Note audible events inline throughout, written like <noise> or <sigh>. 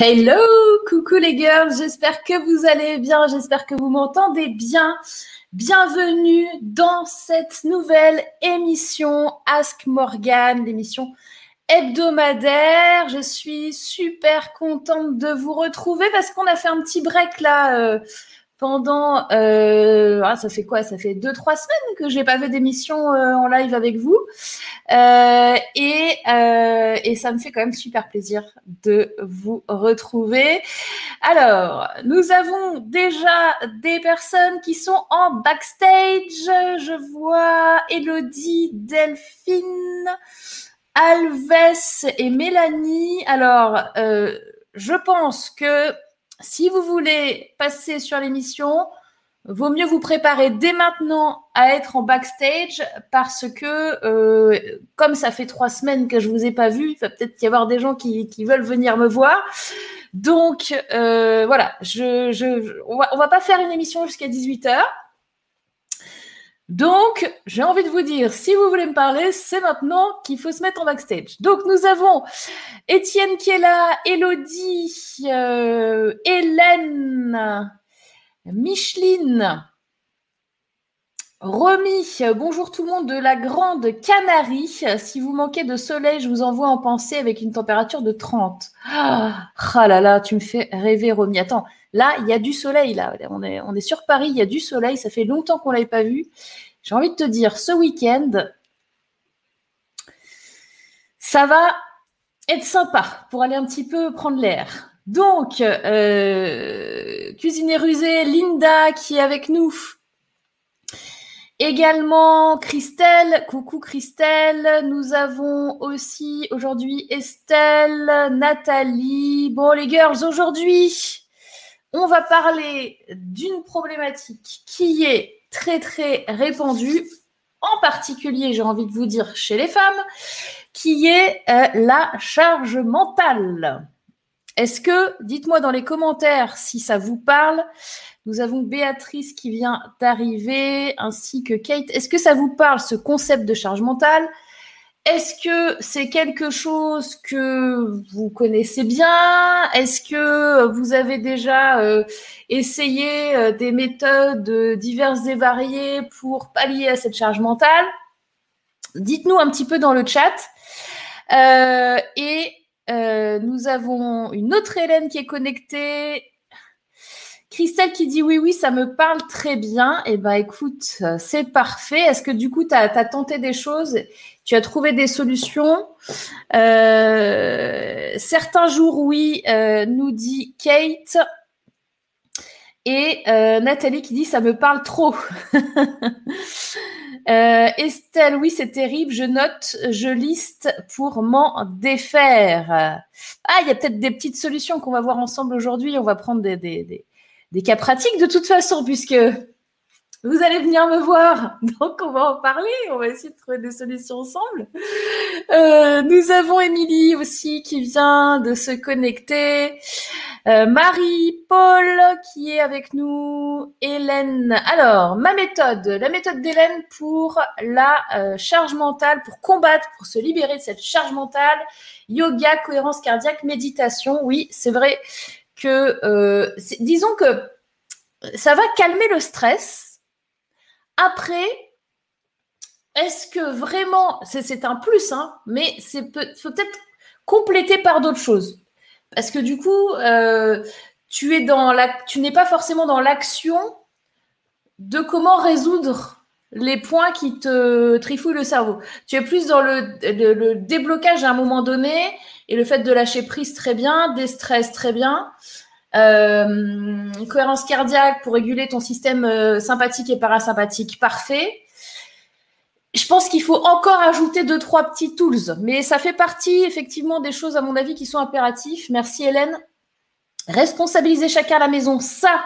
Hello, coucou les girls, j'espère que vous allez bien, j'espère que vous m'entendez bien. Bienvenue dans cette nouvelle émission Ask Morgan, l'émission hebdomadaire. Je suis super contente de vous retrouver parce qu'on a fait un petit break là euh, pendant, euh, ah, ça fait quoi? Ça fait deux trois semaines que j'ai pas fait d'émission euh, en live avec vous, euh, et euh, et ça me fait quand même super plaisir de vous retrouver. Alors, nous avons déjà des personnes qui sont en backstage. Je vois Elodie, Delphine, Alves et Mélanie. Alors, euh, je pense que si vous voulez passer sur l'émission, vaut mieux vous préparer dès maintenant à être en backstage parce que euh, comme ça fait trois semaines que je vous ai pas vu, il va peut-être y avoir des gens qui, veulent venir me voir. Donc euh, voilà, je, je, on, va, va pas faire une émission jusqu'à 18h. Donc, j'ai envie de vous dire, si vous voulez me parler, c'est maintenant qu'il faut se mettre en backstage. Donc, nous avons Étienne qui est là, Elodie, euh, Hélène, Micheline, Romy, bonjour tout le monde de la Grande Canarie. Si vous manquez de soleil, je vous envoie en pensée avec une température de 30. Ah, ah là là, tu me fais rêver, Romy. Attends, là, il y a du soleil, là. On est, on est sur Paris, il y a du soleil. Ça fait longtemps qu'on ne l'avait pas vu. J'ai envie de te dire, ce week-end, ça va être sympa pour aller un petit peu prendre l'air. Donc, euh, cuisinier rusé, Linda qui est avec nous. Également Christelle, coucou Christelle. Nous avons aussi aujourd'hui Estelle, Nathalie. Bon les girls, aujourd'hui, on va parler d'une problématique qui est très très répandue, en particulier, j'ai envie de vous dire, chez les femmes, qui est euh, la charge mentale. Est-ce que, dites-moi dans les commentaires si ça vous parle, nous avons Béatrice qui vient d'arriver, ainsi que Kate. Est-ce que ça vous parle, ce concept de charge mentale? Est-ce que c'est quelque chose que vous connaissez bien? Est-ce que vous avez déjà euh, essayé euh, des méthodes diverses et variées pour pallier à cette charge mentale? Dites-nous un petit peu dans le chat. Euh, et nous avons une autre Hélène qui est connectée. Christelle qui dit oui, oui, ça me parle très bien. Eh bien, écoute, c'est parfait. Est-ce que du coup, tu as, tenté des choses tu as trouvé des solutions. Euh, certains jours, oui, euh, nous dit Kate. Et euh, Nathalie qui dit ça me parle trop. <laughs> Estelle, oui, c'est terrible. Je note, je liste pour m'en défaire. Ah, il y a peut-être des petites solutions qu'on va voir ensemble aujourd'hui. On va prendre des, cas pratiques de toute façon, puisque vous allez venir me voir, <laughs> donc on va en parler, on va essayer de trouver des solutions ensemble. Euh, nous avons Émilie aussi qui vient de se connecter, euh, Marie, Paul qui est avec nous, Hélène. Alors, ma méthode, la méthode d'Hélène pour la euh, charge mentale, pour combattre, pour se libérer de cette charge mentale, yoga, cohérence cardiaque, méditation. Oui, c'est vrai que, disons que ça va calmer le stress après, est-ce que vraiment, c'est un plus, hein, mais c'est peut, faut peut-être compléter par d'autres choses. Parce que du coup, euh, tu es dans la, tu n'es pas forcément dans l'action de comment résoudre les points qui te trifouillent le cerveau. Tu es plus dans le, le, déblocage à un moment donné et le fait de lâcher prise très bien, des stress très bien. Euh, cohérence cardiaque pour réguler ton système euh, sympathique et parasympathique, parfait. Je pense qu'il faut encore ajouter deux, trois petits tools, mais ça fait partie effectivement des choses, à mon avis, qui sont impératifs. Merci Hélène. Responsabiliser chacun à la maison, ça,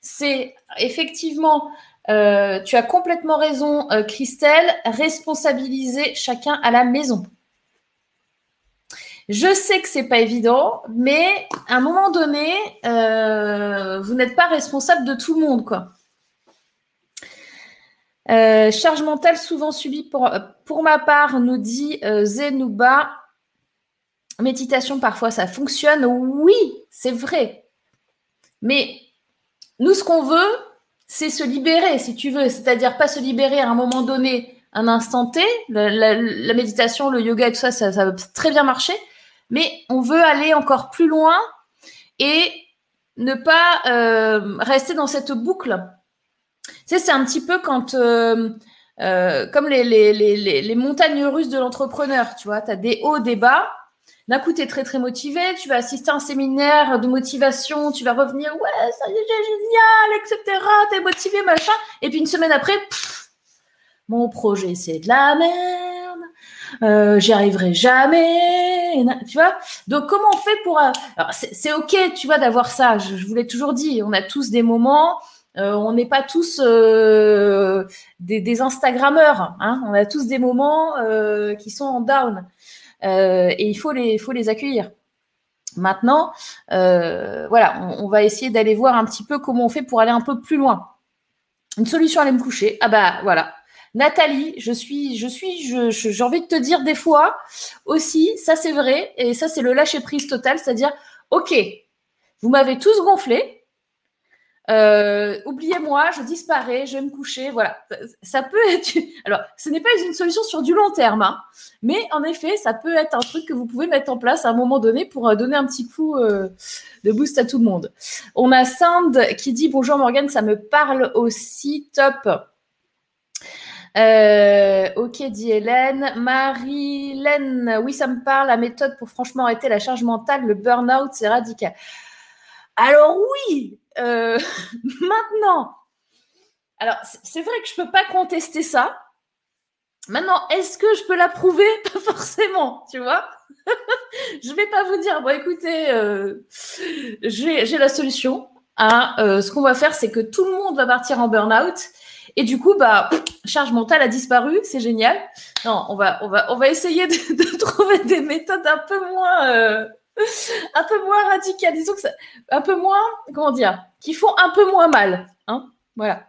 c'est effectivement, euh, tu as complètement raison, Christelle, responsabiliser chacun à la maison. Je sais que c'est pas évident, mais à un moment donné, euh, vous n'êtes pas responsable de tout le monde, quoi. Euh, charge mentale souvent subie pour, ma part, nous dit euh, Zenouba. méditation, parfois, ça fonctionne. Oui, c'est vrai. Mais nous, ce qu'on veut, c'est se libérer, si tu veux. C'est-à-dire pas se libérer à un moment donné, un instant T. La, méditation, le yoga et tout ça, ça, ça va très bien marcher. Mais on veut aller encore plus loin et ne pas euh, rester dans cette boucle. Tu sais, c'est un petit peu quand, euh, euh, comme les, montagnes russes de l'entrepreneur, tu vois, tu as des hauts, des bas. D'un coup, tu es très, très motivé, tu vas assister à un séminaire de motivation, tu vas revenir, ouais, ça y est, génial, etc. Tu es motivé, machin. Et puis une semaine après, mon projet, c'est de la merde. Euh, j'y arriverai jamais. Tu vois? Donc, comment on fait pour. Euh, c'est OK, tu vois, d'avoir ça. Je, vous l'ai toujours dit. On a tous des moments. Euh, on n'est pas tous des, des, Instagrammeurs. Hein on a tous des moments qui sont en down. et il faut les, faut les accueillir. Maintenant, voilà, on, va essayer d'aller voir un petit peu comment on fait pour aller un peu plus loin. Une solution, aller me coucher. Ah bah voilà, Nathalie, je suis, je suis, j'ai envie de te dire des fois aussi, ça c'est vrai, et ça c'est le lâcher prise total, c'est-à-dire, ok, vous m'avez tous gonflé, euh, oubliez-moi, je disparais, je vais me coucher, voilà. Ça peut être, alors, ce n'est pas une solution sur du long terme, hein, mais en effet, ça peut être un truc que vous pouvez mettre en place à un moment donné pour euh, donner un petit coup euh, de boost à tout le monde. On a Sand qui dit bonjour Morgane, ça me parle aussi, top. Euh, ok, dit Hélène. Marie-Hélène, oui, ça me parle. La méthode pour franchement arrêter la charge mentale, le burn-out, c'est radical. Alors oui, euh, <laughs> maintenant, alors c'est vrai que je ne peux pas contester ça. Maintenant, est-ce que je peux l'approuver <laughs> Pas forcément, tu vois. <laughs> je ne vais pas vous dire, bon écoutez, euh, j'ai la solution. Hein, ce qu'on va faire, c'est que tout le monde va partir en burn-out et du coup, bah, charge mentale a disparu, c'est génial. Non, on va, on va, on va essayer <laughs> de, trouver des méthodes un peu moins, euh, un peu moins radicales, disons que ça, un peu moins, comment dire, qui font un peu moins mal. Hein voilà.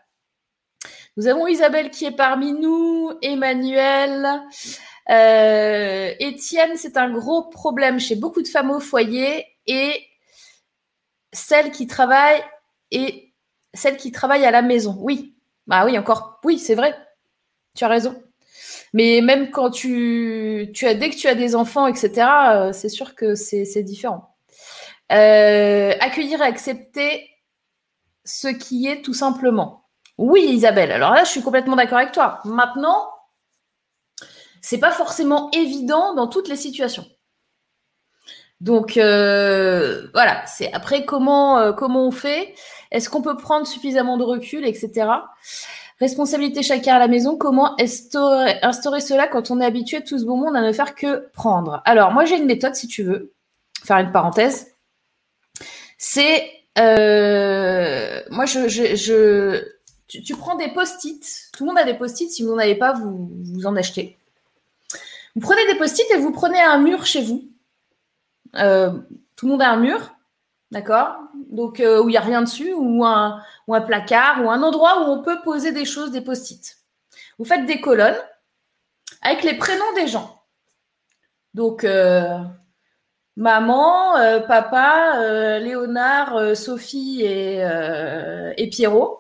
Nous avons Isabelle qui est parmi nous, Emmanuel. Euh, Étienne, c'est un gros problème chez beaucoup de femmes au foyer et celles qui travaillent et celles qui travaillent à la maison. Oui, bah oui, encore, oui, c'est vrai. Tu as raison. Mais même quand tu, tu as, dès que tu as des enfants, etc., euh, c'est sûr que c'est différent. Euh, accueillir et accepter ce qui est tout simplement. Oui, Isabelle. Alors là, je suis complètement d'accord avec toi. Maintenant, c'est pas forcément évident dans toutes les situations. Donc euh, voilà, c'est après comment comment on fait. Est-ce qu'on peut prendre suffisamment de recul, etc. Responsabilité chacun à la maison, comment instaurer, cela quand on est habitué tout ce beau monde à ne faire que prendre? Alors, moi j'ai une méthode si tu veux, faire une parenthèse. C'est, euh, moi je, tu, prends des post-it, tout le monde a des post-it, si vous n'en avez pas, vous, vous en achetez. Vous prenez des post-it et vous prenez un mur chez vous. Euh, tout le monde a un mur, D'accord? Donc, euh, où il n'y a rien dessus, ou un, placard, ou un endroit où on peut poser des choses, des post-it. Vous faites des colonnes avec les prénoms des gens. Donc, euh, maman, euh, papa, Léonard, Sophie et, et Pierrot.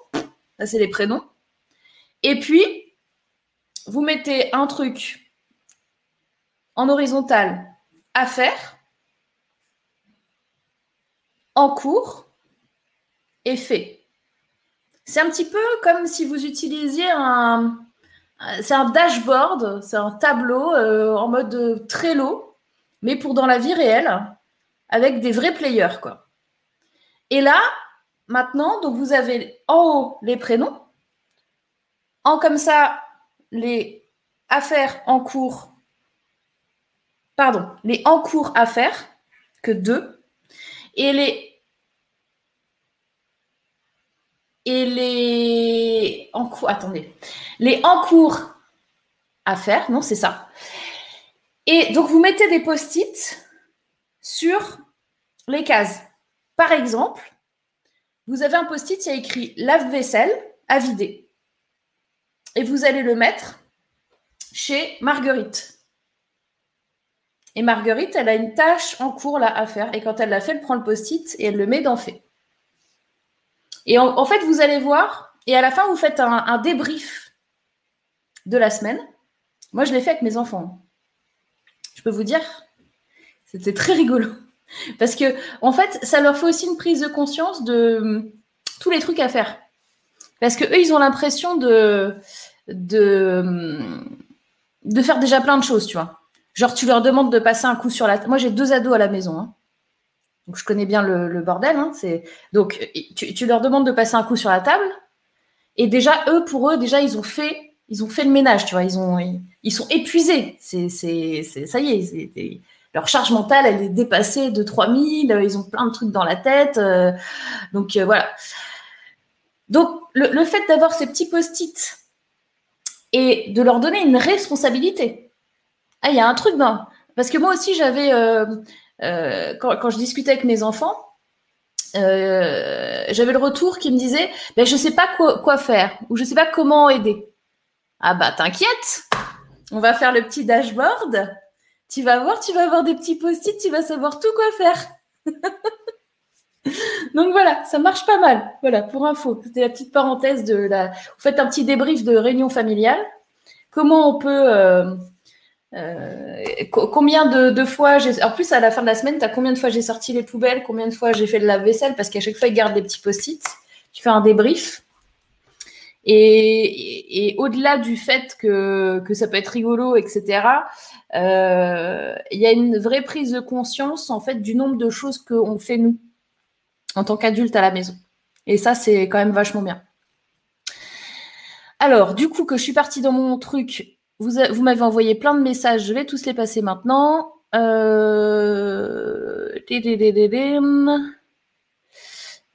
Ça, c'est les prénoms. Et puis, vous mettez un truc en horizontal à faire en cours et fait. C'est un petit peu comme si vous utilisiez un, c'est un dashboard, c'est un tableau euh, en mode Trello, mais pour dans la vie réelle, avec des vrais players, quoi. Et là, maintenant, donc vous avez en haut les prénoms, en comme ça les affaires en cours, pardon, les en cours affaires, que deux, et les et les en cours, attendez, les en cours à faire, non, c'est ça. Et donc vous mettez des post-it sur les cases. Par exemple, vous avez un post-it, il y a écrit lave-vaisselle à vider. Et vous allez le mettre chez Marguerite. Et Marguerite, elle a une tâche en cours là à faire. Et quand elle l'a fait, elle prend le post-it et elle le met dans fait. Et en, fait, vous allez voir, et à la fin, vous faites un, débrief de la semaine. Moi, je l'ai fait avec mes enfants. Je peux vous dire, c'était très rigolo. Parce que, en fait, ça leur fait aussi une prise de conscience de hum, tous les trucs à faire. Parce que eux, ils ont l'impression de, de, hum, de faire déjà plein de choses, tu vois. Genre, tu leur demandes de passer un coup sur la. Moi, j'ai deux ados à la maison. Hein. Donc, je connais bien le, bordel. Hein, donc, tu, leur demandes de passer un coup sur la table. Et déjà, eux, pour eux, déjà, ils ont fait, ils ont fait le ménage, tu vois. Ils, ont, ils, sont épuisés. Ça y est. leur charge mentale, elle est dépassée de 3000. Ils ont plein de trucs dans la tête. Euh, donc, euh, voilà. Donc, le, le fait d'avoir ces petits post-it et de leur donner une responsabilité. Ah, il y a un truc dans. Parce que moi aussi, j'avais. Euh, euh, quand, je discutais avec mes enfants, euh, j'avais le retour qui me disait ben, Je ne sais pas quoi, faire ou je ne sais pas comment aider. Ah, bah, t'inquiète, on va faire le petit dashboard. Tu vas voir, tu vas avoir des petits post-it, tu vas savoir tout quoi faire. <laughs> Donc voilà, ça marche pas mal. Voilà, pour info, c'était la petite parenthèse de la. Vous faites un petit débrief de réunion familiale. Comment on peut. Euh, combien de, fois j'ai. En plus, à la fin de la semaine, tu as combien de fois j'ai sorti les poubelles, combien de fois j'ai fait de la vaisselle, parce qu'à chaque fois, ils gardent des petits post-it. Tu fais un débrief. Et, au-delà du fait que, ça peut être rigolo, etc., euh, il y a une vraie prise de conscience en fait du nombre de choses qu'on fait nous en tant qu'adulte à la maison. Et ça, c'est quand même vachement bien. Alors, du coup, que je suis partie dans mon truc, vous, m'avez envoyé plein de messages, je vais tous les passer maintenant. Euh,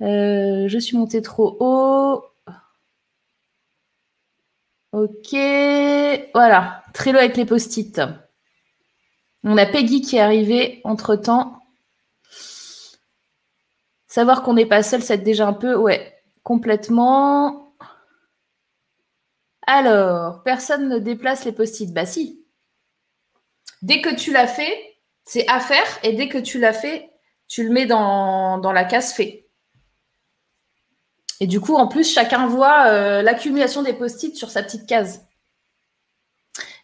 euh... je suis montée trop haut. Ok, voilà, Trello avec les post-it. On a Peggy qui est arrivée entre-temps. Savoir qu'on n'est pas seul, c'est déjà un peu, ouais, complètement. Alors, personne ne déplace les post-it. Bah si. Dès que tu l'as fait, c'est à faire. Et dès que tu l'as fait, tu le mets dans, la case fait. Et du coup, en plus, chacun voit euh, l'accumulation des post-it sur sa petite case.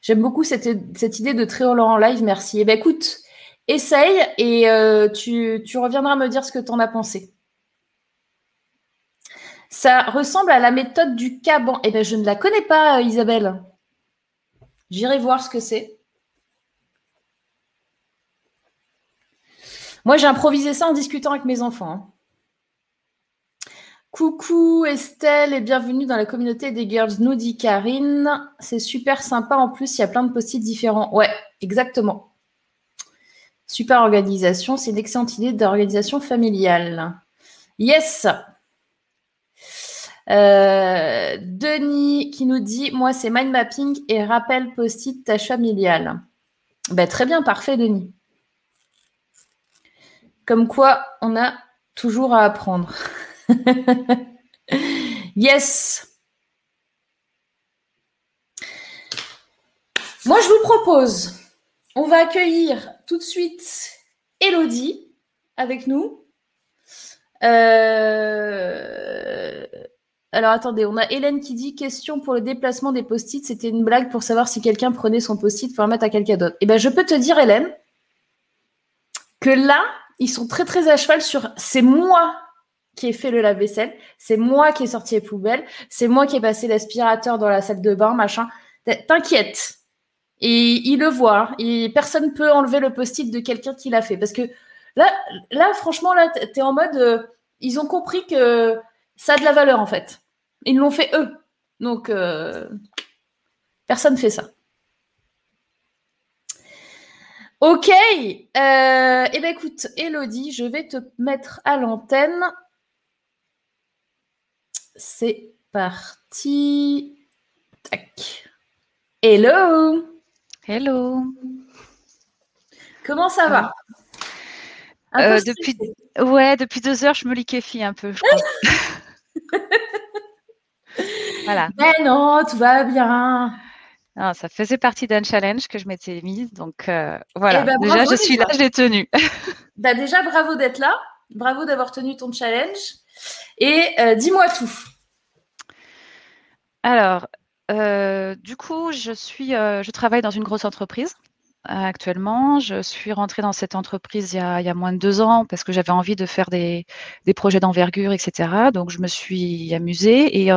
J'aime beaucoup cette, idée de très en live. Merci. Eh bien, écoute, Essaye et euh, tu, reviendras me dire ce que tu en as pensé. Ça ressemble à la méthode du Caban. Eh bien, je ne la connais pas, euh, Isabelle. J'irai voir ce que c'est. Moi, j'ai improvisé ça en discutant avec mes enfants. Hein. Coucou Estelle et bienvenue dans la communauté des Girls, nous dit Karine. C'est super sympa en plus, il y a plein de post-it différents. Ouais, exactement. Super organisation, c'est une excellente idée d'organisation familiale. Yes. Euh, Denis qui nous dit Moi, c'est mind mapping et rappel post-it tâche familiale. Ben, très bien, parfait, Denis. Comme quoi, on a toujours à apprendre. <laughs> yes. Moi, je vous propose on va accueillir tout de suite Elodie avec nous. Euh, alors attendez, on a Hélène qui dit question pour le déplacement des post-it. C'était une blague pour savoir si quelqu'un prenait son post-it pour le mettre à quelqu'un d'autre. Eh bien, je peux te dire, Hélène, que là, ils sont très très à cheval sur c'est moi qui ai fait le lave-vaisselle, c'est moi qui ai sorti les poubelles, c'est moi qui ai passé l'aspirateur dans la salle de bain, machin. T'inquiète, et il le voit. Et personne ne peut enlever le post-it de quelqu'un qui l'a fait. Parce que là, là franchement, là, tu es en mode. Euh, ils ont compris que ça a de la valeur, en fait. Ils l'ont fait eux. Donc, euh, personne ne fait ça. Ok. Euh, eh bien, écoute, Elodie, je vais te mettre à l'antenne. C'est parti. Tac. Hello. Hello. Comment ça va? Euh, depuis, ouais, depuis deux heures, je me liquéfie un peu, je crois. <laughs> voilà. Mais non, tout va bien. ça faisait partie d'un challenge que je m'étais mise. Donc euh, voilà, eh ben, déjà je suis là, je l'ai tenu. <laughs> bah, déjà, bravo d'être là. Bravo d'avoir tenu ton challenge. Et euh, dis-moi tout. Alors, euh, du coup, je, suis, je travaille dans une grosse entreprise actuellement. Je suis rentrée dans cette entreprise il y a, moins de deux ans parce que j'avais envie de faire des, des projets d'envergure, etc. Donc, je me suis amusée et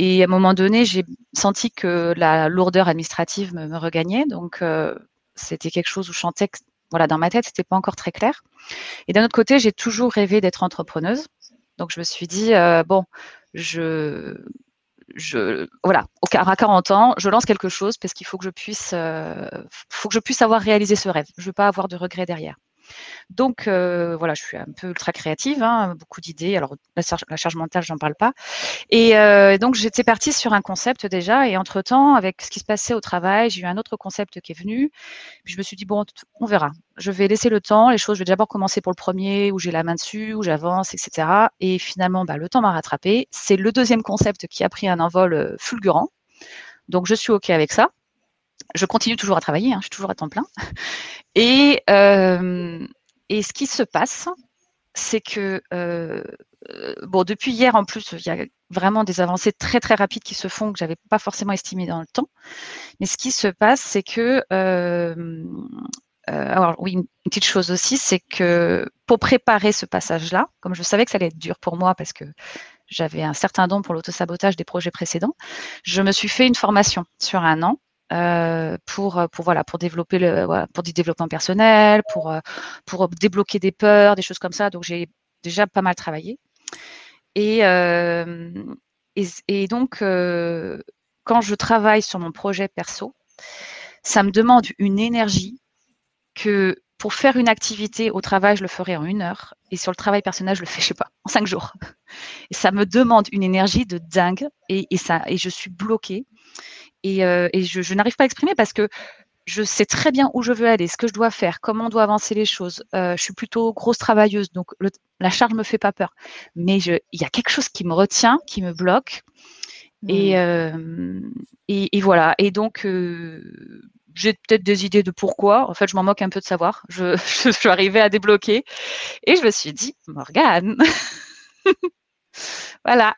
et à un moment donné, j'ai senti que la lourdeur administrative me, regagnait. Donc, euh, c'était quelque chose où je chantais que, voilà, dans ma tête, c'était pas encore très clair. Et d'un autre côté, j'ai toujours rêvé d'être entrepreneuse. Donc, je me suis dit, euh, bon, je, je, voilà, à 40 ans, je lance quelque chose parce qu'il faut que je puisse, euh, faut que je puisse avoir réalisé ce rêve. Je veux pas avoir de regrets derrière. Donc euh, voilà, je suis un peu ultra créative, hein, beaucoup d'idées. Alors la, la, charge mentale, j'en parle pas. Et euh, donc j'étais partie sur un concept déjà. Et entre temps, avec ce qui se passait au travail, j'ai eu un autre concept qui est venu. Puis je me suis dit bon, on verra. Je vais laisser le temps. Les choses, je vais d'abord commencer pour le premier où j'ai la main dessus, où j'avance, etc. Et finalement, bah, le temps m'a rattrapé. C'est le deuxième concept qui a pris un envol euh, fulgurant. Donc je suis ok avec ça je continue toujours à travailler, hein, je suis toujours à temps plein. Et, euh, ce qui se passe, c'est que, euh, bon, depuis hier en plus, il y a vraiment des avancées très très rapides qui se font que j'avais pas forcément estimées dans le temps. Mais ce qui se passe, c'est que, euh, alors oui, une petite chose aussi, c'est que pour préparer ce passage-là, comme je savais que ça allait être dur pour moi parce que j'avais un certain don pour l'autosabotage des projets précédents, je me suis fait une formation sur un an euh, pour, pour voilà pour développer le pour du développement personnel, pour pour débloquer des peurs, des choses comme ça. Donc j'ai déjà pas mal travaillé. Et euh, et, donc euh, quand je travaille sur mon projet perso, ça me demande une énergie que pour faire une activité au travail, je le ferai en une heure. Et sur le travail personnel, je le fais, je sais pas, en cinq jours. Et ça me demande une énergie de dingue. Et, et ça, et je suis bloquée et, euh, je, n'arrive pas à exprimer parce que je sais très bien où je veux aller, ce que je dois faire, comment on doit avancer les choses. Euh, je suis plutôt grosse travailleuse, donc la charge me fait pas peur. Mais il y a quelque chose qui me retient, qui me bloque. Et, euh, et, voilà. Et donc, j'ai peut-être des idées de pourquoi. En fait, je m'en moque un peu de savoir. Je, <laughs> je, suis arrivée à débloquer. Et je me suis dit, Morgane, <laughs> voilà.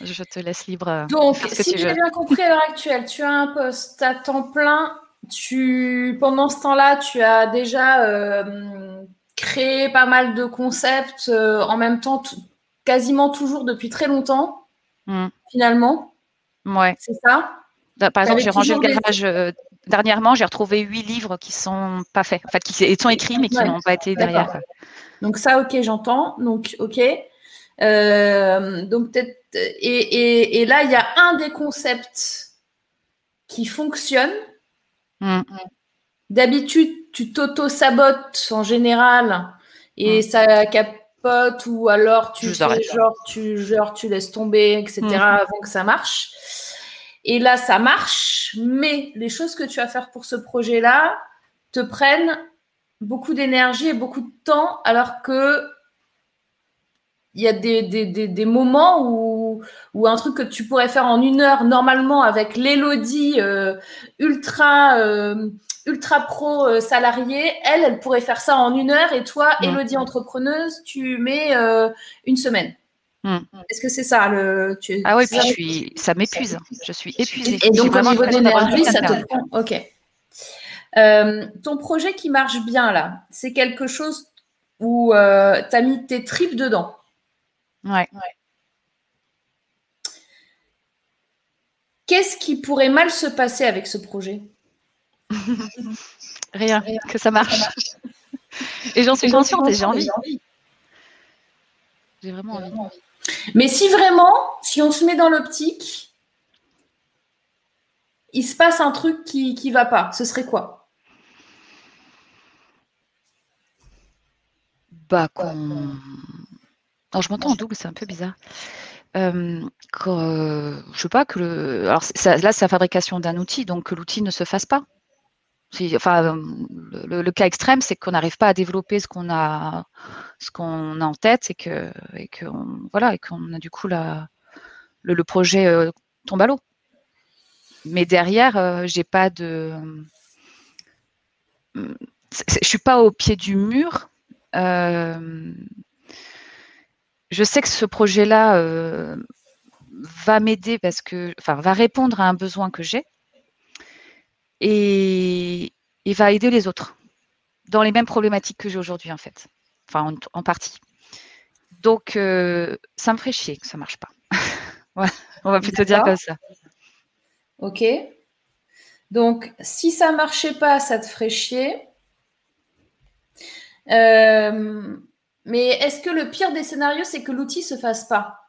Je te laisse libre. Euh, Donc, si j'ai bien compris à l'heure actuelle, tu as un poste à temps plein. Tu, pendant ce temps-là, tu as déjà euh, créé pas mal de concepts euh, en même temps, quasiment toujours depuis très longtemps, hmm. finalement. Ouais. C'est ça? Par exemple, j'ai rangé le garage. dernièrement, j'ai retrouvé huit livres qui sont pas faits, en fait, qui sont écrits mais qui n'ont pas été derrière. Donc ça, ok, j'entends. Donc ok. donc peut-être et, là, il y a un des concepts qui fonctionne. Mm. D'habitude, tu t'auto-sabotes en général et mm. ça capote ou alors tu fais genre tu, genre tu laisses tomber, etc. Mm. avant que ça marche. Et là, ça marche, mais les choses que tu vas faire pour ce projet-là te prennent beaucoup d'énergie et beaucoup de temps alors que il y a des, des, des, moments où, où, un truc que tu pourrais faire en une heure normalement avec l'Elodie euh, ultra euh, ultra pro euh, salariée, elle, elle pourrait faire ça en une heure et toi, Elodie entrepreneuse, tu mets une semaine. Hmm. Est-ce que c'est ça le Ah oui, puis je suis, ça m'épuise. Je suis épuisée. Et donc au niveau d'énergie, ça te prend. Ok. ton projet qui marche bien là, c'est quelque chose où tu as mis tes tripes dedans. Ouais. Qu'est-ce qui pourrait mal se passer avec ce projet? <laughs> Rien, que ça marche. <laughs> Et j'en suis consciente et j'ai envie. J'ai vraiment envie. Mais si vraiment, si on se met dans l'optique, il se passe un truc qui ne va pas, ce serait quoi? Bah, qu'on je m'entends en double, c'est un peu bizarre. Euh, je sais pas que le, alors là c'est la fabrication d'un outil, donc que l'outil ne se fasse pas. enfin, le, cas extrême, c'est qu'on n'arrive pas à développer ce qu'on a, ce qu'on a en tête et que, et que voilà, et qu'on a du coup le, projet euh, tombe à l'eau. Mais derrière, euh, j'ai pas de. Je suis pas au pied du mur. Euh, je sais que ce projet-là euh, va m'aider parce que, enfin, va répondre à un besoin que j'ai et, va aider les autres dans les mêmes problématiques que j'ai aujourd'hui, en fait. Enfin, en, partie. Donc, ça me ferait chier que ça marche pas. <laughs> on va plutôt dire comme ça. Ok. Donc, si ça ne marchait pas, ça te ferait chier. Euh, mais est-ce que le pire des scénarios, c'est que l'outil ne se fasse pas?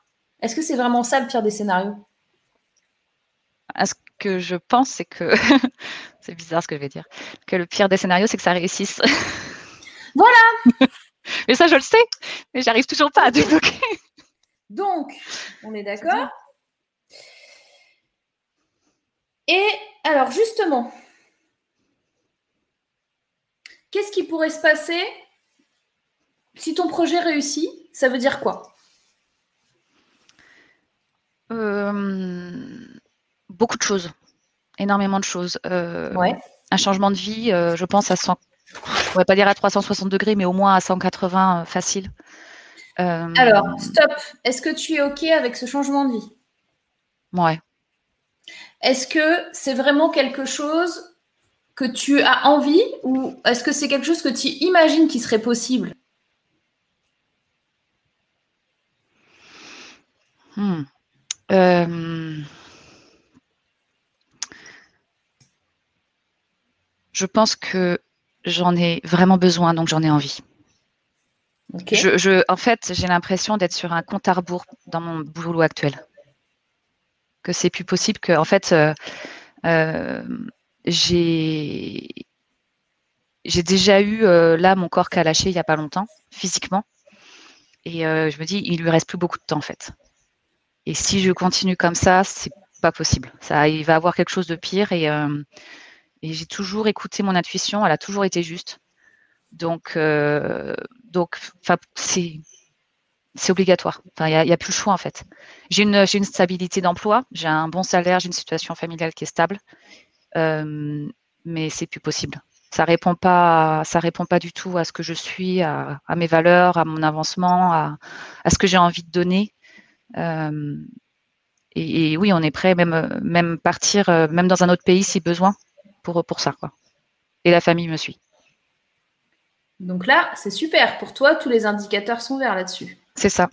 Est-ce que c'est vraiment ça le pire des scénarios? Ce que je pense, c'est que <laughs> c'est bizarre ce que je vais dire, que le pire des scénarios, c'est que ça réussisse. <laughs> Voilà. mais ça, je le sais, mais j'arrive toujours pas à débloquer. Donc, on est d'accord Et alors, justement, qu'est-ce qui pourrait se passer si ton projet réussit Ça veut dire quoi? Euh, Beaucoup de choses, énormément de choses. Euh, un changement de vie, euh, je pense à 100, je ne pourrais pas dire à 360 degrés, mais au moins à 180 facile. Alors, stop. Est-ce que tu es OK avec ce changement de vie? Ouais. Est-ce que c'est vraiment quelque chose que tu as envie ou est-ce que c'est quelque chose que tu imagines qui serait possible? Hmm. euh, Je pense que j'en ai vraiment besoin, donc j'en ai envie. Je, en fait, j'ai l'impression d'être sur un compte à rebours dans mon boulot actuel que c'est plus possible que en fait euh, euh, j'ai j'ai déjà eu euh, là mon corps qui a lâché il n'y a pas longtemps physiquement et je me dis il lui reste plus beaucoup de temps en fait et si je continue comme ça c'est pas possible ça il va avoir quelque chose de pire et, et j'ai toujours écouté mon intuition elle a toujours été juste donc donc c'est c'est obligatoire. Il n'y a, plus le choix en fait. J'ai une, une, stabilité d'emploi, j'ai un bon salaire, j'ai une situation familiale qui est stable, euh, mais c'est plus possible. Ça répond pas, ça répond pas du tout à ce que je suis, à, mes valeurs, à mon avancement, à, ce que j'ai envie de donner. Euh, et, oui, on est prêt, même, même partir, euh, même dans un autre pays si besoin, pour, pour ça. Quoi. Et la famille me suit. Donc là, c'est super. Pour toi, tous les indicateurs sont verts là-dessus. C'est ça.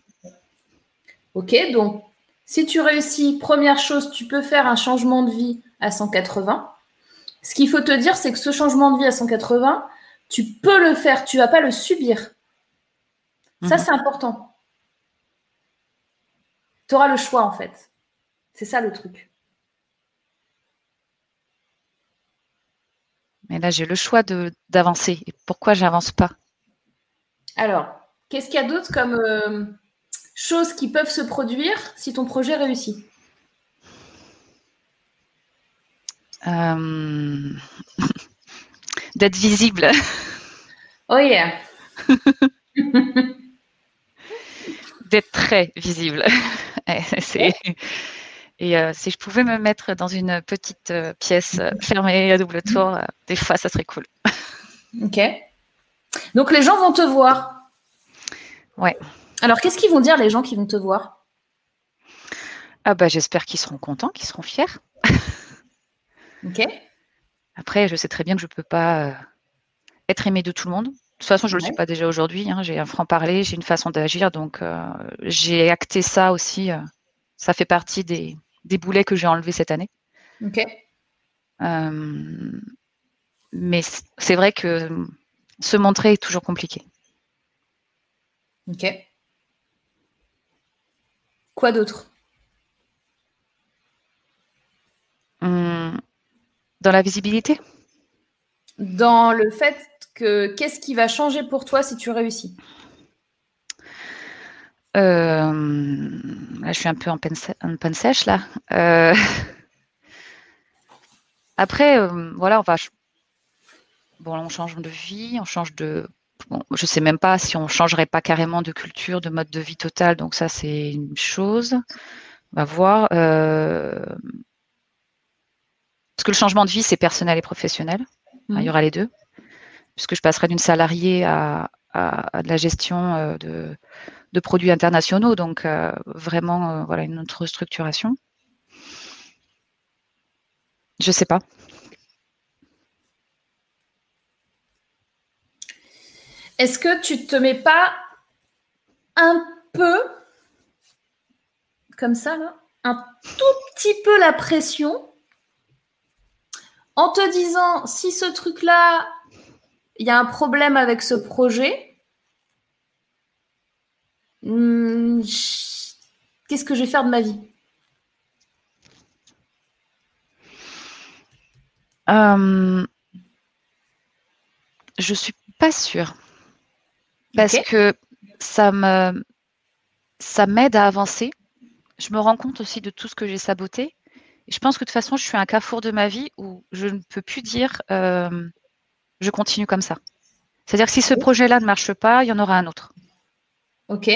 Ok, donc si tu réussis, première chose, tu peux faire un changement de vie à 180. Ce qu'il faut te dire, c'est que ce changement de vie à 180, tu peux le faire, tu ne vas pas le subir. Ça, mhm. c'est important. Tu auras le choix, en fait. C'est ça le truc. Mais là, j'ai le choix d'avancer. Et pourquoi j'avance pas? Alors, Qu'est-ce qu'il y a d'autre comme euh, choses qui peuvent se produire si ton projet réussit? Euh, <laughs> D'être visible. Oh yeah. <laughs> D'être très visible. <laughs> Et euh, si je pouvais me mettre dans une petite pièce fermée à double tour, des fois, ça serait cool. <laughs> Ok. Donc les gens vont te voir. Ouais. Alors, qu'est-ce qu'ils vont dire les gens qui vont te voir? Ah bah j'espère qu'ils seront contents, qu'ils seront fiers. ok. Après, je sais très bien que je ne peux pas euh, être aimé de tout le monde. De toute façon, je ne le suis pas déjà aujourd'hui. Hein. J'ai un franc-parler, j'ai une façon d'agir. Donc, euh, j'ai acté ça aussi. Euh, ça fait partie des, des boulets que j'ai enlevés cette année. Ok. mais c'est vrai que se montrer est toujours compliqué. Ok. Quoi d'autre? Hum, Dans la visibilité? Dans le fait que qu'est-ce qui va changer pour toi si tu réussis? Euh, là, je suis un peu en peine, sèche là. Euh, après, euh, voilà, on va. Bon, on change de vie, on change de je ne sais même pas si on changerait pas carrément de culture, de mode de vie total. Donc ça, c'est une chose. va voir. parce que le changement de vie, c'est personnel et professionnel. il y mhm. aura les deux. Puisque je passerai d'une salariée à, de la gestion de, de, produits internationaux. Donc, vraiment, voilà, une autre structuration. Je sais pas. Est-ce que tu te mets pas un peu comme ça là, un tout petit peu la pression en te disant si ce truc là, il y a un problème avec ce projet, hmm, qu'est-ce que je vais faire de ma vie? Euh, Je suis pas sûre. Parce que ça me ça m'aide à avancer. Je me rends compte aussi de tout ce que j'ai saboté. Et je pense que de toute façon, je suis un carrefour de ma vie où je ne peux plus dire euh, je continue comme ça. C'est-à-dire que si ce projet-là ne marche pas, il y en aura un autre. Ok.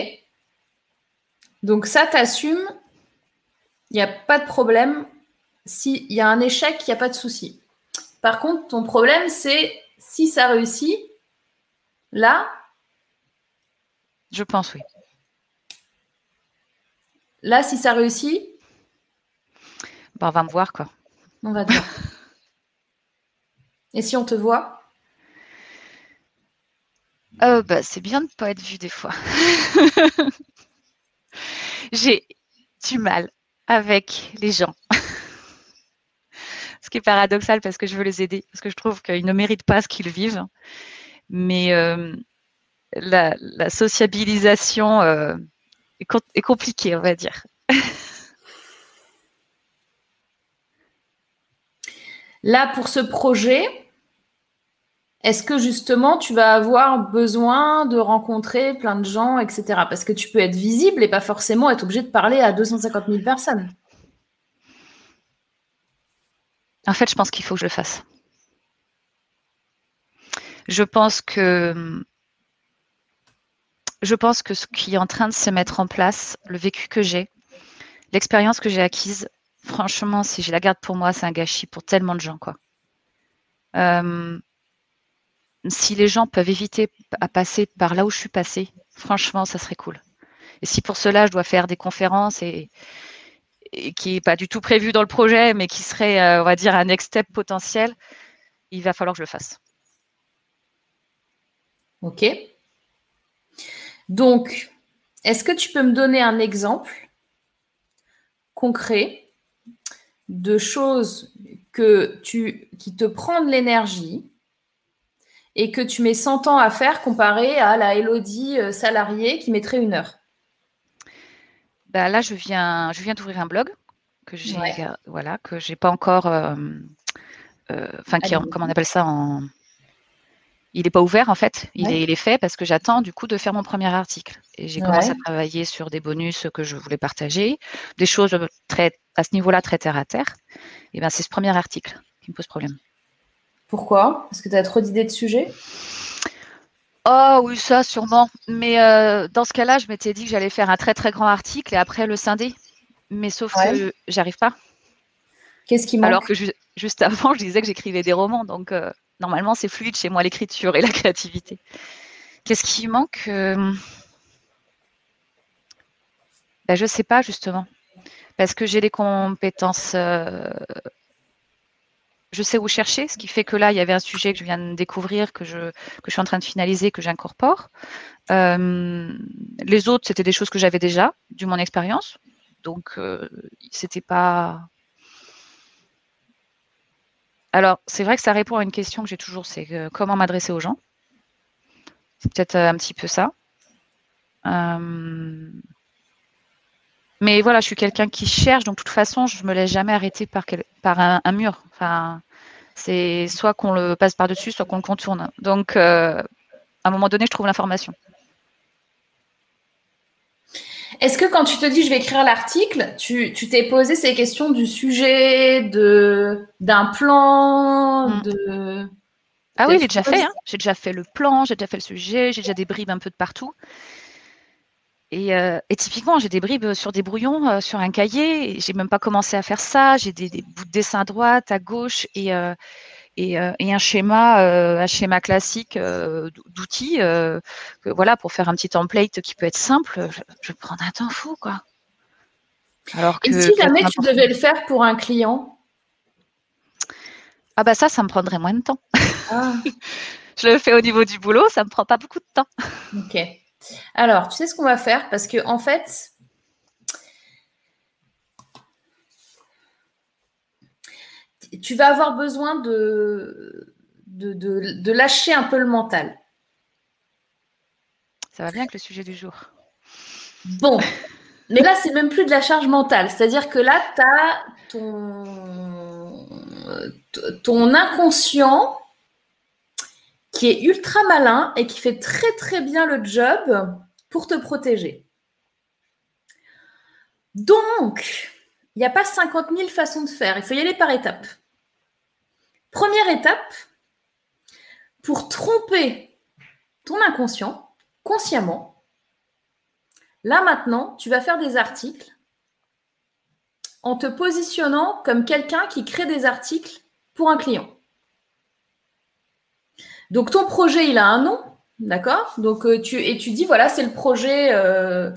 Donc ça, tu assumes, il n'y a pas de problème. S'il y a un échec, il n'y a pas de souci. Par contre, ton problème, c'est si ça réussit, là, je pense, oui. Là, si ça réussit bah, On va me voir, quoi. On va te voir. <laughs> Et si on te voit? Euh, bah, C'est bien de ne pas être vu des fois. <laughs> J'ai du mal avec les gens. ce qui est paradoxal parce que je veux les aider, parce que je trouve qu'ils ne méritent pas ce qu'ils vivent. Mais euh, la, sociabilisation euh, est, compliquée, on va dire. Là, pour ce projet, est-ce que justement tu vas avoir besoin de rencontrer plein de gens, etc. Parce que tu peux être visible et pas forcément être obligé de parler à 250 000 personnes. En fait, je pense qu'il faut que je le fasse. Je pense que je pense que ce qui est en train de se mettre en place, le vécu que j'ai, l'expérience que j'ai acquise, franchement, si je la garde pour moi, c'est un gâchis pour tellement de gens. Quoi. Euh, si les gens peuvent éviter à passer par là où je suis passée, franchement, ça serait cool. Et si pour cela, je dois faire des conférences et, qui n'est pas du tout prévu dans le projet, mais qui serait, euh, on va dire, un next step potentiel, il va falloir que je le fasse. Ok. Donc, est-ce que tu peux me donner un exemple concret de choses que tu, qui te prennent l'énergie et que tu mets 100 ans à faire comparé à la Elodie euh, salariée qui mettrait une heure bah Là, je viens, je viens d'ouvrir un blog que j'ai voilà, que j'ai pas encore. Euh, euh, enfin, comment on appelle ça en il n'est pas ouvert en fait, il, est, fait parce que j'attends du coup de faire mon premier article. Et j'ai commencé à travailler sur des bonus que je voulais partager, des choses très à ce niveau-là très terre à terre. Et bien c'est ce premier article qui me pose problème. Pourquoi? Parce que tu as trop d'idées de sujets? Oh oui, ça sûrement. Mais euh, dans ce cas-là, je m'étais dit que j'allais faire un très très grand article et après le scinder. Mais sauf que j'arrive pas. Qu'est-ce qui manque? Alors que juste avant, <laughs> je disais que j'écrivais des romans, donc euh, normalement, c'est fluide chez moi, l'écriture et la créativité. Qu'est-ce qui manque ben, Je ne sais pas, justement. Parce que j'ai des compétences. Je sais où chercher, ce qui fait que là, il y avait un sujet que je viens de découvrir, que je, que je suis en train de finaliser, que j'incorpore. Euh, les autres, c'était des choses que j'avais déjà, du mon expérience. Donc, euh, c'était pas alors, c'est vrai que ça répond à une question que j'ai toujours, c'est euh, comment m'adresser aux gens. C'est peut-être euh, un petit peu ça. Euh, mais voilà, je suis quelqu'un qui cherche, donc de toute façon, je ne me laisse jamais arrêter par, par un, mur. Enfin, c'est soit qu'on le passe par-dessus, soit qu'on le contourne. Donc, à un moment donné, je trouve l'information. Est-ce que quand tu te dis je vais écrire l'article, tu t'es posé ces questions du sujet, de d'un plan, hmm. de ah oui, j'ai déjà fait. Hein. J'ai déjà fait le plan, j'ai déjà fait le sujet, j'ai déjà des bribes un peu de partout. Et, typiquement, j'ai des bribes sur des brouillons, sur un cahier. J'ai même pas commencé à faire ça. J'ai des, bouts de dessin à droite, à gauche et, et, un schéma, un schéma classique d'outils. voilà, pour faire un petit template qui peut être simple, je, je prends un temps fou, quoi. Alors que, et si jamais tu devais le faire pour un client? Ah bah ça, ça me prendrait moins de temps. Ah. <laughs> je le fais au niveau du boulot, ça me prend pas beaucoup de temps. Ok. Alors, tu sais ce qu'on va faire? Parce que en fait, tu vas avoir besoin de, de, de, lâcher un peu le mental. Ça va bien avec le sujet du jour. Bon, mais là, c'est même plus de la charge mentale. C'est-à-dire que là, tu as ton, ton inconscient qui est ultra malin et qui fait très très bien le job pour te protéger. Donc, il n'y a pas 50 000 façons de faire. Il faut y aller par étapes. Première étape, pour tromper ton inconscient consciemment, Là maintenant, tu vas faire des articles en te positionnant comme quelqu'un qui crée des articles pour un client. Donc ton projet, il a un nom, d'accord? Donc euh, tu et tu dis voilà, c'est le projet euh,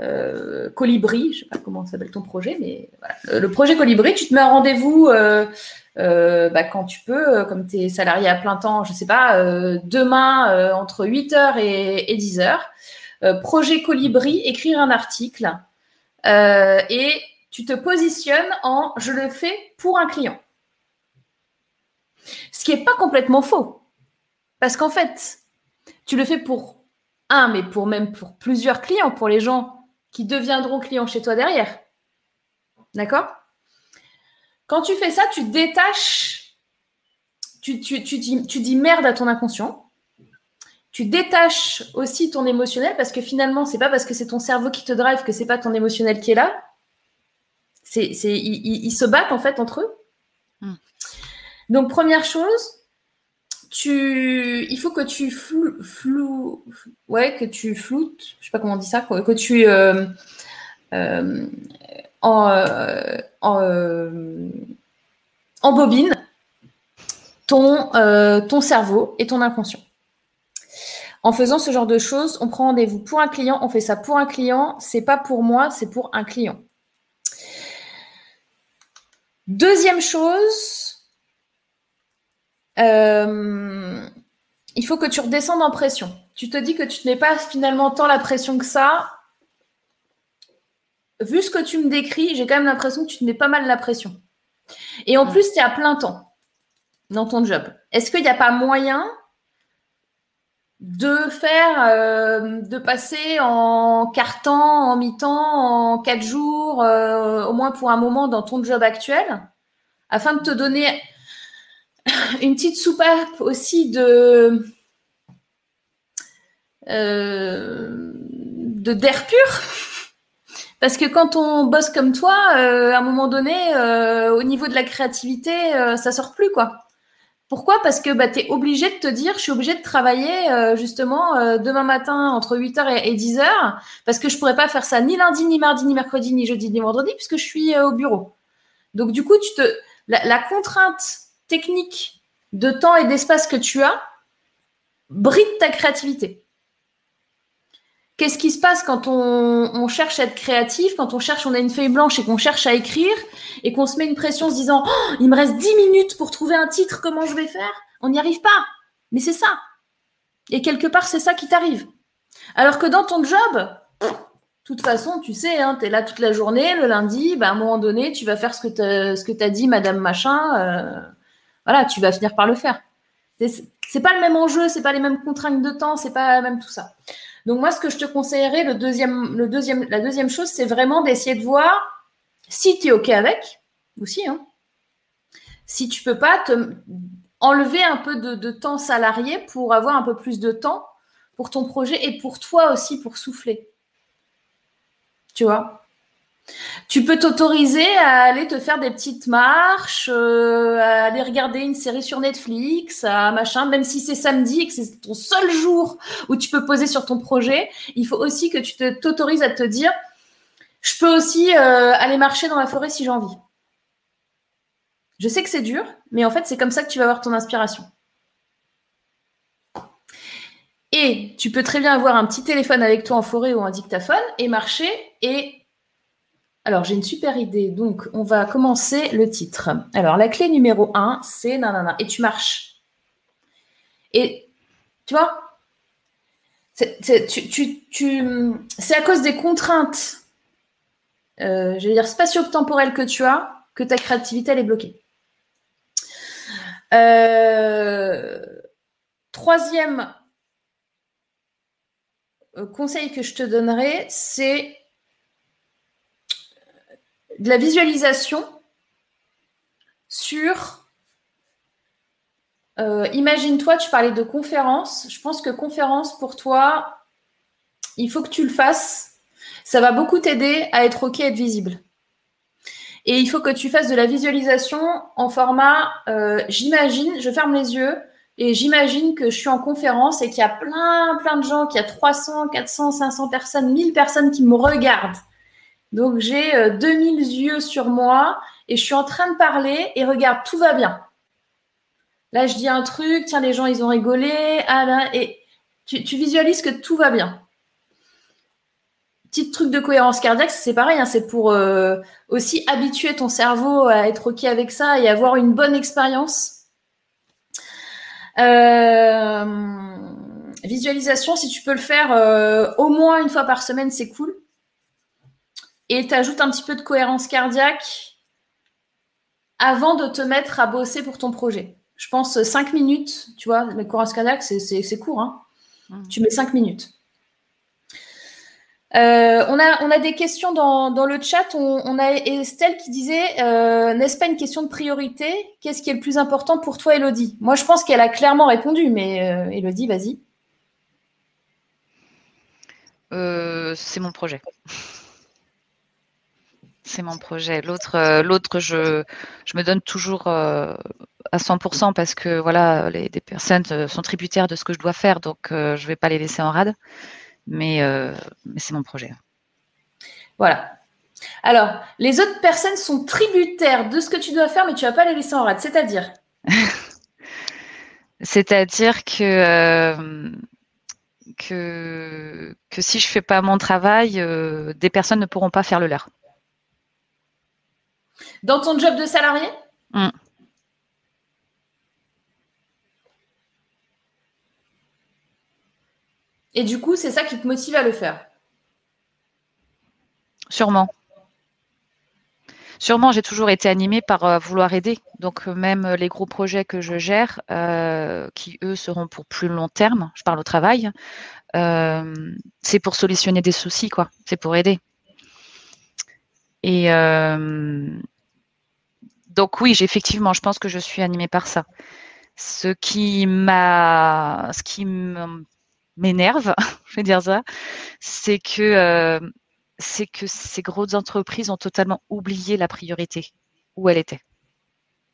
euh, Colibri, je sais pas comment s'appelle ton projet, mais le, projet Colibri, tu te mets un rendez-vous bah, quand tu peux, comme tu es salarié à plein temps, je sais pas, demain entre 8h et, et 10h. Euh, projet Colibri, écrire un article et tu te positionnes en je le fais pour un client. Ce qui n'est pas complètement faux. Parce qu'en fait, tu le fais pour un, mais pour même pour plusieurs clients, pour les gens qui deviendront clients chez toi derrière. D'accord? Quand tu fais ça, tu détaches, tu, tu, dis, tu dis merde à ton inconscient tu détaches aussi ton émotionnel parce que finalement, c'est pas parce que c'est ton cerveau qui te drive que c'est pas ton émotionnel qui est là. C'est, c'est, ils, se battent en fait entre eux. Hmm. Donc, première chose, tu, il faut que tu flou, ouais, que tu floutes, je sais pas comment on dit ça, que tu euh, euh, en, euh, en, bobine ton, ton cerveau et ton inconscient. En faisant ce genre de choses, on prend rendez-vous pour un client, on fait ça pour un client, c'est pas pour moi, c'est pour un client. Deuxième chose, euh, il faut que tu redescendes en pression. Tu te dis que tu n'es pas finalement tant la pression que ça. Vu ce que tu me décris, j'ai quand même l'impression que tu te mets pas mal la pression. Et en plus, tu es à plein temps dans ton job. Est-ce qu'il n'y a pas moyen de faire, euh, de passer en quart temps, en mi-temps, en quatre jours, euh, au moins pour un moment dans ton job actuel, afin de te donner <laughs> une petite soupape aussi de euh, de d'air pur. Parce que quand on bosse comme toi, à un moment donné, au niveau de la créativité, ça sort plus quoi. Pourquoi? Parce que bah, tu es obligé de te dire, je suis obligé de travailler euh, justement euh, demain matin entre 8h et, 10h, parce que je pourrais pas faire ça ni lundi, ni mardi, ni mercredi, ni jeudi, ni vendredi, puisque je suis euh, au bureau. Donc du coup, tu te, la, contrainte technique de temps et d'espace que tu as bride ta créativité. Qu'est-ce qui se passe quand on, cherche à être créatif, quand on cherche, on a une feuille blanche et qu'on cherche à écrire et qu'on se met une pression en se disant oh, il me reste 10 minutes pour trouver un titre, comment je vais faire? On n'y arrive pas. Mais c'est ça. Et quelque part, c'est ça qui t'arrive. Alors que dans ton job, de toute façon, tu sais, hein, tu es là toute la journée, le lundi, bah, à un moment donné, tu vas faire ce que tu as dit, Madame Machin. Euh, voilà, tu vas finir par le faire. C'est pas le même enjeu, c'est pas les mêmes contraintes de temps, c'est pas même tout ça. Donc moi, ce que je te conseillerais, le deuxième, la deuxième chose, c'est vraiment d'essayer de voir si tu es OK avec, aussi, hein, si tu peux pas te enlever un peu de, temps salarié pour avoir un peu plus de temps pour ton projet et pour toi aussi pour souffler. Tu vois? Tu peux t'autoriser à aller te faire des petites marches, euh, à aller regarder une série sur Netflix, à machin, même si c'est samedi et que c'est ton seul jour où tu peux poser sur ton projet, il faut aussi que tu t'autorises à te dire, je peux aussi euh, aller marcher dans la forêt si j'ai envie. Je sais que c'est dur, mais en fait, c'est comme ça que tu vas avoir ton inspiration. Et tu peux très bien avoir un petit téléphone avec toi en forêt ou un dictaphone et marcher. Et alors, j'ai une super idée. Donc, on va commencer le titre. Alors, la clé numéro 1, c'est nanana. Et tu marches. Et tu vois, c'est à cause des contraintes, euh, je vais dire spatio-temporelles que tu as, que ta créativité, elle est bloquée. Euh, troisième euh, conseil que je te donnerai, c'est de la visualisation sur... Euh, imagine-toi, tu parlais de conférence. Je pense que conférence, pour toi, il faut que tu le fasses. Ça va beaucoup t'aider à être OK, à être visible. Et il faut que tu fasses de la visualisation en format, euh, j'imagine, je ferme les yeux, et j'imagine que je suis en conférence et qu'il y a plein, plein de gens, qu'il y a 300, 400, 500 personnes, 1000 personnes qui me regardent. Donc j'ai 2000 euh, yeux sur moi et je suis en train de parler et regarde, tout va bien. Là, je dis un truc, tiens, les gens, ils ont rigolé. Ah et tu, visualises que tout va bien. Petit truc de cohérence cardiaque, c'est pareil, hein, c'est pour euh, aussi habituer ton cerveau à être OK avec ça et avoir une bonne expérience euh, visualisation, si tu peux le faire euh, au moins une fois par semaine, c'est cool. Et tu ajoutes un petit peu de cohérence cardiaque avant de te mettre à bosser pour ton projet. Je pense 5 minutes, tu vois, la cohérence cardiaque, c'est court. Hein. Mmh. Tu mets 5 minutes. Euh, on, a, on a des questions dans, le chat. On, a Estelle qui disait euh, N'est-ce pas une question de priorité? Qu'est-ce qui est le plus important pour toi, Elodie? Moi, je pense qu'elle a clairement répondu, mais euh, Elodie, vas-y. c'est mon projet. C'est mon projet. L'autre, l'autre je, je, me donne toujours à 100% parce que voilà, les, des personnes sont tributaires de ce que je dois faire, donc je ne vais pas les laisser en rade. Euh, mais, c'est mon projet. Voilà. Alors, les autres personnes sont tributaires de ce que tu dois faire, mais tu ne vas pas les laisser en rade. C'est-à-dire? <laughs> C'est-à-dire que, euh, que, que, si je ne fais pas mon travail, euh, des personnes ne pourront pas faire le leur. Dans ton job de salarié mmh. Et du coup, c'est ça qui te motive à le faire. Sûrement. Sûrement, j'ai toujours été animée par euh, vouloir aider. Donc, euh, même les gros projets que je gère, euh, qui eux seront pour plus long terme, je parle au travail, c'est pour solutionner des soucis, quoi. C'est pour aider. Et donc, oui, effectivement, je pense que je suis animée par ça. Ce qui m'a, ce qui m'énerve, <laughs> je vais dire ça, c'est que, euh, c'est que ces grosses entreprises ont totalement oublié la priorité, où elle était.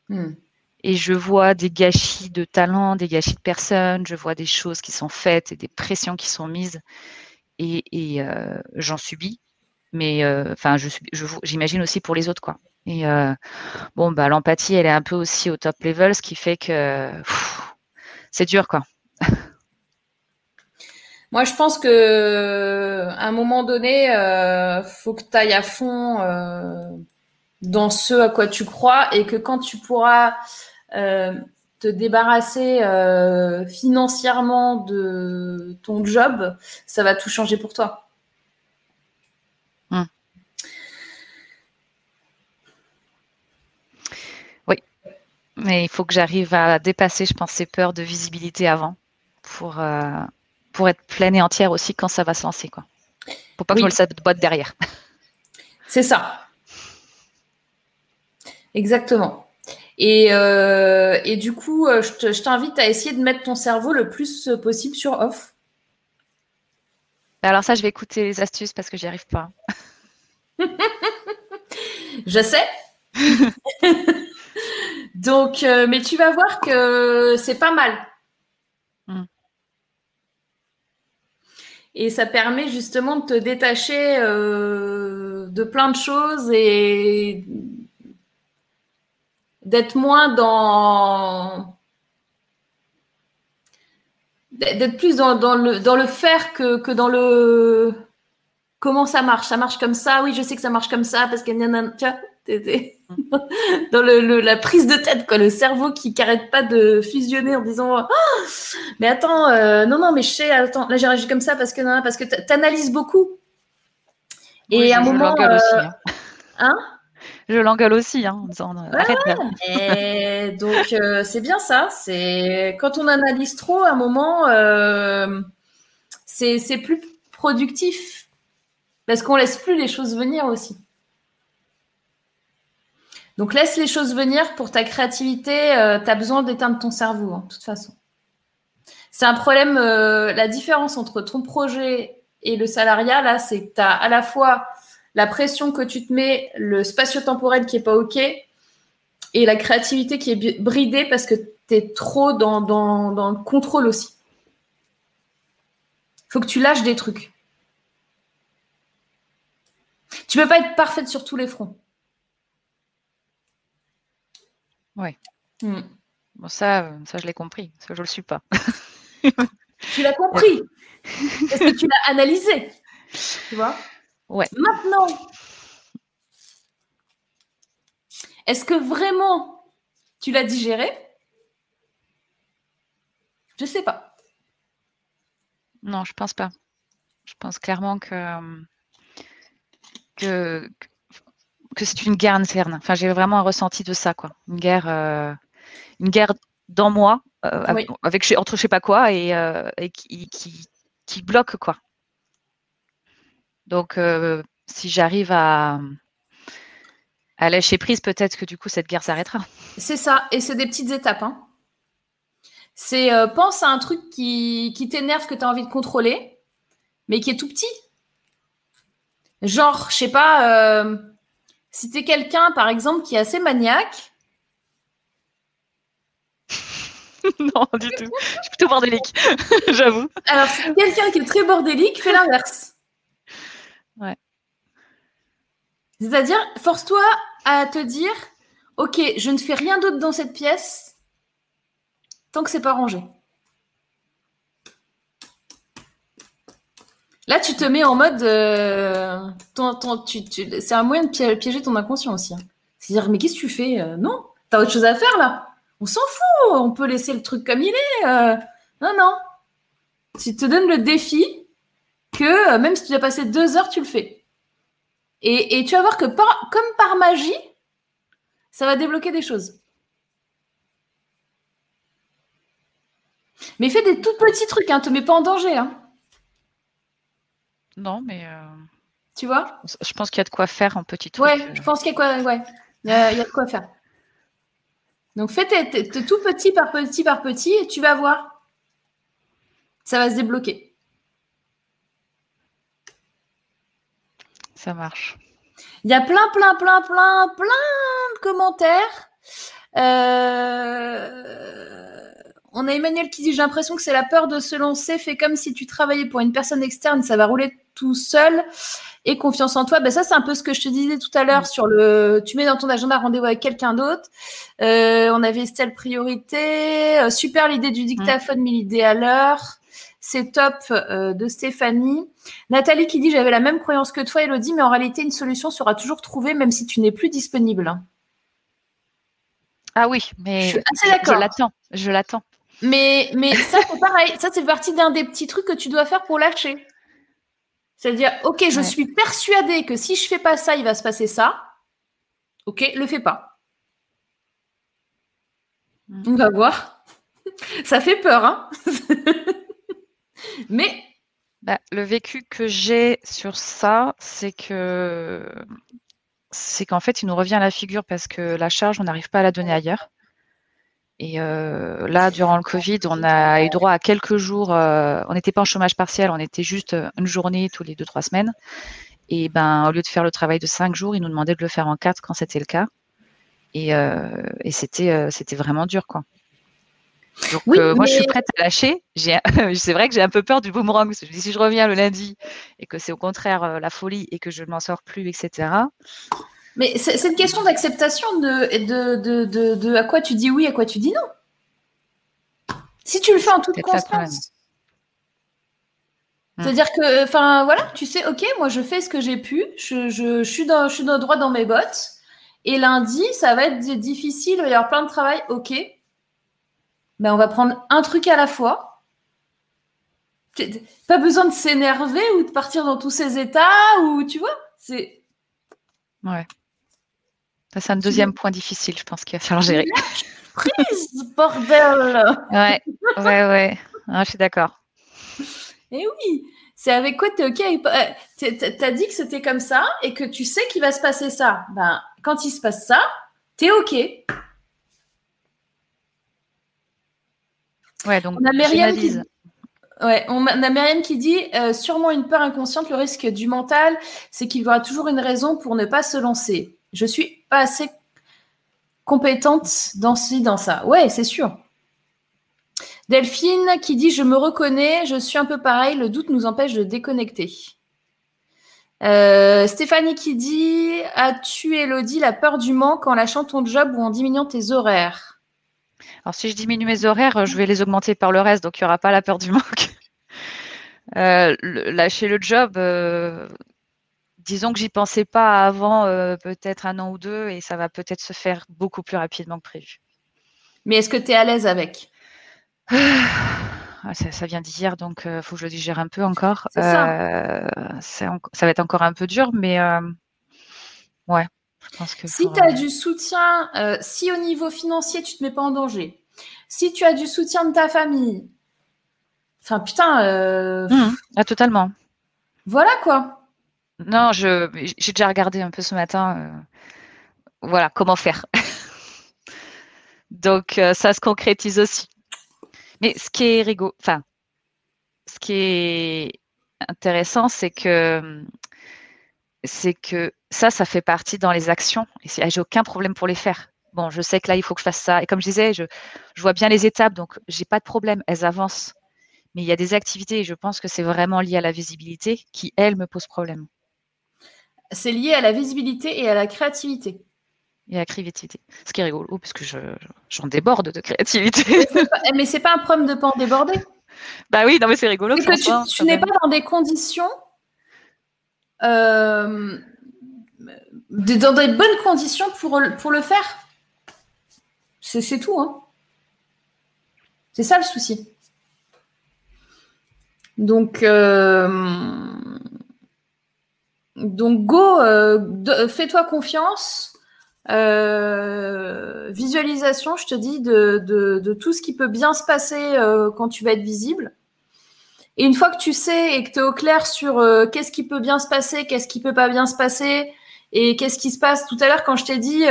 Hmm. Et je vois des gâchis de talents, des gâchis de personnes, je vois des choses qui sont faites et des pressions qui sont mises. Et, euh, j'en subis. Mais euh, enfin, j'imagine aussi pour les autres, quoi. Et bon, bah, l'empathie, elle est un peu aussi au top level, ce qui fait que c'est dur, quoi. <laughs> Moi, je pense que à un moment donné, euh, faut que tu ailles à fond euh, dans ce à quoi tu crois et que quand tu pourras euh, te débarrasser financièrement de ton job, ça va tout changer pour toi. Mais il faut que j'arrive à dépasser, je pense, ces peurs de visibilité avant pour pour être pleine et entière aussi quand ça va se lancer. Quoi. Pour pas que je me le boîte derrière. <laughs> C'est ça. Exactement. Et, euh, et du coup, euh, je t'invite à essayer de mettre ton cerveau le plus possible sur off. Alors ça, je vais écouter les astuces parce que j'y arrive pas. <laughs> je sais. <laughs> Donc, euh, mais tu vas voir que c'est pas mal. Mm. Et ça permet justement de te détacher euh, de plein de choses et d'être moins dans d'être plus dans, le, dans le faire que, que dans le comment ça marche Ça marche comme ça Oui, je sais que ça marche comme ça parce que <laughs> dans le, la prise de tête, quoi, le cerveau qui n'arrête pas de fusionner en disant ah, Mais attends, euh, non, non, mais je sais, attends, là j'ai réagi comme ça parce que, non, parce que tu analyses beaucoup. Et à un moment. Euh, aussi, hein, hein <laughs> je l'engueule aussi hein, en disant arrête Et donc euh, c'est bien ça. C'est quand on analyse trop, à un moment, c'est plus productif parce qu'on laisse plus les choses venir aussi. Donc laisse les choses venir pour ta créativité. Euh, tu as besoin d'éteindre ton cerveau, hein, de toute façon. C'est un problème. Euh, la différence entre ton projet et le salariat, là, c'est que tu as à la fois la pression que tu te mets, le spatio-temporel qui est pas OK, et la créativité qui est bridée parce que tu es trop dans, dans le contrôle aussi. Faut que tu lâches des trucs. Tu peux pas être parfaite sur tous les fronts. Oui. Hmm. Bon, ça, ça, je l'ai compris. Ça, je le suis pas. <laughs> tu l'as compris. Est-ce que tu l'as analysé Tu vois? Ouais. Maintenant, est-ce que vraiment tu l'as digéré? Je sais pas. Non, je pense pas. Je pense clairement que, que, que c'est une guerre interne. Enfin, j'ai vraiment un ressenti de ça, quoi. Une guerre, euh, une guerre dans moi, euh, avec entre je sais pas quoi et, euh, qui, qui, bloque quoi. Donc, si j'arrive à, à lâcher prise, peut-être que du coup cette guerre s'arrêtera. C'est ça, et c'est des petites étapes. Hein. C'est pense à un truc qui, qui t'énerve, que tu as envie de contrôler, mais qui est tout petit. Genre, je sais pas si tu es quelqu'un, par exemple, qui est assez maniaque. <laughs> non, du tout. Je suis plutôt bordélique, <laughs> j'avoue. Alors, si quelqu'un qui est très bordélique, fais l'inverse. Ouais. C'est-à-dire, force-toi à te dire Ok, je ne fais rien d'autre dans cette pièce tant que c'est pas rangé. Là, tu te mets en mode. Euh, c'est un moyen de piéger ton inconscient aussi. Hein. C'est-à-dire, mais qu'est-ce que tu fais euh, Non, t'as autre chose à faire là. On s'en fout, on peut laisser le truc comme il est. Euh. non, non. Tu te donnes le défi que même si tu as passé deux heures, tu le fais. Et, tu vas voir que comme par magie, ça va débloquer des choses. Mais fais des tout petits trucs, hein, te mets pas en danger. Hein. Non, mais. Euh, tu vois? Je pense qu'il y a de quoi faire en petit truc. Ouais, euh. je pense qu'il y a quoi, ouais. Il y a, de quoi faire. Donc fais tout petit par petit par petit et tu vas voir. Ça va se débloquer. Ça marche. Il y a plein, plein, plein, plein, plein de commentaires. Euh on a Emmanuel qui dit J'ai l'impression que c'est la peur de se lancer. Fais comme si tu travaillais pour une personne externe, ça va rouler tout seul. Et confiance en toi. Ben, ça, c'est un peu ce que je te disais tout à l'heure mm. sur le. Tu mets dans ton agenda rendez-vous avec quelqu'un d'autre. Euh, on avait Estelle Priorité. Euh, super l'idée du dictaphone, mais l'idée à l'heure. C'est top euh, de Stéphanie. Nathalie qui dit J'avais la même croyance que toi, Elodie, mais en réalité, une solution sera toujours trouvée, même si tu n'es plus disponible. Ah oui, mais je l'attends. Je l'attends. Mais, mais ça, c'est pareil. Ça, c'est partie d'un des petits trucs que tu dois faire pour lâcher. C'est-à-dire, OK, je suis persuadée que si je fais pas ça, il va se passer ça. OK, le fais pas. Mm. On va voir. Ça fait peur, hein <laughs> Mais. Bah, le vécu que j'ai sur ça, c'est que c'est qu'en fait, il nous revient à la figure parce que la charge, on n'arrive pas à la donner ailleurs. Et euh, là, durant le Covid, on a eu droit à quelques jours. Euh, on n'était pas en chômage partiel, on était juste une journée tous les deux trois semaines. Et ben, au lieu de faire le travail de cinq jours, ils nous demandaient de le faire en quatre quand c'était le cas. Et, et c'était, c'était vraiment dur, quoi. Donc, moi, je suis prête à lâcher. <laughs> c'est vrai que j'ai un peu peur du boomerang. Parce que je dis, si je reviens le lundi et que c'est au contraire la folie et que je ne m'en sors plus, etc. Mais c'est une question d'acceptation de de, de, de, à quoi tu dis oui, à quoi tu dis non. Si tu le fais en toute constance. Hmm. C'est-à-dire que, enfin, voilà, tu sais, ok, moi je fais ce que j'ai pu, je, je, je, suis dans, je suis dans, droit dans mes bottes, et lundi, ça va être difficile, il va y avoir plein de travail, ok. Ben, on va prendre un truc à la fois. Pas besoin de s'énerver ou de partir dans tous ces états, ou tu vois, c'est. Ouais. C'est un deuxième point difficile, je pense, qu'il va falloir gérer. Prise, bordel <laughs> Ouais, ouais, ouais. Ah, je suis d'accord. Et oui, c'est avec quoi tu es OK euh, Tu as dit que c'était comme ça et que tu sais qu'il va se passer ça. Ben, quand il se passe ça, tu es OK. Ouais, donc on a Myriam qui... Ouais, on a Myriam qui dit euh, sûrement une peur inconsciente, le risque du mental, c'est qu'il y aura toujours une raison pour ne pas se lancer. Je suis pas assez compétente dans ci, dans ça. Ouais, c'est sûr. Delphine qui dit Je me reconnais, je suis un peu pareil, le doute nous empêche de déconnecter. Euh, Stéphanie qui dit As-tu, Elodie, la peur du manque en lâchant ton job ou en diminuant tes horaires? Alors, si je diminue mes horaires, je vais les augmenter par le reste, donc il n'y aura pas la peur du manque. <laughs> Euh, lâcher le job, euh, disons que j'y pensais pas avant euh, peut-être un an ou deux et ça va peut-être se faire beaucoup plus rapidement que prévu. Mais est-ce que tu es à l'aise avec? Ah, ça, vient d'hier, donc il euh, faut que je digère un peu encore. Ça. Euh, ça. va être encore un peu dur, mais ouais, je pense que. Si tu as du soutien, si au niveau financier, tu ne te mets pas en danger, si tu as du soutien de ta famille, enfin putain. Mmh, ah, totalement. Voilà quoi. Non, je j'ai déjà regardé un peu ce matin. Euh, voilà, comment faire. <laughs> Donc euh, ça se concrétise aussi. Mais ce qui est rigolo, enfin, ce qui est intéressant, c'est que c'est que ça, ça fait partie dans les actions. Et j'ai aucun problème pour les faire. Bon, je sais que là, il faut que je fasse ça. Et comme je disais, je, je vois bien les étapes, donc j'ai pas de problème. Elles avancent. Mais il y a des activités, et je pense que c'est vraiment lié à la visibilité, qui, elles, me posent problème c'est lié à la visibilité et à la créativité. Et à la créativité. Ce qui est rigolo, parce que j'en déborde de créativité. mais c'est pas un problème de pas en déborder. <laughs> Bah oui, non, mais c'est rigolo. que tu, n'es pas dans des conditions. Euh, dans des bonnes conditions pour, pour le faire. C'est tout. Hein. C'est ça le souci. Donc, euh, donc go, euh, fais-toi confiance. Euh, visualisation, je te dis, de, tout ce qui peut bien se passer euh, quand tu vas être visible. Et une fois que tu sais et que tu es au clair sur qu'est-ce qui peut bien se passer, qu'est-ce qui peut pas bien se passer, et qu'est-ce qui se passe tout à l'heure quand je t'ai dit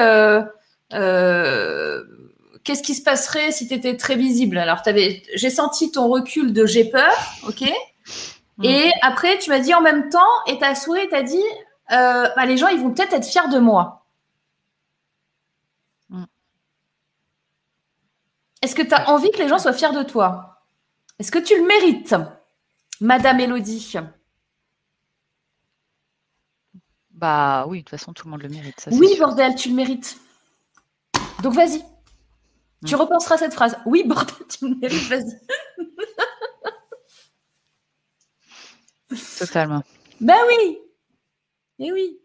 qu'est-ce qui se passerait si tu étais très visible? Alors, j'ai senti ton recul de j'ai peur, ok? Et après, tu m'as dit en même temps, et ta souris t'a dit, euh, bah, les gens, ils vont peut-être être fiers de moi. Mm. Est-ce que tu as envie que les gens soient fiers de toi? Est-ce que tu le mérites, Madame Elodie? Bah oui, de toute façon, tout le monde le mérite. oui, bordel, tu le mérites. Donc vas-y. Tu mm. repenseras cette phrase. Oui, bordel, tu le mérites, vas-y. <laughs> Totalement. Ben oui. Et eh oui.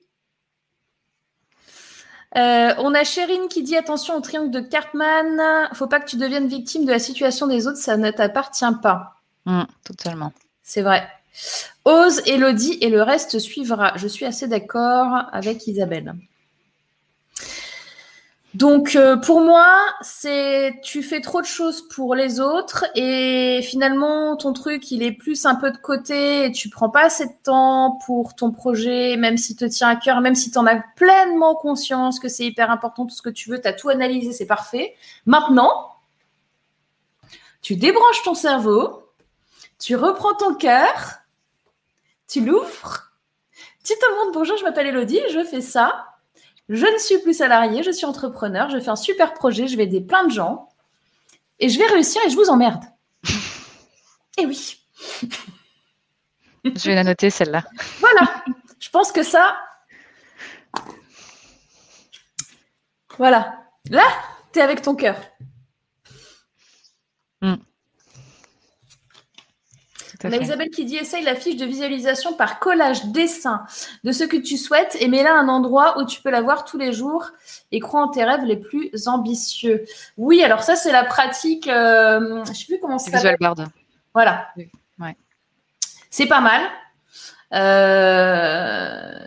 Euh, on a Chérine qui dit attention au triangle de Cartman. Faut pas que tu deviennes victime de la situation des autres, ça ne t'appartient pas. Mm, totalement. C'est vrai. Ose, Elodie et le reste suivra. Je suis assez d'accord avec Isabelle. Donc euh, pour moi, c'est tu fais trop de choses pour les autres et finalement ton truc il est plus un peu de côté et tu prends pas assez de temps pour ton projet, même s'il te tient à cœur, même si tu en as pleinement conscience que c'est hyper important tout ce que tu veux, tu as tout analysé, c'est parfait. Maintenant, tu débranches ton cerveau, tu reprends ton cœur, tu l'ouvres, tu te montres bonjour, je m'appelle Elodie, je fais ça Je ne suis plus salarié, je suis entrepreneur, je fais un super projet, je vais aider plein de gens et je vais réussir et je vous emmerde. et oui. je vais la noter celle-là. Voilà. Je pense que ça. Voilà. Là, tu es avec ton cœur. On a Isabelle qui dit essaye la fiche de visualisation par collage dessin de ce que tu souhaites et mets-la à un endroit où tu peux la voir tous les jours et crois en tes rêves les plus ambitieux. Oui, alors ça c'est la pratique. Euh, je ne sais plus comment ça s'appelle. Visual board. Voilà. Ouais. C'est pas mal. Euh...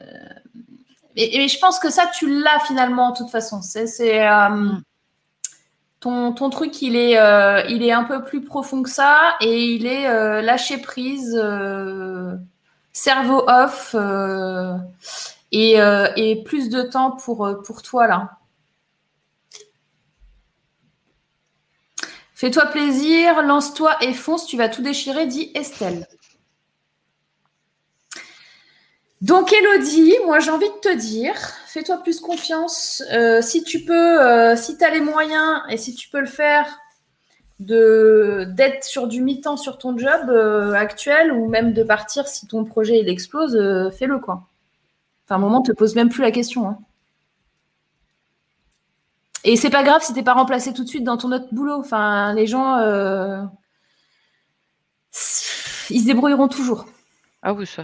Et, je pense que ça tu l'as finalement de toute façon. C'est euh, mm ton, truc, il est, euh, il est un peu plus profond que ça et il est euh, lâcher prise, euh, cerveau off et, et, plus de temps pour, pour toi là. Fais-toi plaisir, lance-toi et fonce, tu vas tout déchirer, dit Estelle. Donc Elodie, moi j'ai envie de te dire, fais-toi plus confiance. Euh, si tu peux, euh, si tu as les moyens et si tu peux le faire, d'être sur du mi-temps sur ton job euh, actuel ou même de partir si ton projet il explose, fais-le quoi. Enfin, à un moment, te pose même plus la question. Hein. Et c'est pas grave si t'es pas remplacé tout de suite dans ton autre boulot. Les gens, ils se débrouilleront toujours. Ah oui, ça.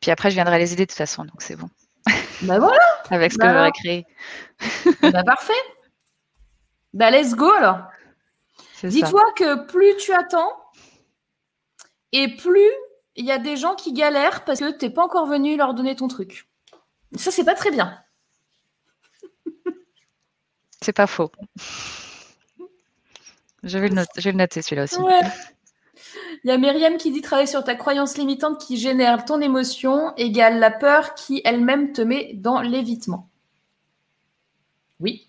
Puis après, je viendrai les aider de toute façon, donc c'est bon. <laughs> Bah voilà. <laughs> Avec ce que bah j'aurais créé. bah parfait. Bah let's go alors. Dis-toi que plus tu attends et plus il y a des gens qui galèrent parce que tu n'es pas encore venu leur donner ton truc. Ça, c'est pas très bien. C'est pas faux. Je vais le noter, celui-là aussi. Ouais. Il y a Myriam qui dit travailler sur ta croyance limitante qui génère ton émotion égale la peur qui elle-même te met dans l'évitement. Oui.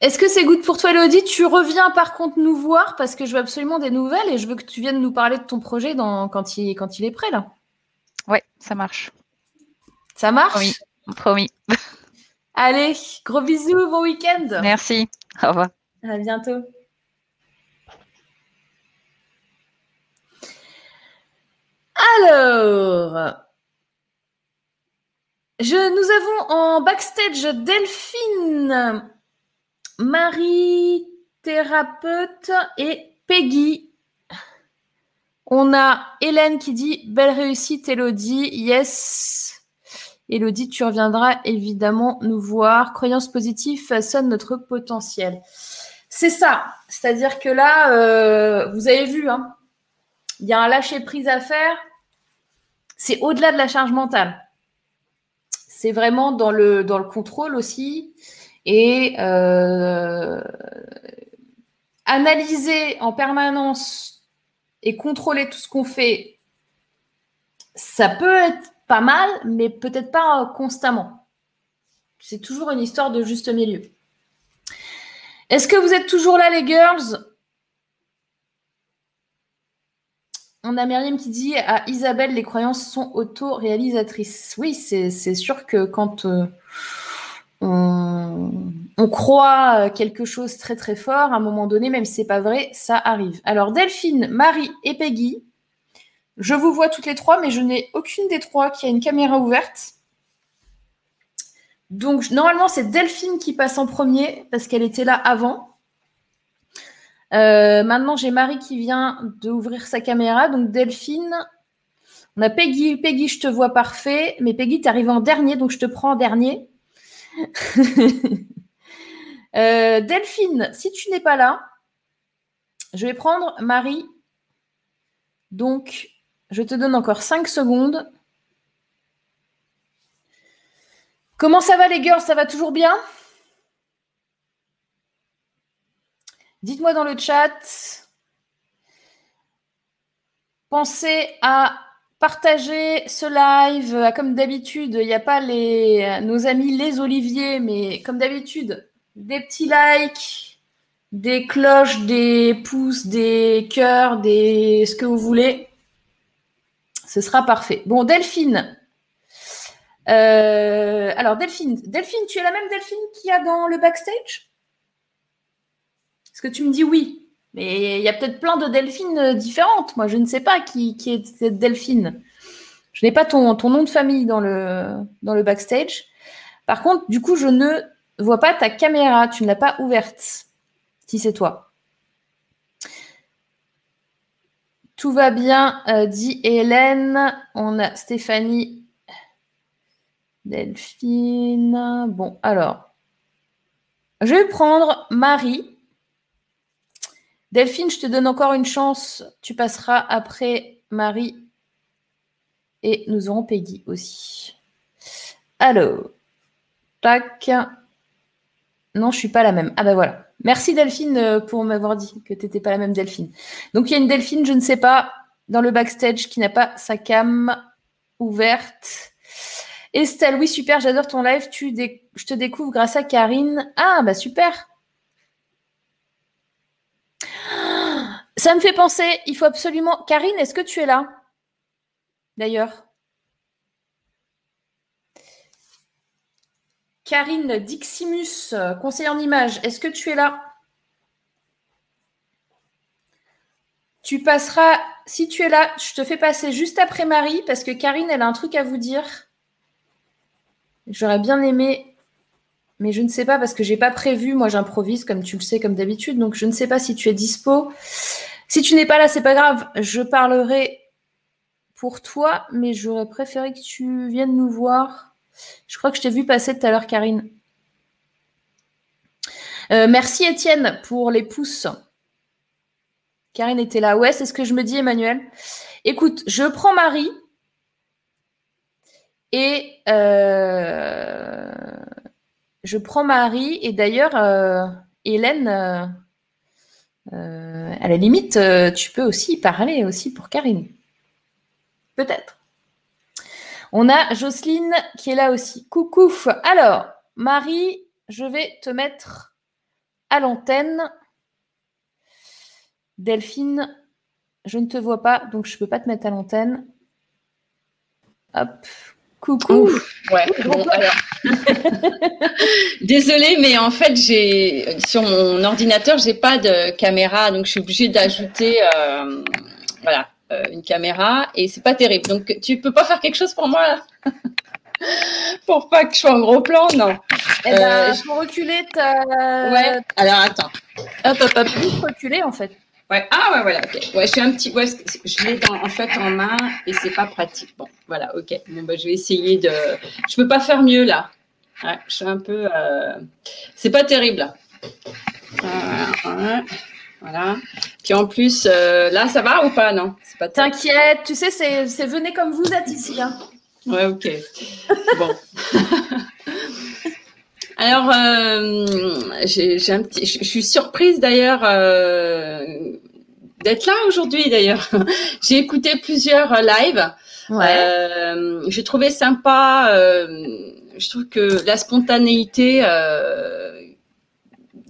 Est-ce que c'est good pour toi, Elodie? Tu reviens par contre nous voir parce que je veux absolument des nouvelles et je veux que tu viennes nous parler de ton projet quand, il, quand il est prêt là. Ouais, ça marche. Ça marche? Promis. Promis. Allez, gros bisous, bon week-end. Merci. Au revoir. À bientôt. Alors, je, nous avons en backstage Delphine, Marie, thérapeute et Peggy. On a Hélène qui dit belle réussite, Elodie. Yes. Elodie, tu reviendras évidemment nous voir. Croyance positive façonne notre potentiel. C'est ça. C'est-à-dire que là, euh, vous avez vu, hein, il y a un lâcher-prise à faire. C'est au-delà de la charge mentale. C'est vraiment dans le, dans le contrôle aussi. Et euh, analyser en permanence et contrôler tout ce qu'on fait, ça peut être pas mal, mais peut-être pas euh, constamment. C'est toujours une histoire de juste milieu. Est-ce que vous êtes toujours là, les girls? On a Myriam qui dit à Isabelle, les croyances sont auto-réalisatrices. Oui, c'est sûr que quand euh, on, on, croit quelque chose très très fort, à un moment donné, même si c'est pas vrai, ça arrive. Alors Delphine, Marie et Peggy, je vous vois toutes les trois, mais je n'ai aucune des trois qui a une caméra ouverte. Donc, normalement, c'est Delphine qui passe en premier parce qu'elle était là avant. Euh, maintenant, j'ai Marie qui vient d'ouvrir sa caméra. Donc, Delphine, on a Peggy. Peggy, je te vois parfait. Mais Peggy, tu arrives en dernier, donc je te prends en dernier. <laughs> Euh, Delphine, si tu n'es pas là, je vais prendre Marie. Donc, je te donne encore 5 secondes. Comment ça va les girls? Ça va toujours bien? Dites-moi dans le chat. Pensez à partager ce live. Comme d'habitude, il n'y a pas les, nos amis les Oliviers, mais comme d'habitude, des petits likes, des cloches, des pouces, des cœurs, des ce que vous voulez. Ce sera parfait. Bon, Delphine. Euh, alors, Delphine, Delphine, tu es la même Delphine qu'il y a dans le backstage? Est-ce que tu me dis oui Mais il y a peut-être plein de Delphines différentes. Moi, je ne sais pas qui, qui est cette Delphine. Je n'ai pas ton, ton, nom de famille dans le, dans le backstage. Par contre, du coup, je ne vois pas ta caméra. Tu ne l'as pas ouverte si c'est toi. Tout va bien, euh, dit Hélène. On a Stéphanie, Delphine. Bon, alors, je vais prendre Marie. Delphine, je te donne encore une chance. Tu passeras après Marie. Et nous aurons Peggy aussi. Alors, tac. Non, je suis pas la même. Ah ben voilà. Merci Delphine euh, pour m'avoir dit que tu pas la même Delphine. Donc il y a une Delphine, je ne sais pas, dans le backstage qui n'a pas sa cam ouverte. Estelle, oui, super, j'adore ton live. Je te découvre grâce à Karine. Ah, bah super. Ça me fait penser, il faut absolument. Karine, est-ce que tu es là? D'ailleurs. Karine Diximus, conseiller en image, est-ce que tu es là? Tu passeras, si tu es là, je te fais passer juste après Marie parce que Karine, elle a un truc à vous dire. J'aurais bien aimé, mais je ne sais pas parce que j'ai pas prévu. Moi, j'improvise comme tu le sais, comme d'habitude. Donc, je ne sais pas si tu es dispo. Si tu n'es pas là, c'est pas grave. Je parlerai pour toi, mais j'aurais préféré que tu viennes nous voir je crois que je t'ai vu passer tout à l'heure, Karine. Euh, merci Étienne pour les pouces. Karine était là. Ouais, c'est ce que je me dis, Emmanuel. Écoute, je prends Marie et euh, je prends Marie et d'ailleurs euh, Hélène, à la limite, tu peux aussi parler aussi pour Karine. Peut-être. On a Jocelyne qui est là aussi. Coucou. Alors, Marie, je vais te mettre à l'antenne. Delphine, je ne te vois pas, donc je ne peux pas te mettre à l'antenne. Hop. Coucou. ouais, bon, alors. <laughs> Désolée, mais en fait, j'ai sur mon ordinateur, j'ai pas de caméra, donc je suis obligée d'ajouter, euh, voilà, une caméra et c'est pas terrible. Donc tu peux pas faire quelque chose pour moi là <laughs> pour pas que je sois en gros plan, non. Eh ben, euh, je peux reculer ta. Ouais. Alors attends. Hop, hop, hop. Juste reculer en fait. Ouais. Ah ouais, voilà. Ok. Ouais, je suis un petit. Ouais, je l'ai en fait en main et c'est pas pratique. Bon, voilà. Ok. Bon, bah, je vais essayer de. Je peux pas faire mieux là. Ouais, je suis un peu. Euh... C'est pas terrible là. Voilà. Voilà. Puis en plus, euh, là, ça va ou pas? Non pas T'inquiète, tu sais, c'est venez comme vous êtes ici. Hein. Ouais, ok. bon. <laughs> Alors, euh, j'ai un petit, je suis surprise d'ailleurs euh, d'être là aujourd'hui. D'ailleurs, <laughs> j'ai écouté plusieurs lives. Ouais. j'ai trouvé sympa. je trouve que la spontanéité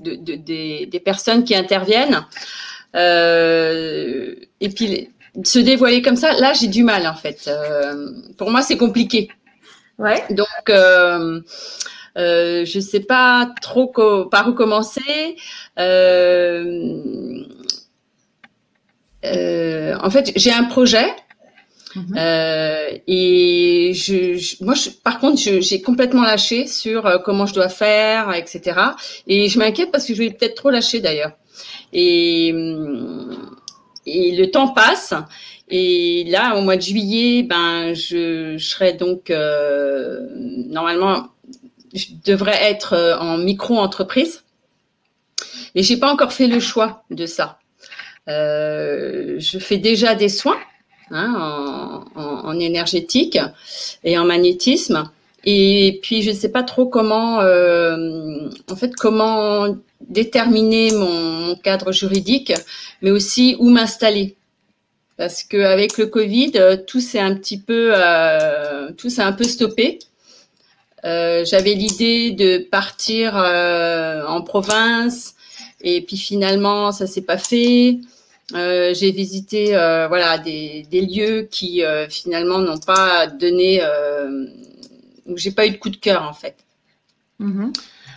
de, des, des, personnes qui interviennent. Euh, et puis se dévoiler comme ça, là j'ai du mal en fait. Euh, pour moi c'est compliqué. Ouais. Donc euh, euh, je sais pas trop par où commencer. Euh, euh, en fait j'ai un projet. Mhm. Euh, et je, moi, je, par contre, j'ai complètement lâché sur euh, comment je dois faire, etc. Et je m'inquiète parce que je vais peut-être trop lâcher d'ailleurs. Et, et le temps passe. Et là, au mois de juillet, ben, je, je serai donc euh, normalement, je devrais être euh, en micro-entreprise. Et j'ai pas encore fait le choix de ça. Euh, je fais déjà des soins hein, en, énergétique et en magnétisme. Et puis je ne sais pas trop comment, euh, en fait, comment déterminer mon, cadre juridique, mais aussi où m'installer. Parce qu'avec le Covid, tout s'est un petit peu, euh, tout s'est un peu stoppé. Euh, J'avais l'idée de partir euh, en province, Et puis finalement, ça s'est pas fait. Euh, j'ai visité euh, voilà des, des, lieux qui euh, finalement n'ont pas donné où j'ai pas eu de coup de cœur en fait. Mm-hmm.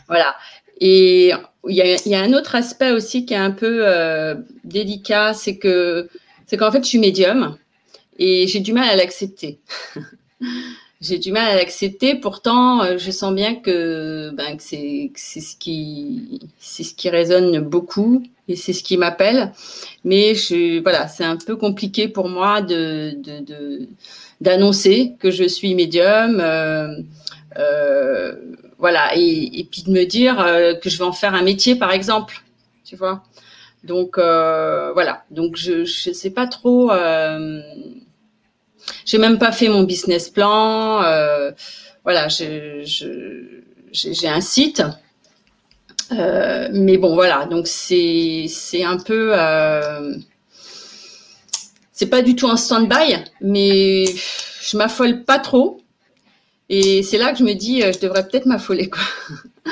Voilà. Et il y a, y a, un autre aspect aussi qui est un peu délicat, c'est que c'est qu'en fait je suis médium et j'ai du mal à l'accepter. <laughs> j'ai du mal à l'accepter. Pourtant, je sens bien que, ben, c'est ce qui résonne beaucoup et c'est ce qui m'appelle. Mais voilà, c'est un peu compliqué pour moi d'annoncer que je suis médium. Euh, euh, voilà, et, puis de me dire euh, que je vais en faire un métier, par exemple, tu vois. Donc voilà, donc je ne sais pas trop. J'ai même pas fait mon business plan. voilà, j'ai un site euh, mais bon, voilà. Donc c'est c'est un peu euh, c'est pas du tout un stand-by, mais je m'affole pas trop. Et c'est là que je me dis, euh, je devrais peut-être m'affoler quoi, <laughs>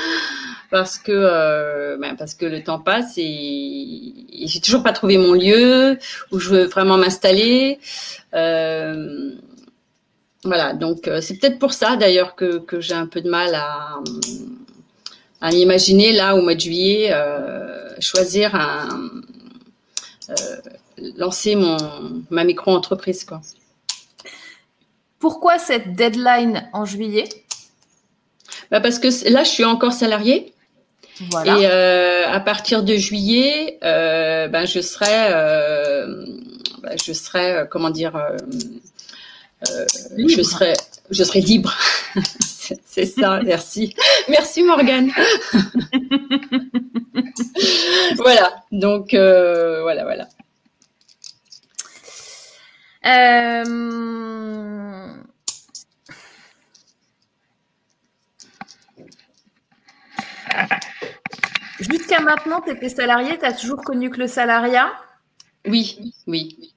parce que ben, parce que le temps passe et, j'ai toujours pas trouvé mon lieu où je veux vraiment m'installer. voilà, donc c'est peut-être pour ça d'ailleurs que, que j'ai un peu de mal à, à m'imaginer là au mois de juillet euh, choisir un euh, lancer mon ma micro entreprise quoi. Pourquoi cette deadline en juillet? Bah Parce que là, je suis encore salariée. Voilà. Et euh, à partir de juillet, ben, je serai, ben, je serai, comment dire, je serai, je serai libre. <laughs> C'est ça, merci. Merci Morgane. <laughs> voilà, donc euh, voilà, voilà. Jusqu'à maintenant, tu étais salarié, tu as toujours connu que le salariat? Oui, oui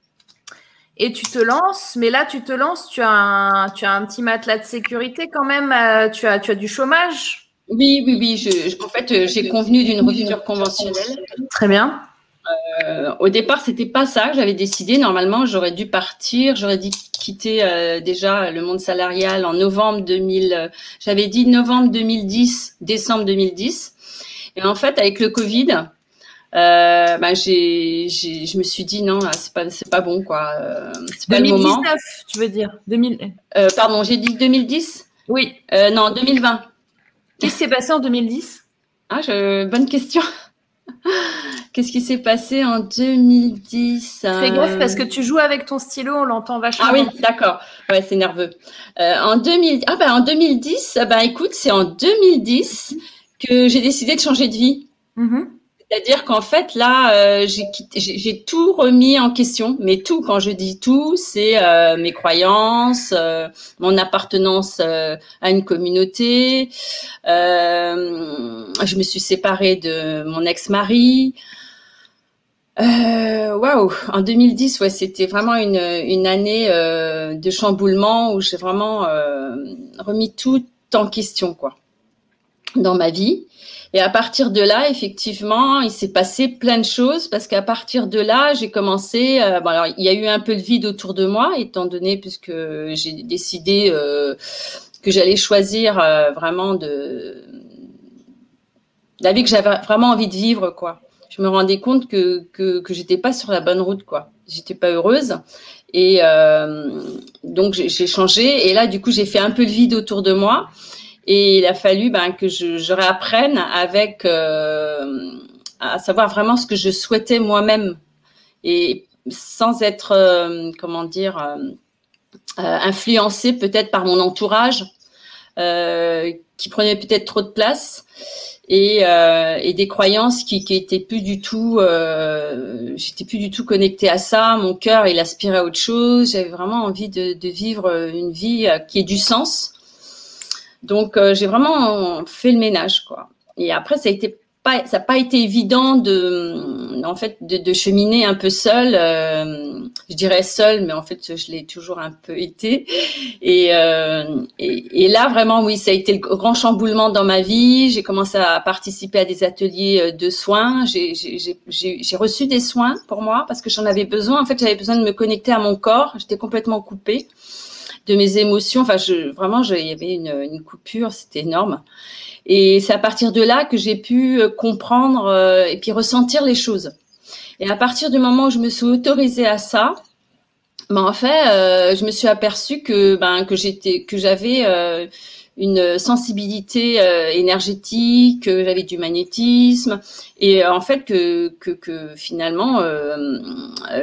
et tu te lances, mais là tu te lances, tu as un, tu as un petit matelas de sécurité quand même, euh, tu, as, tu as du chômage? Oui, oui, oui. Je, en fait, euh, j'ai convenu d'une rupture conventionnelle. Très bien. Euh, au départ, c'était pas ça que j'avais décidé. Normalement, j'aurais dû partir, j'aurais dû quitter euh, déjà le monde salarial en novembre 2000. j'avais dit novembre 2010, décembre 2010. Et en fait, avec le Covid, euh, bah, j'ai, j'ai, je me suis dit non, c'est pas, c'est pas bon quoi. Euh, c'est pas 2019, le moment. tu veux dire? 2000... Euh, pardon, j'ai dit 2010 Oui. Euh, non, 2020. Qu'est-ce qui s'est passé en 2010 Ah, je... bonne question. Qu'est-ce qui s'est passé en 2010 Fais gaffe parce que tu joues avec ton stylo, on l'entend vachement. Ah oui, d'accord. Ouais, c'est nerveux. Euh, en 2000, ah bah en 2010, bah écoute, c'est en 2010 que j'ai décidé de changer de vie. Mm-hmm. C'est-à-dire qu'en fait, là, euh, j'ai tout remis en question. Mais tout, quand je dis tout, c'est euh, mes croyances, euh, mon appartenance à une communauté. je me suis séparée de mon ex-mari. Waouh En 2010, ouais, c'était vraiment une, une année de chamboulement où j'ai vraiment remis tout en question, quoi, dans ma vie. Et à partir de là, effectivement, il s'est passé plein de choses parce qu'à partir de là, j'ai commencé. Euh, bon, alors, il y a eu un peu de vide autour de moi, étant donné puisque j'ai décidé euh, que j'allais choisir euh, vraiment de la vie que j'avais vraiment envie de vivre, quoi. Je me rendais compte que que, que j'étais pas sur la bonne route, quoi. J'étais pas heureuse. Et donc j'ai changé. Et là, du coup, j'ai fait un peu de vide autour de moi. Et il a fallu ben, que je, je réapprenne avec, euh, à savoir vraiment ce que je souhaitais moi-même et sans être, euh, comment dire, euh, euh influencée peut-être par mon entourage euh, qui prenait peut-être trop de place et, et des croyances qui, qui étaient plus du tout, j'étais plus du tout connectée à ça. Mon cœur, il aspirait à autre chose. J'avais vraiment envie de, de vivre une vie qui ait du sens donc, euh, j'ai vraiment fait le ménage, quoi. Et après, ça a été pas, ça n'a pas été évident de, en fait, de, cheminer un peu seul. Euh, je dirais seul, mais en fait, je l'ai toujours un peu été. Et, euh, et, là, vraiment, oui, ça a été le grand chamboulement dans ma vie. J'ai commencé à participer à des ateliers euh, de soins. J'ai reçu des soins pour moi parce que j'en avais besoin. En fait, j'avais besoin de me connecter à mon corps. J'étais complètement coupée de mes émotions. Enfin, je, vraiment, il y avait une, une coupure. C'était énorme. Et c'est à partir de là que j'ai pu euh, comprendre euh, et puis ressentir les choses. Et à partir du moment où je me suis autorisée à ça, ben en fait, euh, je me suis aperçue que ben que j'étais que j'avais une sensibilité énergétique, que j'avais du magnétisme et en fait que que, que finalement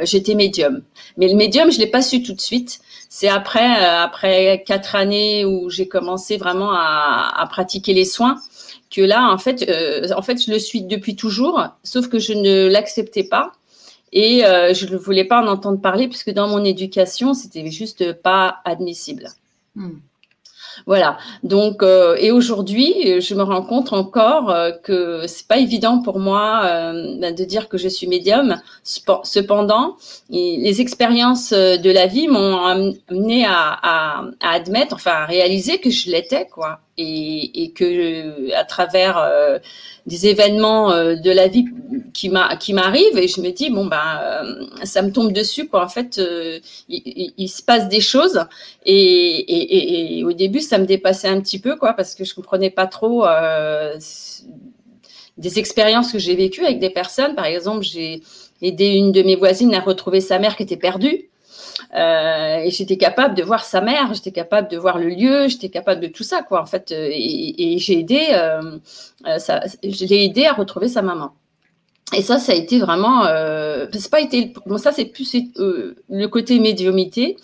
j'étais médium. Mais le médium, je l'ai pas su tout de suite. C'est après, euh, après quatre années où j'ai commencé vraiment à, pratiquer les soins, que là, en fait, euh, en fait, je le suis depuis toujours, sauf que je ne l'acceptais pas. Et euh, je ne voulais pas en entendre parler puisque dans mon éducation, c'était juste pas admissible. Hmm. Voilà. Donc, euh, et aujourd'hui, je me rends compte encore euh, que c'est pas évident pour moi euh, ben, de dire que je suis médium. Cependant, les expériences de la vie m'ont amené à, à, à, admettre, enfin, à réaliser que je l'étais, quoi et, et que à travers euh, des événements euh, de la vie qui m'a qui m'arrivent et je me dis bon ben euh, ça me tombe dessus quoi. En fait il, se passe des choses. Et, au début ça me dépassait un petit peu quoi parce que je comprenais pas trop des expériences que j'ai vécues avec des personnes. Par exemple j'ai aidé une de mes voisines à retrouver sa mère qui était perdue euh, et j'étais capable de voir sa mère, j'étais capable de voir le lieu, j'étais capable de tout ça, quoi, en fait. Euh, et, j'ai aidé, euh, ça, je l'ai aidé à retrouver sa maman. Et ça, ça a été vraiment, euh, c'est pas été, bon, ça c'est plus le côté médiumité.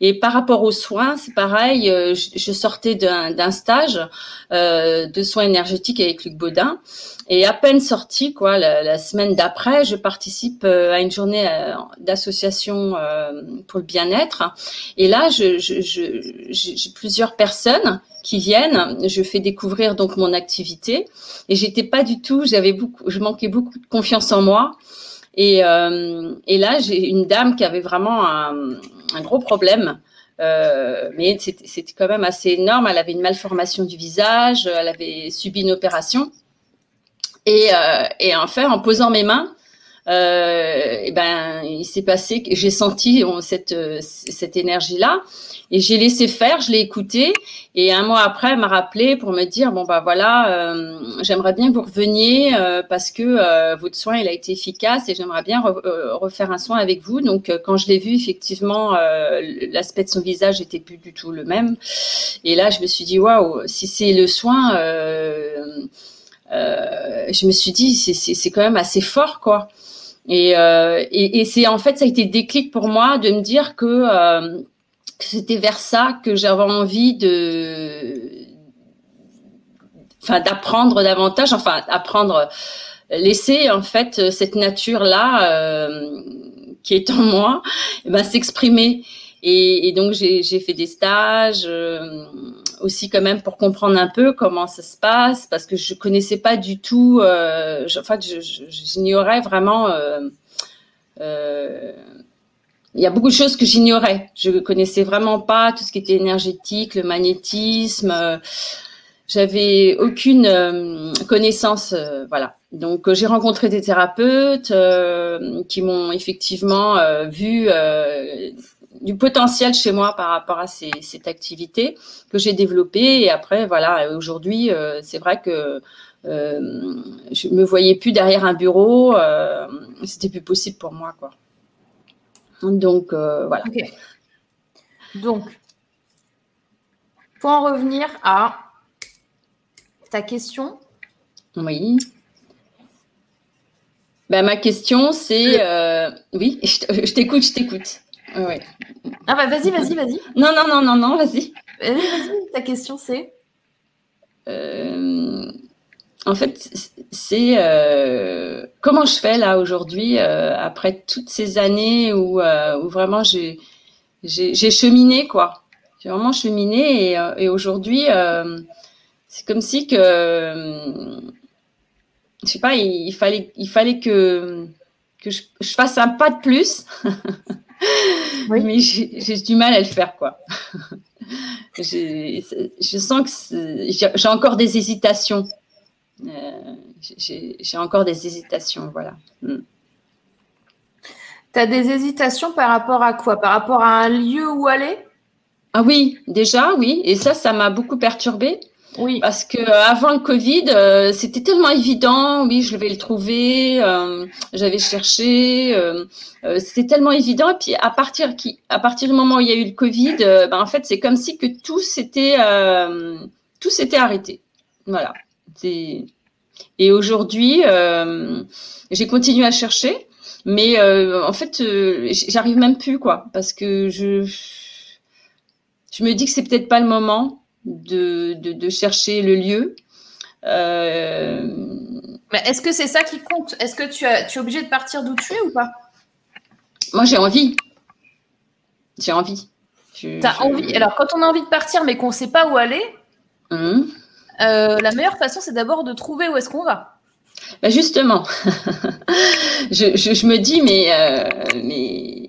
Et par rapport aux soins, c'est pareil. je, je, sortais d'un stage de soins énergétiques avec Luc Baudin. Et à peine sortie, quoi, la, semaine d'après, je participe euh, à une journée euh, d'association euh, pour le bien-être. Et là, j'ai je, je, plusieurs personnes qui viennent. Je fais découvrir donc mon activité. Et j'étais pas du tout, j'avais beaucoup, je manquais beaucoup de confiance en moi. Et, et là, j'ai une dame qui avait vraiment un, gros problème. Euh, mais c'était quand même assez énorme. Elle avait une malformation du visage, elle avait subi une opération. Et, euh, en posant mes mains, euh, et ben, il s'est passé que j'ai senti cette, euh, cette énergie-là et j'ai laissé faire, je l'ai écouté et un mois après, elle m'a rappelé pour me dire bon bah voilà, euh, j'aimerais bien que vous reveniez euh, parce que euh, votre soin il a été efficace et j'aimerais bien refaire un soin avec vous. Donc quand je l'ai vu, effectivement, l'aspect de son visage était plus du tout le même. Et là, je me suis dit waouh, si c'est le soin euh, je me suis dit, c'est quand même assez fort, quoi. Et, euh, et, et c'est en fait, ça a été déclic pour moi de me dire que, euh, que c'était vers ça que j'avais envie de, enfin, d'apprendre davantage, enfin, apprendre, laisser en fait cette nature là euh, qui est en moi, eh ben, s'exprimer. Et, et, donc j'ai fait des stages. Euh, aussi quand même pour comprendre un peu comment ça se passe parce que je connaissais pas du tout. Euh, je, en fait, j'ignorais vraiment. Euh, euh, il y a beaucoup de choses que j'ignorais. Je connaissais vraiment pas tout ce qui était énergétique, le magnétisme. Euh, j'avais aucune euh, connaissance, euh, voilà. Donc j'ai rencontré des thérapeutes qui m'ont effectivement vu du potentiel chez moi par rapport à ces, cette activité que j'ai développée. Et après, voilà, aujourd'hui, euh, c'est vrai que euh, je me voyais plus derrière un bureau. Euh, C'était plus possible pour moi, quoi. Donc euh, voilà. Donc, pour en revenir à ta question. Oui. Ben, ma question, c'est. oui, <laughs> je t'écoute, je t'écoute. Ouais. Ah bah vas-y, vas-y, vas-y. Non, non, non, non, non, vas-y. Vas-y, ta question c'est euh, En fait, c'est euh, comment je fais là aujourd'hui, euh, après toutes ces années où, où vraiment j'ai, j'ai, cheminé, quoi. J'ai vraiment cheminé et, et aujourd'hui, c'est comme si que je sais pas, il, fallait, il fallait que, que je, fasse un pas de plus. <laughs> Mais j'ai du mal à le faire, quoi. <laughs> je sens que j'ai encore des hésitations. Euh, j'ai encore des hésitations, voilà. Mm. Tu as des hésitations par rapport à quoi? Par rapport à un lieu où aller? Ah oui, déjà, oui. Et ça, ça m'a beaucoup perturbée. Oui. Parce que euh, avant le Covid, euh, c'était tellement évident. Oui, je vais le trouver. Euh, J'avais cherché. Euh, c'était tellement évident. Et puis à partir qui, à partir du moment où il y a eu le Covid, ben, en fait, c'est comme si que tout s'était tout s'était arrêté. Voilà. Et aujourd'hui, j'ai continué à chercher, mais en fait, j'arrive même plus quoi, parce que je je me dis que c'est peut-être pas le moment de, de, chercher le lieu. Euh, Mais est-ce que c'est ça qui compte? Est-ce que tu, as, tu es obligé de partir d'où tu es ou pas? Moi, j'ai envie. J'ai envie. Tu as envie? Alors, quand on a envie de partir, mais qu'on ne sait pas où aller, hum. euh, la meilleure façon, c'est d'abord de trouver où est-ce qu'on va. Ben justement, <laughs> je, je, me dis, mais, euh, mais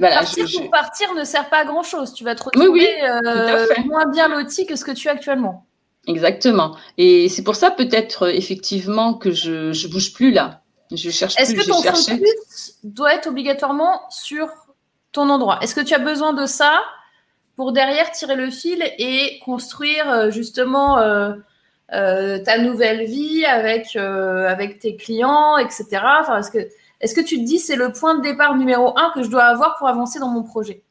partir pour partir ne sert pas à grand chose. Tu vas te retrouver euh, moins bien loti que ce que tu as actuellement. Exactement. Et c'est pour ça peut-être euh, effectivement que je ne bouge plus là. Je cherche Est-ce que ton focus doit être obligatoirement sur ton endroit? Est-ce que tu as besoin de ça pour derrière tirer le fil et construire euh, justement ta nouvelle vie avec, avec tes clients, etc. Enfin, est-ce que est-ce que tu te dis c'est le point de départ numéro un que je dois avoir pour avancer dans mon projet?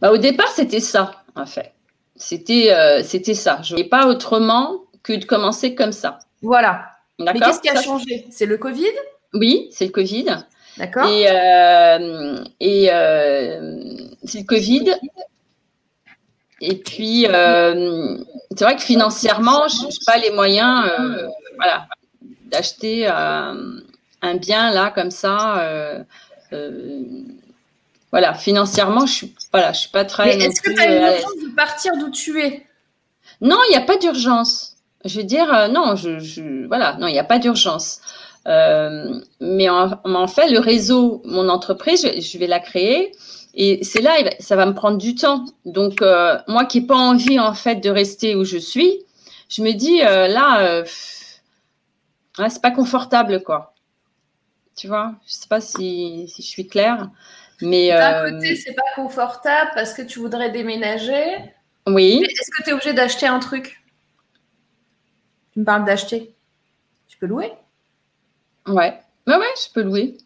Bah, Au départ, c'était ça, en fait. C'était euh, c'était ça. Je ne pas autrement que de commencer comme ça. Voilà. Mais qu'est-ce qui a changé? C'est le Covid? Oui, c'est le Covid. D'accord. Et, euh, et euh, c'est le Covid. Et puis, c'est vrai que financièrement, je n'ai pas les moyens voilà, d'acheter un bien là comme ça. Euh, euh, voilà, financièrement, je suis, voilà, je suis pas très. est-ce que tu as une euh, urgence de partir d'où tu es? Non, il n'y a pas d'urgence. Je veux dire, non, je, voilà, non, il n'y a pas d'urgence. mais en, fait, le réseau, mon entreprise, je, vais la créer. Et c'est là, ça va me prendre du temps. Donc, moi qui n'ai pas envie, en fait, de rester où je suis, je me dis, là, c'est pas confortable, quoi. Tu vois, je sais pas si, si je suis claire. Mais d'un euh, côté, c'est pas confortable parce que tu voudrais déménager. Oui. Est-ce que tu es obligé d'acheter un truc? Tu me parles d'acheter. Tu peux louer? Ouais. Ouais, ouais, je peux louer.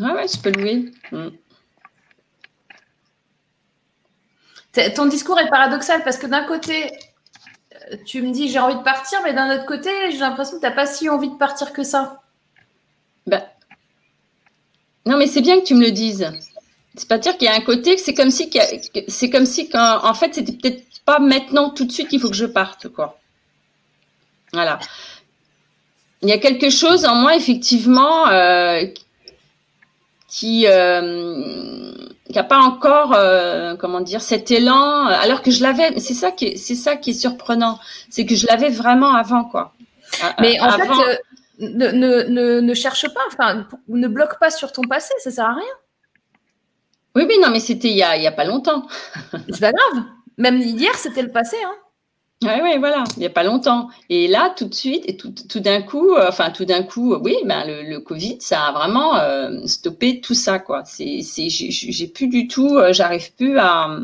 Ouais, ouais, je peux louer. Mm. Ton discours est paradoxal parce que d'un côté, euh, tu me dis j'ai envie de partir, mais d'un autre côté, j'ai l'impression que tu n'as pas si envie de partir que ça. Ben, non, mais c'est bien que tu me le dises. C'est pas dire qu'il y a un côté c'est comme si c'est comme si en fait c'était peut-être pas maintenant tout de suite qu'il faut que je parte quoi. Voilà. Il y a quelque chose en moi effectivement euh, qui n'a euh, pas encore euh, comment dire cet élan alors que je l'avais. C'est ça qui c'est ça qui est surprenant, c'est que je l'avais vraiment avant quoi. Mais en fait ne, ne, ne, cherche pas, enfin, ne bloque pas sur ton passé, ça sert à rien. Oui, oui, non, mais c'était il y a, il y a pas longtemps. <laughs> C'est pas grave. Même hier, c'était le passé. Hein. Oui, oui, voilà, il n'y a pas longtemps. Et là, tout de suite, et tout, tout d'un coup, euh, enfin, tout d'un coup, oui, ben, le, le, Covid, ça a vraiment euh, stoppé tout ça, quoi. C'est, c'est, j'ai plus du tout, euh, j'arrive plus à,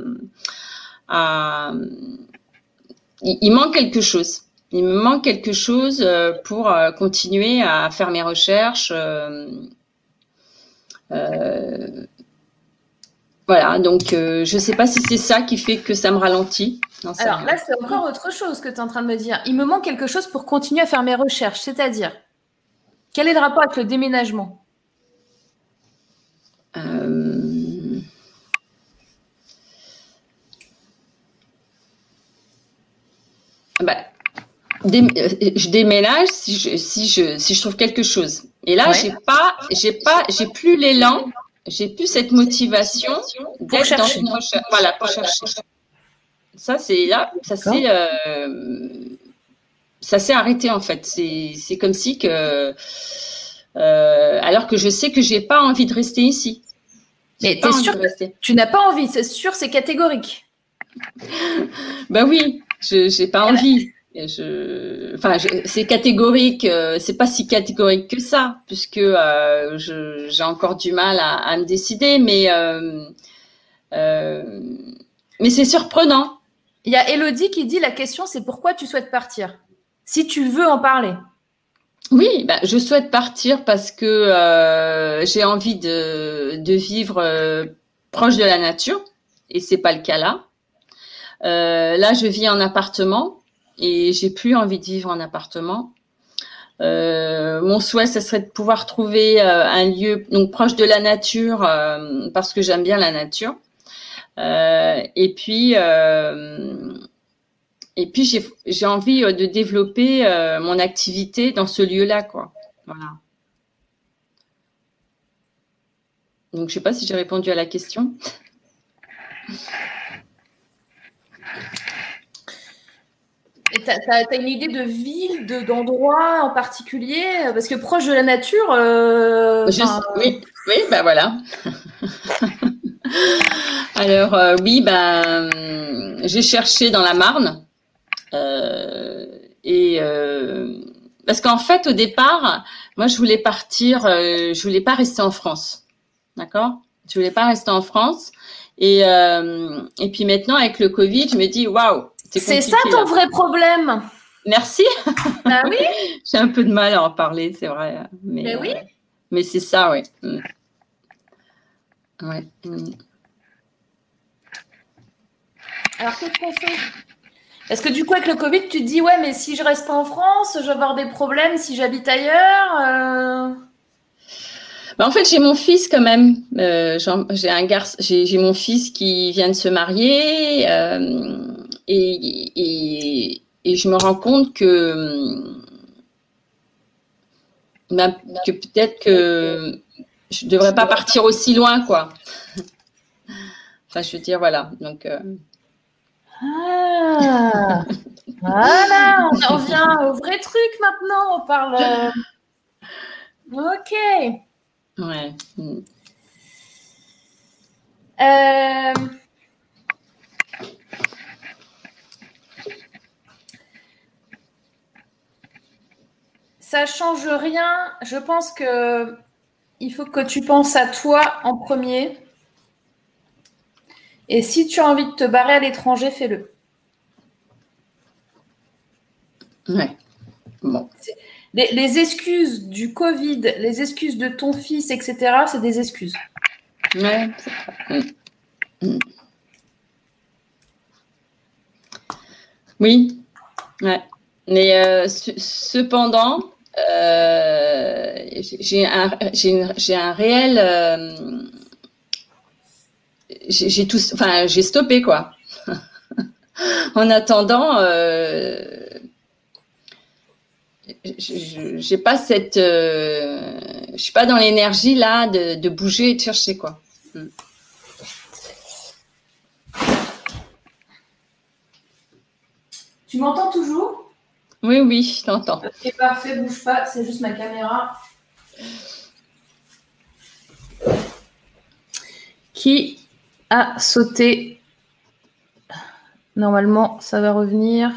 à il, il manque quelque chose il me manque quelque chose euh, pour euh, continuer à faire mes recherches. Euh, voilà, donc je ne sais pas si c'est ça qui fait que ça me ralentit. Alors là, c'est encore autre chose que tu es en train de me dire. Il me manque quelque chose pour continuer à faire mes recherches, c'est-à-dire, quel est le rapport avec le déménagement? Bah, je déménage si je, si je, si je trouve quelque chose. Et là, j'ai pas, j'ai pas, j'ai plus l'élan, j'ai plus cette motivation d'être dans une recherche. Voilà, pour chercher. Ça, c'est là, ça c'est. Euh, ça s'est arrêté en fait. C'est comme si que, euh, alors que je sais que j'ai pas envie de rester ici. Mais t'es sûr tu n'as pas envie, c'est sûr, c'est catégorique. <laughs> ben oui, je j'ai pas envie. Je, enfin, c'est catégorique. Euh, c'est pas si catégorique que ça, puisque euh, j'ai encore du mal à, à me décider, mais euh, euh, mais c'est surprenant. Il y a Elodie qui dit la question, c'est pourquoi tu souhaites partir? Si tu veux en parler. Oui, bah, je souhaite partir parce que euh, j'ai envie de, de vivre proche de la nature et c'est pas le cas là. Euh, là, je vis en appartement et j'ai plus envie de vivre en appartement. Euh, mon souhait, ce serait de pouvoir trouver euh, un lieu donc proche de la nature euh, parce que j'aime bien la nature. et puis et puis j'ai envie de développer mon activité dans ce lieu-là, quoi. Voilà. Donc je sais pas si j'ai répondu à la question. Et tu as, une idée de ville, d'endroit en particulier? Parce que proche de la nature. Euh, oui, oui, ben voilà. <laughs> Alors, oui, ben, j'ai cherché dans la Marne. Euh, et euh, parce qu'en fait, au départ, moi, je voulais partir, euh, je voulais pas rester en France, d'accord? Je voulais pas rester en France. Et et puis maintenant, avec le Covid, je me dis, waouh, c'est ça ton vrai problème. Merci. Bah oui. <laughs> J'ai un peu de mal à en parler, c'est vrai. Mais, mais oui. mais c'est ça, oui. Mm. Ouais. Mm. Alors, qu'est-ce qu'on fait? Est-ce que du coup, avec le Covid, tu te dis, ouais, mais si je reste pas en France, je vais avoir des problèmes si j'habite ailleurs euh? bah, En fait, j'ai mon fils quand même. Euh, j'ai un garçon, j'ai mon fils qui vient de se marier euh, et, et, je me rends compte que, bah, que peut-être que je devrais pas partir aussi loin, quoi. enfin, je veux dire, voilà. Donc. Ah, <laughs> voilà, on en vient au vrai truc maintenant. On parle. Euh, ok. Ouais. Euh... Ça change rien. Je pense que il faut que tu penses à toi en premier. Et si tu as envie de te barrer à l'étranger, fais-le. Ouais. Bon. Les, excuses du Covid, les excuses de ton fils, etc., c'est des excuses. Ouais, mm. Oui. Ouais. Mais euh, cependant, euh, j'ai un, un, réel. Euh, j'ai tout, enfin, j'ai stoppé quoi. <laughs> en attendant, euh, j'ai pas cette, je suis pas dans l'énergie là de, bouger et de chercher quoi. Hmm. Tu m'entends toujours? Oui, oui, je t'entends. Ok, parfait, bouge pas, c'est juste ma caméra. Qui a sauté? Normalement, ça va revenir.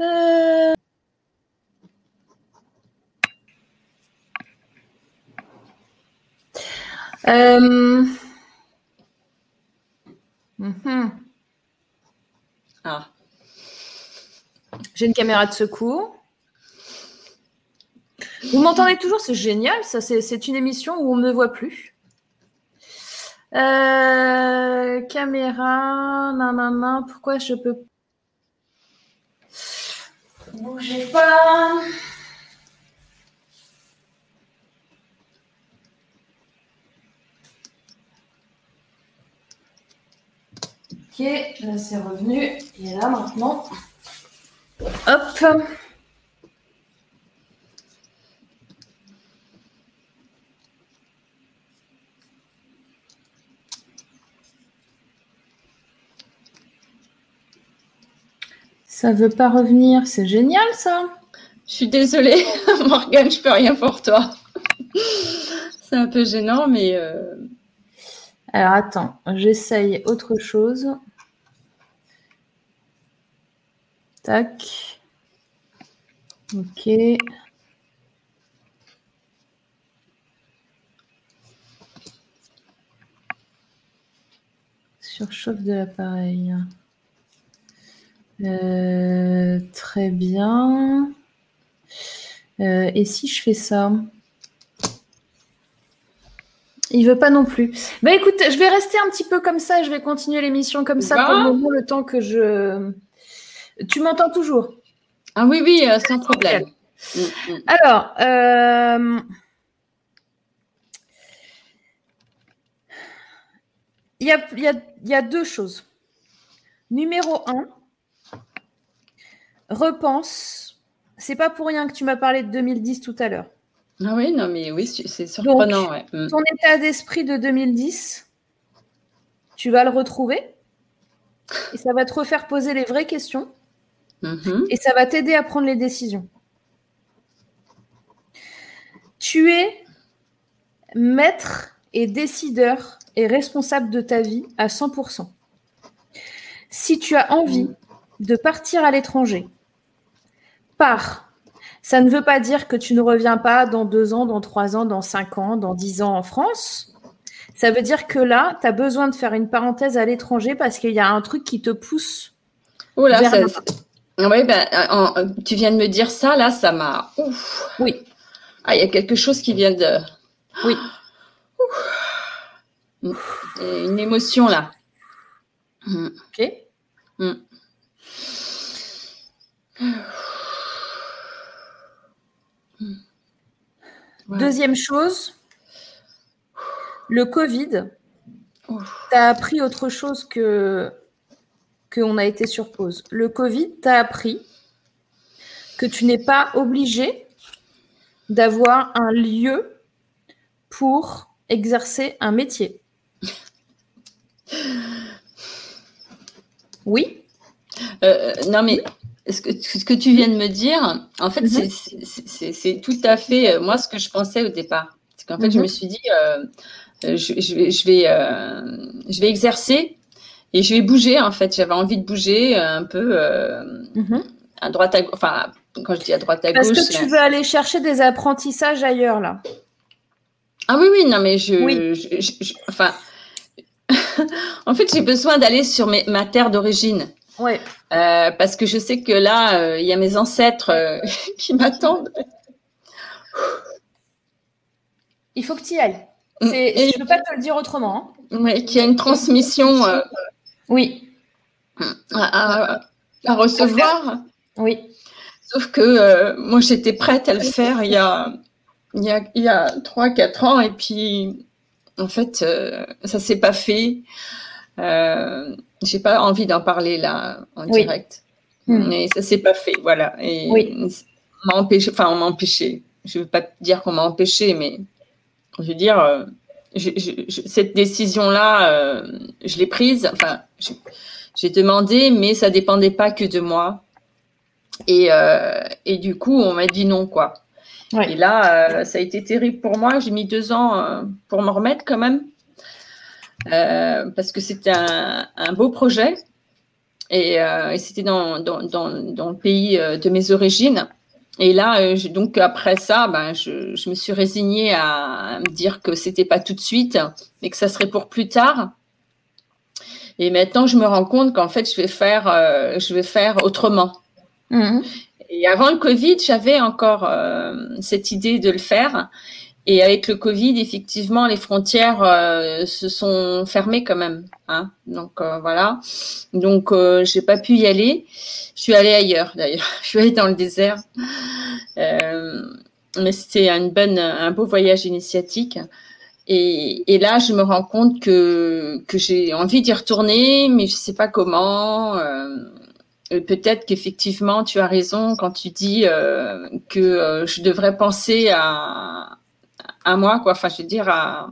Euh... Euh... Mhm. Ah. J'ai une caméra de secours. Vous m'entendez toujours C'est génial, ça. C'est une émission où on ne me voit plus. Euh, caméra, nanana, pourquoi je peux. Bougez pas. Ok, là c'est revenu. Et là maintenant. Hop. Ça veut pas revenir, c'est génial ça. Je suis désolée, <laughs> Morgane, je peux rien pour toi. c'est un peu gênant, mais. Euh, Alors attends, j'essaye autre chose. Tac. Ok. Surchauffe de l'appareil. Euh, très bien. Euh, et si je fais ça? Il veut pas non plus. Bah écoute, je vais rester un petit peu comme ça. Je vais continuer l'émission comme ça pour le moment, le temps que je. Tu m'entends toujours? Ah oui, oui, euh, sans problème. Alors, il y, a, y a deux choses. Numéro un, repense. C'est pas pour rien que tu m'as parlé de 2010 tout à l'heure. Ah oui, non, mais oui, c'est surprenant. Mm. Ton état d'esprit de 2010, tu vas le retrouver et ça va te refaire poser les vraies questions mm-hmm. et ça va t'aider à prendre les décisions. Tu es maître et décideur et responsable de ta vie à 100%. Si tu as envie de partir à l'étranger, par. Ça ne veut pas dire que tu ne reviens pas dans deux ans, dans trois ans, dans cinq ans, dans dix ans en France. Ça veut dire que là, tu as besoin de faire une parenthèse à l'étranger parce qu'il y a un truc qui te pousse. Oh là, oui, ben, tu viens de me dire ça, là, ça m'a. Oui. Ah, il y a quelque chose qui vient de. Oui. Une émotion là. Ok. Mm. Deuxième chose, le Covid t'as appris autre chose que qu'on a été sur pause. Le Covid t'a appris que tu n'es pas obligé d'avoir un lieu pour exercer un métier. Oui. Euh, non mais ce que, ce que tu viens de me dire, en fait, mhm. c'est tout à fait euh, moi ce que je pensais au départ. C'est qu'en fait, je me suis dit, euh, euh, je, vais, je, vais, je vais exercer et je vais bouger. En fait, j'avais envie de bouger un peu mhm. à droite, à Enfin, quand je dis à droite à gauche. Est-ce que tu veux aller chercher des apprentissages ailleurs là Ah oui, oui, non, mais je, enfin, <laughs> en fait, j'ai besoin d'aller sur mes, ma terre d'origine. Ouais. Euh, parce que je sais que là, euh, il y a mes ancêtres euh, <laughs> qui m'attendent. Il faut que tu y ailles. Je ne peux pas te le dire autrement. Hein. Oui, qu'il y a une transmission. Oui. À, recevoir. Oui. Sauf que moi, j'étais prête à le faire il y a, il y a, il y a 3-4 ans. Et puis, en fait, ça ne s'est pas fait. Euh, j'ai pas envie d'en parler là en direct, hmm. mais ça s'est pas fait, voilà. Et oui. m'a empêché, enfin on m'a empêché. Je veux pas dire qu'on m'a empêché, mais je veux dire, euh, cette décision-là, euh, je l'ai prise. Enfin, j'ai demandé, mais ça dépendait pas que de moi. Et, euh, et du coup, on m'a dit non, quoi. Et là, ça a été terrible pour moi. J'ai mis deux ans pour m'en remettre quand même. Euh, parce que c'était un, beau projet et, euh, c'était dans, dans, dans, le pays euh, de mes origines. Et là, donc après ça, ben, je, je, me suis résignée à, me dire que c'était pas tout de suite, mais que ça serait pour plus tard. Et maintenant, je me rends compte qu'en fait, je vais faire, je vais faire autrement. Mmh. Et avant le Covid, j'avais encore cette idée de le faire. Et avec le Covid, effectivement, les frontières euh, se sont fermées quand même. Hein. Donc euh, voilà. Donc euh, j'ai pas pu y aller. Je suis allée ailleurs d'ailleurs. <laughs> Je suis allée dans le désert. mais c'était une bonne, un beau voyage initiatique. Et, et, là, je me rends compte que, que j'ai envie d'y retourner, mais je sais pas comment. Peut-être qu'effectivement, tu as raison quand tu dis que je devrais penser à, à moi, quoi. Enfin, je veux dire, à,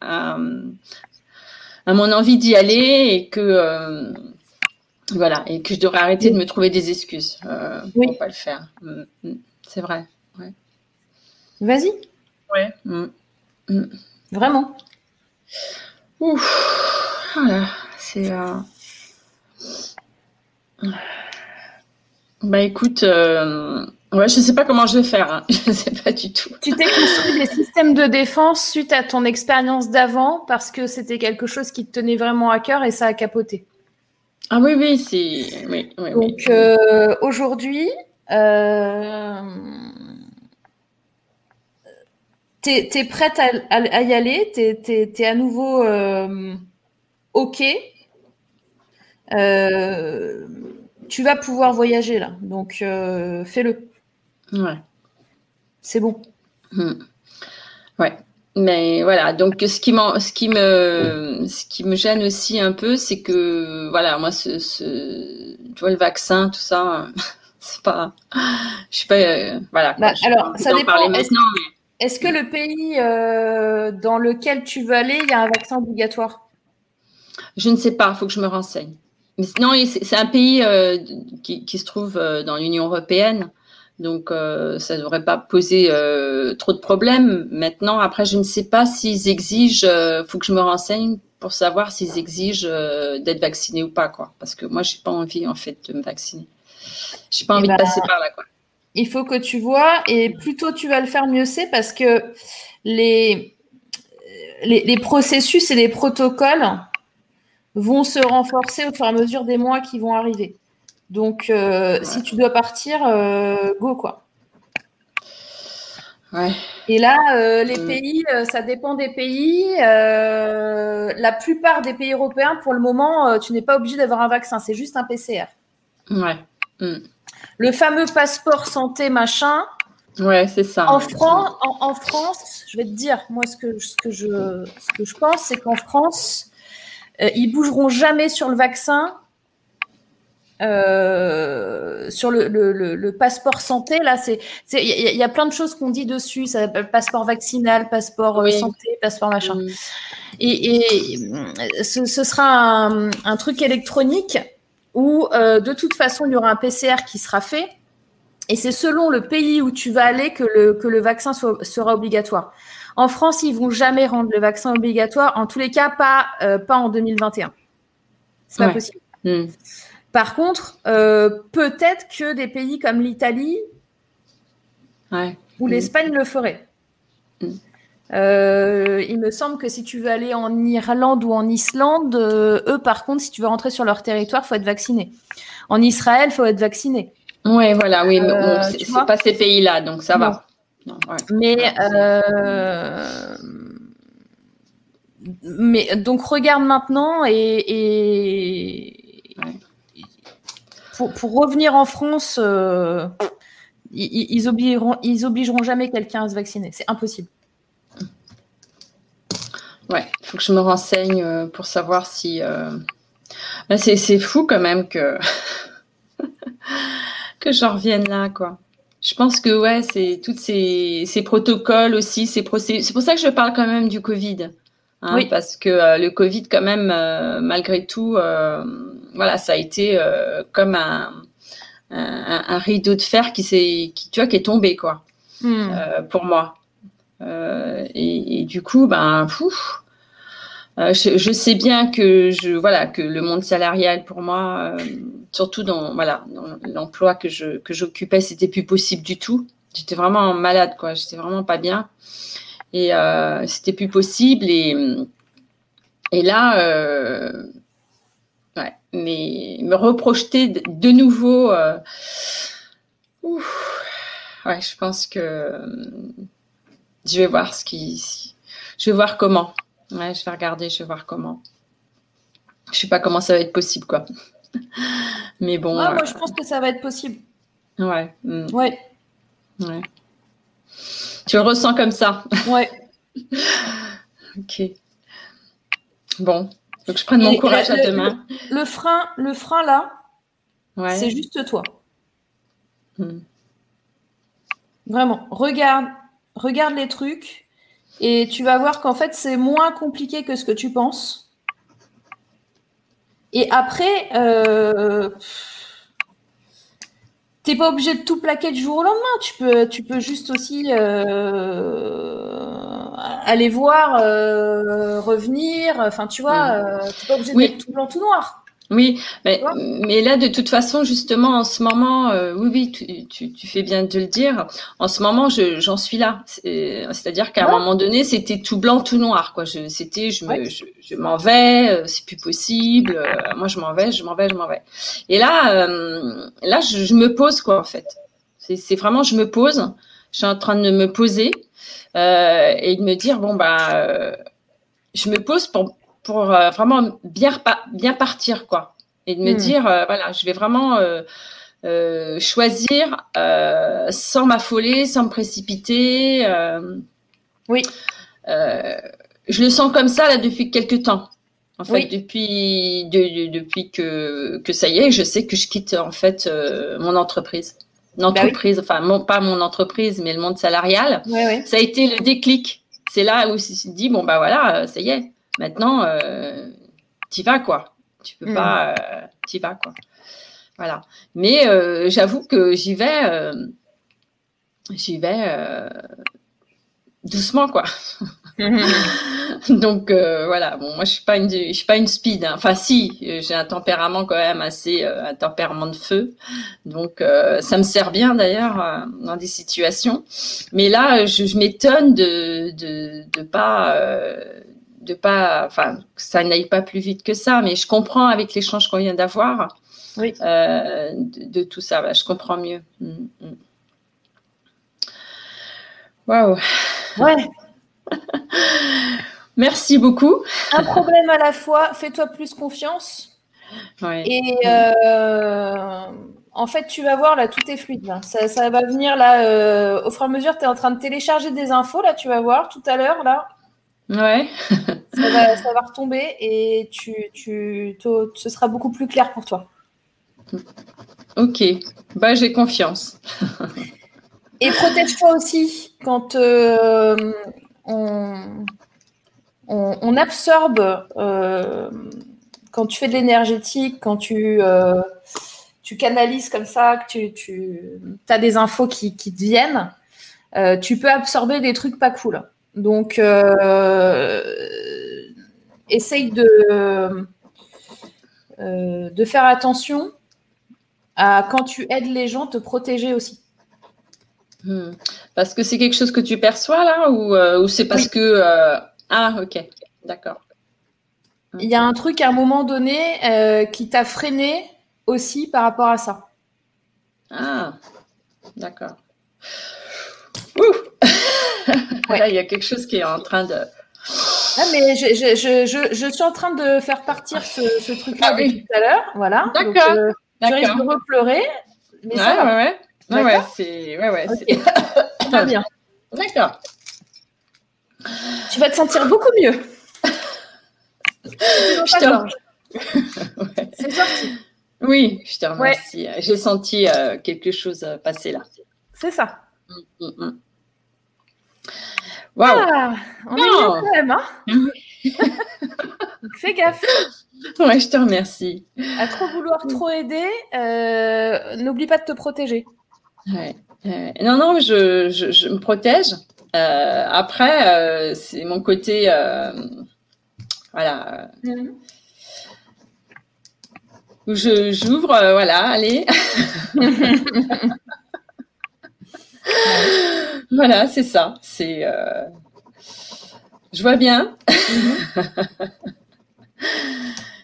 à, mon envie d'y aller et que, euh, Voilà, et que je devrais arrêter de me trouver des excuses euh, pour ne pas le faire. Mm, mm. c'est vrai. Ouais. Vas-y. Ouais. Mm, Vraiment. Ouf. Voilà. C'est. Euh... Bah écoute, euh... ouais, je sais pas comment je vais faire. Hein. <laughs> Je sais pas du tout. Tu t'es construit des systèmes de défense suite à ton expérience d'avant parce que c'était quelque chose qui te tenait vraiment à cœur et ça a capoté. Ah oui, oui, c'est. Oui, oui, Donc euh, aujourd'hui, euh... tu es, prête à, y aller, tu es, à nouveau euh, OK? Tu vas pouvoir voyager là, donc fais-le. Ouais. C'est bon. Hmm. Ouais. Mais voilà, donc ce qui, ce qui me, ce qui me gêne aussi un peu, c'est que voilà, moi, ce, ce, tu vois le vaccin, tout ça, <laughs> c'est pas, je suis pas, euh, voilà. Bah, alors, ça dépend. Est-ce que le pays euh, dans lequel tu veux aller, il y a un vaccin obligatoire? Je ne sais pas, il faut que je me renseigne. Mais non, c'est un pays euh, qui, qui, se trouve dans l'Union européenne. Donc, euh, ça ne devrait pas poser euh, trop de problèmes. Maintenant, après, je ne sais pas s'ils exigent, il euh, faut que je me renseigne pour savoir s'ils exigent d'être vacciné ou pas, quoi. Parce que moi, j'ai pas envie, en fait, de me vacciner. J'ai pas eh envie de ben, passer par là, quoi. Il faut que tu vois, et plus tôt tu vas le faire, mieux c'est, parce que les, les, processus et les protocoles vont se renforcer au fur et à mesure des mois qui vont arriver. Donc, euh, si tu dois partir, euh, go quoi. Et là, euh, les mm. pays, ça dépend des pays. la plupart des pays européens, pour le moment, tu n'es pas obligé d'avoir un vaccin, c'est juste un PCR. Ouais. Mm. Le fameux passeport santé machin. Ouais, c'est ça. En, en, France, je vais te dire, moi, ce que, ce que, je, ce que je pense, c'est qu'en France, ils bougeront jamais sur le vaccin euh, sur le, passeport santé, là, c'est il y, a plein de choses qu'on dit dessus. Ça passeport vaccinal, passeport euh, santé, passeport machin. Et, ce, sera un, truc électronique où euh, de toute façon il y aura un PCR qui sera fait. Et c'est selon le pays où tu vas aller que le, que le vaccin sera obligatoire. En France, ils vont jamais rendre le vaccin obligatoire. En tous les cas, pas, pas en 2021. C'est pas possible. Hmm. Par contre, euh, peut-être que des pays comme l'Italie ou l'Espagne le feraient. Mm. Euh, il me semble que si tu veux aller en Irlande ou en Islande, euh, eux, par contre, si tu veux rentrer sur leur territoire, il faut être vacciné. En Israël, il faut être vacciné. Oui, voilà, oui, mais c'est pas ces pays-là, donc ça va. Mais, mais donc regarde maintenant et pour, revenir en France, euh, ils, obligeront, ils obligeront jamais quelqu'un à se vacciner. C'est impossible. Ouais, il faut que je me renseigne euh, pour savoir si. Euh, c'est fou quand même que <laughs> que j'en revienne là, quoi. Je pense que ouais, c'est tous ces, protocoles aussi, ces C'est pour ça que je parle quand même du Covid. Hein, oui. Parce que le Covid, quand même, malgré tout, voilà, ça a été euh, comme un, un, rideau de fer qui s'est, qui, tu vois, qui est tombé quoi, hmm. euh, pour moi. Euh, et, du coup, ben, je, sais bien que je, voilà, que le monde salarial pour moi, surtout dans, voilà, l'emploi que je, que j'occupais, c'était plus possible du tout. J'étais vraiment malade, quoi. J'étais vraiment pas bien. Et c'était plus possible. Et, et là, Ouais, mais me reprojeter de, nouveau. Euh, ouais, je pense que euh, je vais voir ce qui. Je vais voir comment. Ouais, je vais regarder, je vais voir comment. Je sais pas comment ça va être possible, quoi. <laughs> Mais bon. moi, euh, je pense que ça va être possible. Ouais. Hmm. Ouais. Ouais. Tu le ressens comme ça. Ouais. <laughs> ok. Bon, donc je prenne mon courage à deux mains. Le, frein, le frein là, c'est juste toi. Hmm. Vraiment, regarde, regarde les trucs et tu vas voir qu'en fait c'est moins compliqué que ce que tu penses. Et après, euh, t'es pas obligé de tout plaquer du jour au lendemain. Tu peux, tu peux juste aussi euh, aller voir, euh, revenir. Enfin, tu vois, euh, t'es pas obligé de mettre tout blanc, tout noir. Oui, mais, mais là, de toute façon, justement, en ce moment, euh, oui, oui, tu, tu, tu, fais bien de le dire. En ce moment, j'en suis là. C'est-à-dire qu'à un moment donné, c'était tout blanc, tout noir. Quoi. C'était, je, me, je, je m'en vais, euh, c'est plus possible. Euh, moi, je m'en vais, je m'en vais, je m'en vais. Et là, euh, là, je, je, me pose, quoi, en fait. C'est vraiment, je me pose. Je suis en train de me poser et de me dire, bon, bah, je me pose pour pour euh, vraiment bien, bien partir, quoi. Et de me hmm. dire, euh, voilà, je vais vraiment euh, choisir sans m'affoler, sans me précipiter. oui. je le sens comme ça là depuis quelques temps. En fait, depuis, depuis que, que ça y est, je sais que je quitte en fait mon entreprise. L'entreprise, bah enfin, pas mon entreprise, mais le monde salarial. Ça a été le déclic. C'est là où je me suis dit, bon, bah voilà, ça y est, Maintenant, euh, y vas quoi. Tu peux hmm. pas, euh, y vas quoi. Voilà. Mais euh, j'avoue que j'y vais, euh, j'y vais euh, doucement quoi. <laughs> Donc voilà. Bon, moi je suis pas une, je suis pas une speed. Hein. Enfin si, j'ai un tempérament quand même assez, un tempérament de feu. Donc ça me sert bien d'ailleurs dans des situations. Mais là, je, je m'étonne de, de, de pas de pas, enfin, que ça n'aille pas plus vite que ça, mais je comprends avec l'échange qu'on vient d'avoir oui. euh, de, de, tout ça. Bah, je comprends mieux. Mm, mm. Waouh. Ouais. <laughs> Merci beaucoup. Un problème à la fois. Fais-toi plus confiance. Ouais. Et euh, en fait, tu vas voir là, tout est fluide. Là. Ça, ça va venir là. Euh, au fur et à mesure, tu es en train de télécharger des infos. Là, tu vas voir tout à l'heure là. Ouais. <laughs> ça, va, ça, va, retomber et tu, tu, ce sera beaucoup plus clair pour toi. Ok, bah, j'ai confiance. et protège-toi aussi quand euh, on, on, on, absorbe, euh, quand tu fais de l'énergétique, quand tu, euh, tu canalises comme ça, que tu, tu as des infos qui, qui te viennent, tu peux absorber des trucs pas cool. Donc, euh, essaye de, euh, de faire attention à quand tu aides les gens, te protéger aussi. Hmm. Parce que c'est quelque chose que tu perçois là ou, euh, ou c'est parce que... Ah, ok, d'accord. Il y a un truc à un moment donné qui t'a freiné aussi par rapport à ça. Ah, d'accord. <laughs> Là, il y a quelque chose qui est en train de. Ah, mais je, je, je, je, suis en train de faire partir ce, ce truc-là ah, oui. tout à l'heure. Voilà. D'accord. Euh, tu risques de repleurer. Mais ouais, ça ouais, ouais. Ouais, ouais, c'est. Ouais, ouais. Okay. <laughs> Très bien. D'accord. Tu vas te sentir beaucoup mieux. <laughs> je te... <laughs> ouais. C'est sorti. Oui, je te remercie. J'ai senti euh, quelque chose passer là. C'est ça. Mm, mm, mm. Wow. Ah, on non. est même, hein <laughs> Fais gaffe. Ouais, je te remercie. À trop vouloir trop aider, euh, n'oublie pas de te protéger. Ouais. Euh, non, non, je, je, je me protège. Euh, après, euh, c'est mon côté, voilà, mm. où je j'ouvre, voilà, allez. <laughs> voilà, c'est ça. C'est, euh... je vois bien.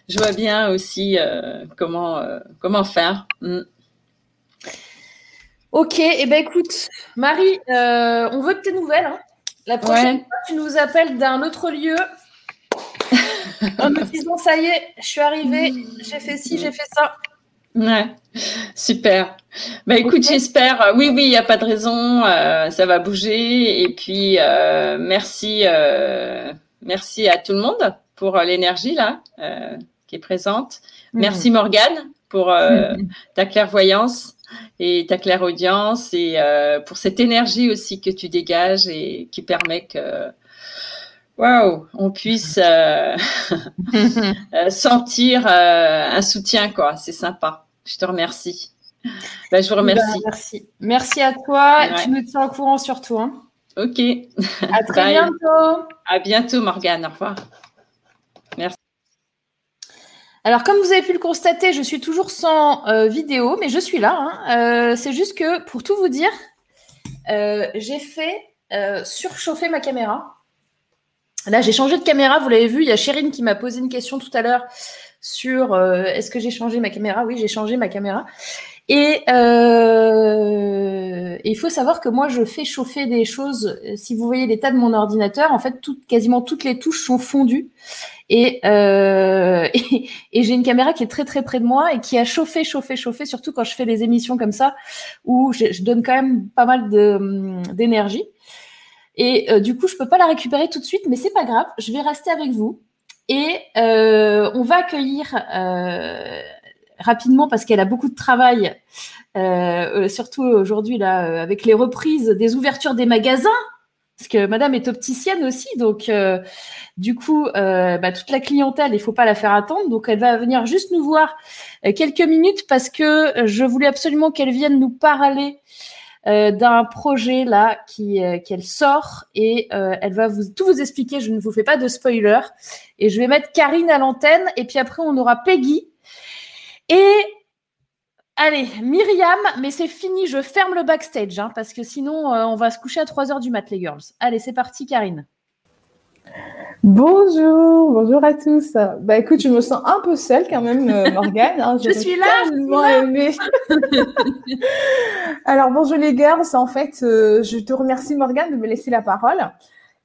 je vois bien aussi euh, comment euh, comment faire. Mm. Ok, et eh ben écoute, Marie, on veut de tes nouvelles. Hein. La prochaine ouais. fois, tu nous appelles d'un autre lieu <laughs> en me disant ça y est, je suis arrivée, j'ai fait ci, j'ai fait ça. Ouais, super. Bah écoute, okay. j'espère. Oui, oui, il n'y a pas de raison. Euh, ça va bouger. Et puis euh, merci, euh, merci à tout le monde pour l'énergie là euh, qui est présente. Mmh. Merci Morgane pour mmh. ta clairvoyance et ta clairaudience et pour cette énergie aussi que tu dégages et qui permet que waouh, on puisse euh, <laughs> euh, sentir un soutien, quoi. C'est sympa. Je te remercie. Ben, je vous remercie. Ben, merci. Merci à toi. Tu nous tiens au courant surtout. Hein. Ok. À <laughs> très bientôt. À bientôt, Morgane. Au revoir. Merci. Alors, comme vous avez pu le constater, je suis toujours sans vidéo, mais je suis là. Hein. c'est juste que, pour tout vous dire, j'ai fait euh, surchauffer ma caméra. Là, j'ai changé de caméra, vous l'avez vu, il y a Chérine qui m'a posé une question tout à l'heure sur euh, est-ce que j'ai changé ma caméra? Oui, j'ai changé ma caméra. Et euh, il faut savoir que moi, je fais chauffer des choses. Si vous voyez l'état de mon ordinateur, en fait, quasiment toutes les touches sont fondues. <laughs> Et, et, j'ai une caméra qui est très très près de moi et qui a chauffé, chauffé, chauffé, surtout quand je fais des émissions comme ça, où je, je donne quand même pas mal d'énergie. Et euh, du coup, je peux pas la récupérer tout de suite, mais c'est pas grave. Je vais rester avec vous et euh, on va accueillir euh, rapidement parce qu'elle a beaucoup de travail, surtout aujourd'hui là avec les reprises des ouvertures des magasins. Parce que Madame est opticienne aussi, donc du coup, bah, toute la clientèle, il faut pas la faire attendre. Donc, elle va venir juste nous voir quelques minutes parce que je voulais absolument qu'elle vienne nous parler euh, d'un projet là qui euh, qu'elle sort et euh, elle va vous tout vous expliquer. Je ne vous fais pas de spoiler et je vais mettre Karine à l'antenne et puis après on aura Peggy et allez Myriam. Mais c'est fini, je ferme le backstage hein, parce que sinon on va se coucher à 3 heures du mat les girls. Allez c'est parti Karine. Bonjour, bonjour à tous. Bah écoute, je me sens un peu seule quand même, euh, <laughs> Morgane. Hein, je suis là. Aimé. <laughs> Alors bonjour les girls. En fait, euh, je te remercie Morgane de me laisser la parole.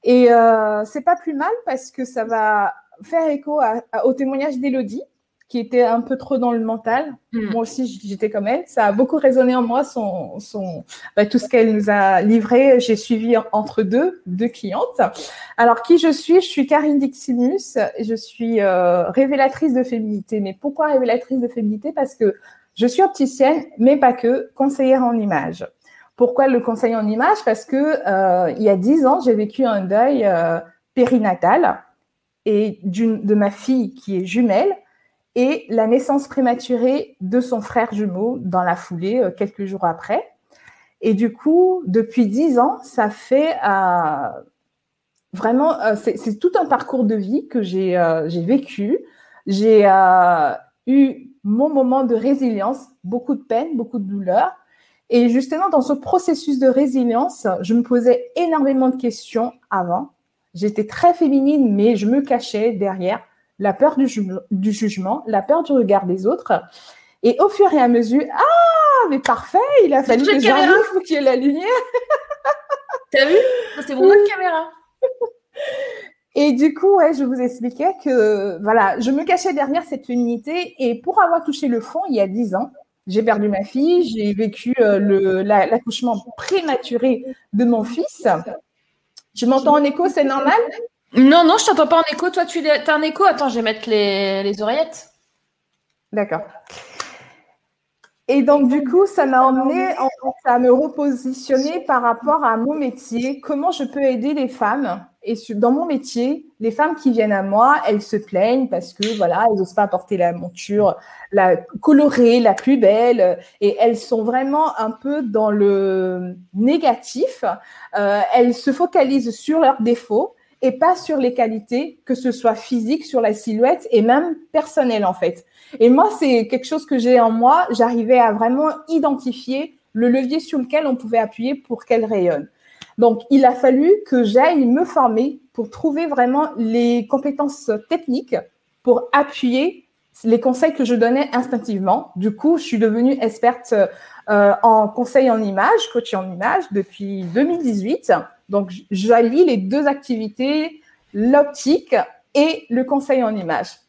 Et euh, c'est pas plus mal parce que ça va faire écho au témoignage d'Elodie qui était un peu trop dans le mental. Hmm. Moi aussi, j'étais comme elle. Ça a beaucoup résonné en moi, son, son, bah, tout ce qu'elle nous a livré. J'ai suivi entre deux, deux clientes. Alors, qui je suis? Je suis Karine Diximus. Je suis euh, révélatrice de féminité. Mais pourquoi révélatrice de féminité? Parce que je suis opticienne, mais pas que, conseillère en image. Pourquoi le conseil en image? Parce que euh, il y a dix ans, j'ai vécu un deuil euh, périnatal et de ma fille qui est jumelle et la naissance prématurée de son frère jumeau dans la foulée, euh, quelques jours après. Et du coup, depuis dix ans, ça fait euh, vraiment, euh, c'est tout un parcours de vie que j'ai vécu. J'ai eu mon moment de résilience, beaucoup de peine, beaucoup de douleur. Et justement, dans ce processus de résilience, je me posais énormément de questions avant. J'étais très féminine, mais je me cachais derrière la peur du, jugement, la peur du regard des autres. Et au fur et à mesure, ah, mais parfait, il a fallu que j'arrive pour qu'il y ait la lumière. <laughs> T'as vu? C'est mon autre caméra. <laughs> Et du coup, ouais, je vous expliquais que voilà, je me cachais derrière cette féminité et pour avoir touché le fond il y a dix ans, j'ai perdu ma fille, j'ai vécu euh, l'accouchement prématuré de mon fils. Je m'entends en écho, c'est normal? Non, non, je t'entends pas en écho. Toi, tu as un écho? Attends, je vais mettre les, oreillettes. D'accord. Et donc, du coup, ça m'a emmené à me repositionner par rapport à mon métier. Comment je peux aider les femmes? Et dans mon métier, les femmes qui viennent à moi, elles se plaignent parce que, voilà, elles n'osent pas porter la monture la colorée, la plus belle. Et elles sont vraiment un peu dans le négatif. Euh, elles se focalisent sur leurs défauts et pas sur les qualités, que ce soit physique, sur la silhouette et même personnelle en fait. Et moi, c'est quelque chose que j'ai en moi. J'arrivais à vraiment identifier le levier sur lequel on pouvait appuyer pour qu'elle rayonne. Donc, il a fallu que j'aille me former pour trouver vraiment les compétences techniques pour appuyer les conseils que je donnais instinctivement. Du coup, je suis devenue experte euh, en conseil en image, coach en image depuis 2018. Donc, j'allie les deux activités, l'optique et le conseil en image.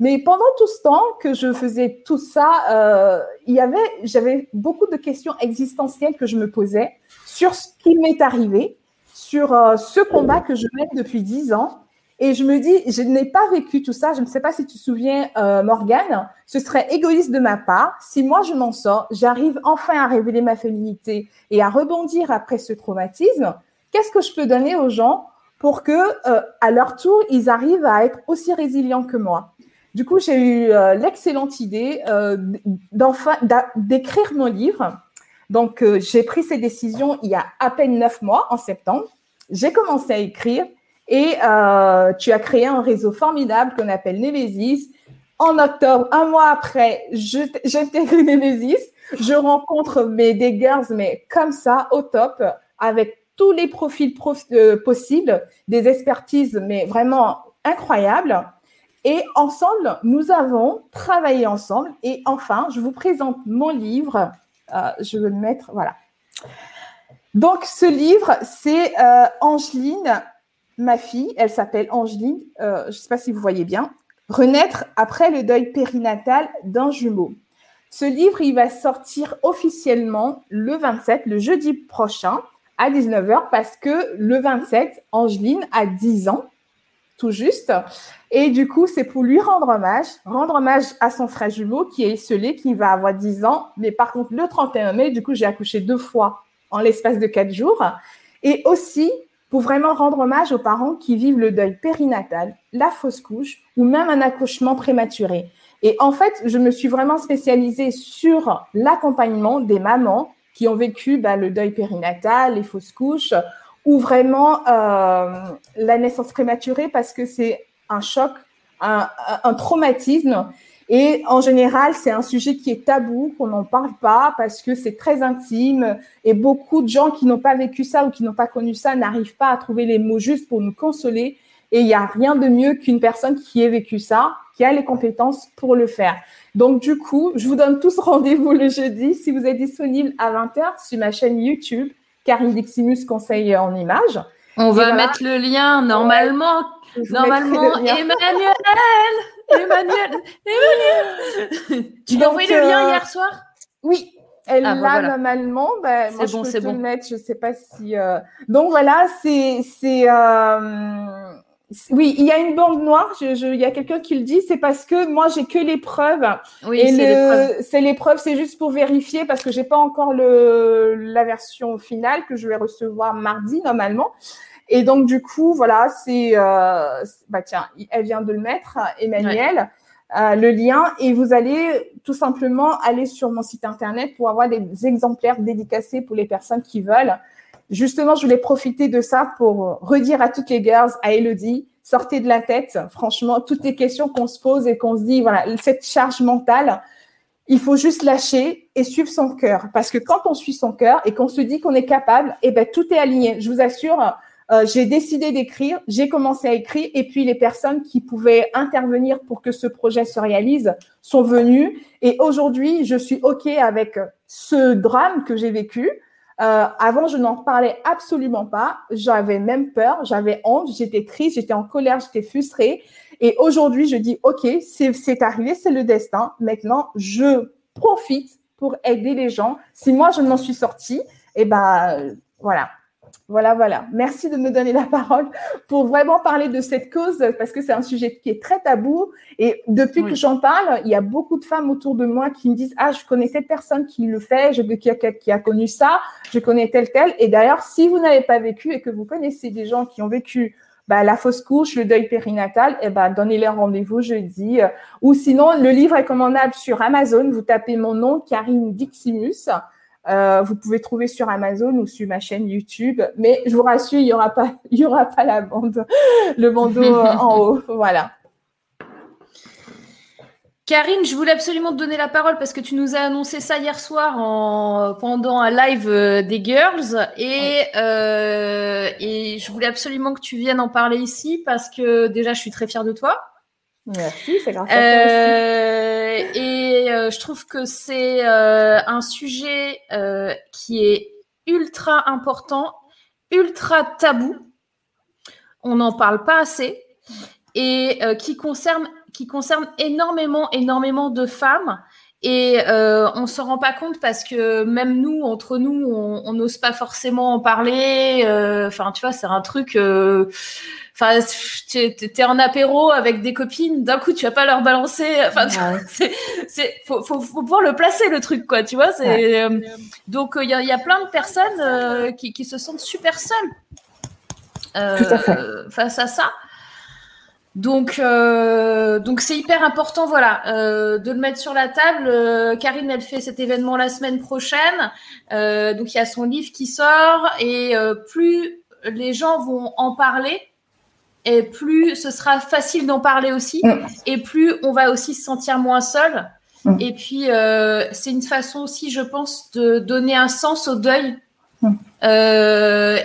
Mais pendant tout ce temps que je faisais tout ça, euh, il y avait, j'avais beaucoup de questions existentielles que je me posais sur ce qui m'est arrivé, sur euh, ce combat que je mène depuis dix ans. Et je me dis, je n'ai pas vécu tout ça. Je ne sais pas si tu te souviens, euh, Morgane, ce serait égoïste de ma part. Si moi je m'en sors, j'arrive enfin à révéler ma féminité et à rebondir après ce traumatisme qu'est-ce que je peux donner aux gens pour que, euh, à leur tour, ils arrivent à être aussi résilients que moi? Du coup, j'ai eu euh, l'excellente idée euh, d'écrire mon livre. Donc, j'ai pris ces décisions il y a à peine neuf mois, en septembre. J'ai commencé à écrire et tu as créé un réseau formidable qu'on appelle Nemesis. En octobre, un mois après, j'intègre Nemesis. Je rencontre mes des girls, mais comme ça, au top, avec tous les profils possibles, des expertises, mais vraiment incroyables. Et ensemble, nous avons travaillé ensemble. Et enfin, je vous présente mon livre. Euh, je vais le mettre, voilà. Donc, ce livre, c'est euh, Angeline, ma fille. Elle s'appelle Angeline. Euh, je ne sais pas si vous voyez bien. Renaître après le deuil périnatal d'un jumeau. Ce livre, il va sortir officiellement le 27, le jeudi prochain, à 19h, parce que le 27, Angeline a 10 ans tout juste. Et du coup, c'est pour lui rendre hommage, rendre hommage à son frère jumeau qui est scellé, qui va avoir 10 ans. Mais par contre, le 31 mai, du coup, j'ai accouché deux fois en l'espace de quatre jours. Et aussi pour vraiment rendre hommage aux parents qui vivent le deuil périnatal, la fausse couche ou même un accouchement prématuré. Et en fait, je me suis vraiment spécialisée sur l'accompagnement des mamans qui ont vécu bah, le deuil périnatal, les fausses couches, ou vraiment euh, la naissance prématurée parce que c'est un choc, un, un, traumatisme. Et en général, c'est un sujet qui est tabou, qu'on n'en parle pas parce que c'est très intime. Et beaucoup de gens qui n'ont pas vécu ça ou qui n'ont pas connu ça n'arrivent pas à trouver les mots justes pour nous consoler. Et il n'y a rien de mieux qu'une personne qui ait vécu ça, qui a les compétences pour le faire. Donc, du coup, je vous donne tous rendez-vous le jeudi si vous êtes disponible à 20h sur ma chaîne YouTube Karine Diximus conseil en images. On va mettre le lien normalement. normalement, Emmanuel, Emmanuel, Emmanuel. <laughs> tu m'as envoyé le lien euh, hier soir? Oui, elle ah, l'a normalement. Ben, c'est bon, c'est bon. Mettre, je sais pas si. Euh, donc voilà, c'est c'est. Euh... Oui, il y a une bande noire. Je, il y a quelqu'un qui le dit. C'est parce que moi, j'ai que l'épreuve. Oui, c'est l'épreuve. C'est juste pour vérifier parce que j'ai pas encore le, la version finale que je vais recevoir mardi normalement. Et donc du coup, voilà, c'est euh, bah tiens, elle vient de le mettre, Emmanuel. Euh, le lien et vous allez tout simplement aller sur mon site internet pour avoir des exemplaires dédicacés pour les personnes qui veulent justement, je voulais profiter de ça pour redire à toutes les girls, à Elodie, sortez de la tête. Franchement, toutes les questions qu'on se pose et qu'on se dit, voilà, cette charge mentale, il faut juste lâcher et suivre son cœur. Parce que quand on suit son cœur et qu'on se dit qu'on est capable, eh ben, tout est aligné. Je vous assure, euh, j'ai décidé d'écrire, j'ai commencé à écrire et puis les personnes qui pouvaient intervenir pour que ce projet se réalise sont venues. Et aujourd'hui, je suis OK avec ce drame que j'ai vécu. Euh, avant, je n'en parlais absolument pas. J'avais même peur, j'avais honte, j'étais triste, j'étais en colère, j'étais frustrée. Et aujourd'hui, je dis, OK, c'est arrivé, c'est le destin. Maintenant, je profite pour aider les gens. Si moi, je m'en suis sortie, eh ben, voilà, voilà, voilà. Merci de me donner la parole pour vraiment parler de cette cause parce que c'est un sujet qui est très tabou. Et depuis que j'en parle, il y a beaucoup de femmes autour de moi qui me disent Ah, je connais cette personne qui le fait, je, qui, a, qui a connu ça, je connais tel, tel. Et d'ailleurs, si vous n'avez pas vécu et que vous connaissez des gens qui ont vécu bah, la fausse couche, le deuil périnatal, eh ben, donnez-leur rendez-vous jeudi. Ou sinon, le livre est commandable sur Amazon. Vous tapez mon nom, Karine Diximus. Euh, vous pouvez trouver sur Amazon ou sur ma chaîne YouTube. Mais je vous rassure, il n'y aura, pas, <laughs> il y aura pas la bande, le bandeau euh, en haut. Voilà. Karine, je voulais absolument te donner la parole parce que tu nous as annoncé ça hier soir en, pendant un live euh, des Girls et, et je voulais absolument que tu viennes en parler ici parce que déjà je suis très fière de toi. Merci, c'est grâce à toi euh, Et euh, je trouve que c'est euh, un sujet qui est ultra important, ultra tabou. On n'en parle pas assez et qui concerne qui concerne énormément, énormément de femmes. Et euh, on s'en rend pas compte parce que même nous, entre nous, on n'ose pas forcément en parler. Enfin, tu vois, c'est un truc. Enfin, tu es en apéro avec des copines, d'un coup, tu vas pas leur balancer. Enfin, <laughs> c'est, c'est, faut, faut, faut, pouvoir le placer le truc, quoi. Tu vois. C'est euh, donc il y, a, y, a plein de personnes euh, qui, qui, se sentent super seules. face à ça. Donc, euh, donc c'est hyper important, voilà, euh, de le mettre sur la table. Euh, Karine, elle fait cet événement la semaine prochaine. donc, il y a son livre qui sort et plus les gens vont en parler, et plus ce sera facile d'en parler aussi, mm. et plus on va aussi se sentir moins seul. Mm. Et puis, c'est une façon aussi, je pense, de donner un sens au deuil. Mm.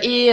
et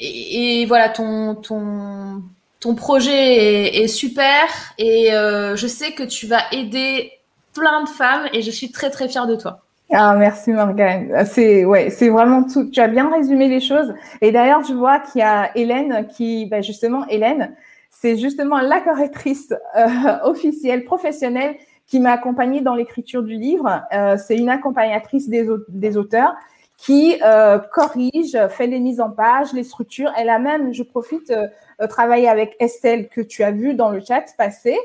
et, voilà, ton, ton, ton projet est, super et euh, je sais que tu vas aider plein de femmes et je suis très très fière de toi. Ah, merci Morgane. C'est ouais, c'est vraiment tout. Tu as bien résumé les choses. Et d'ailleurs, je vois qu'il y a Hélène qui, bah, justement, Hélène, c'est justement la correctrice euh, officielle, professionnelle, qui m'a accompagnée dans l'écriture du livre. Euh, c'est une accompagnatrice des, auteurs qui euh, corrige, fait les mises en page, les structures. Elle a même, je profite, euh, travaillé avec Estelle que tu as vu dans le chat passé.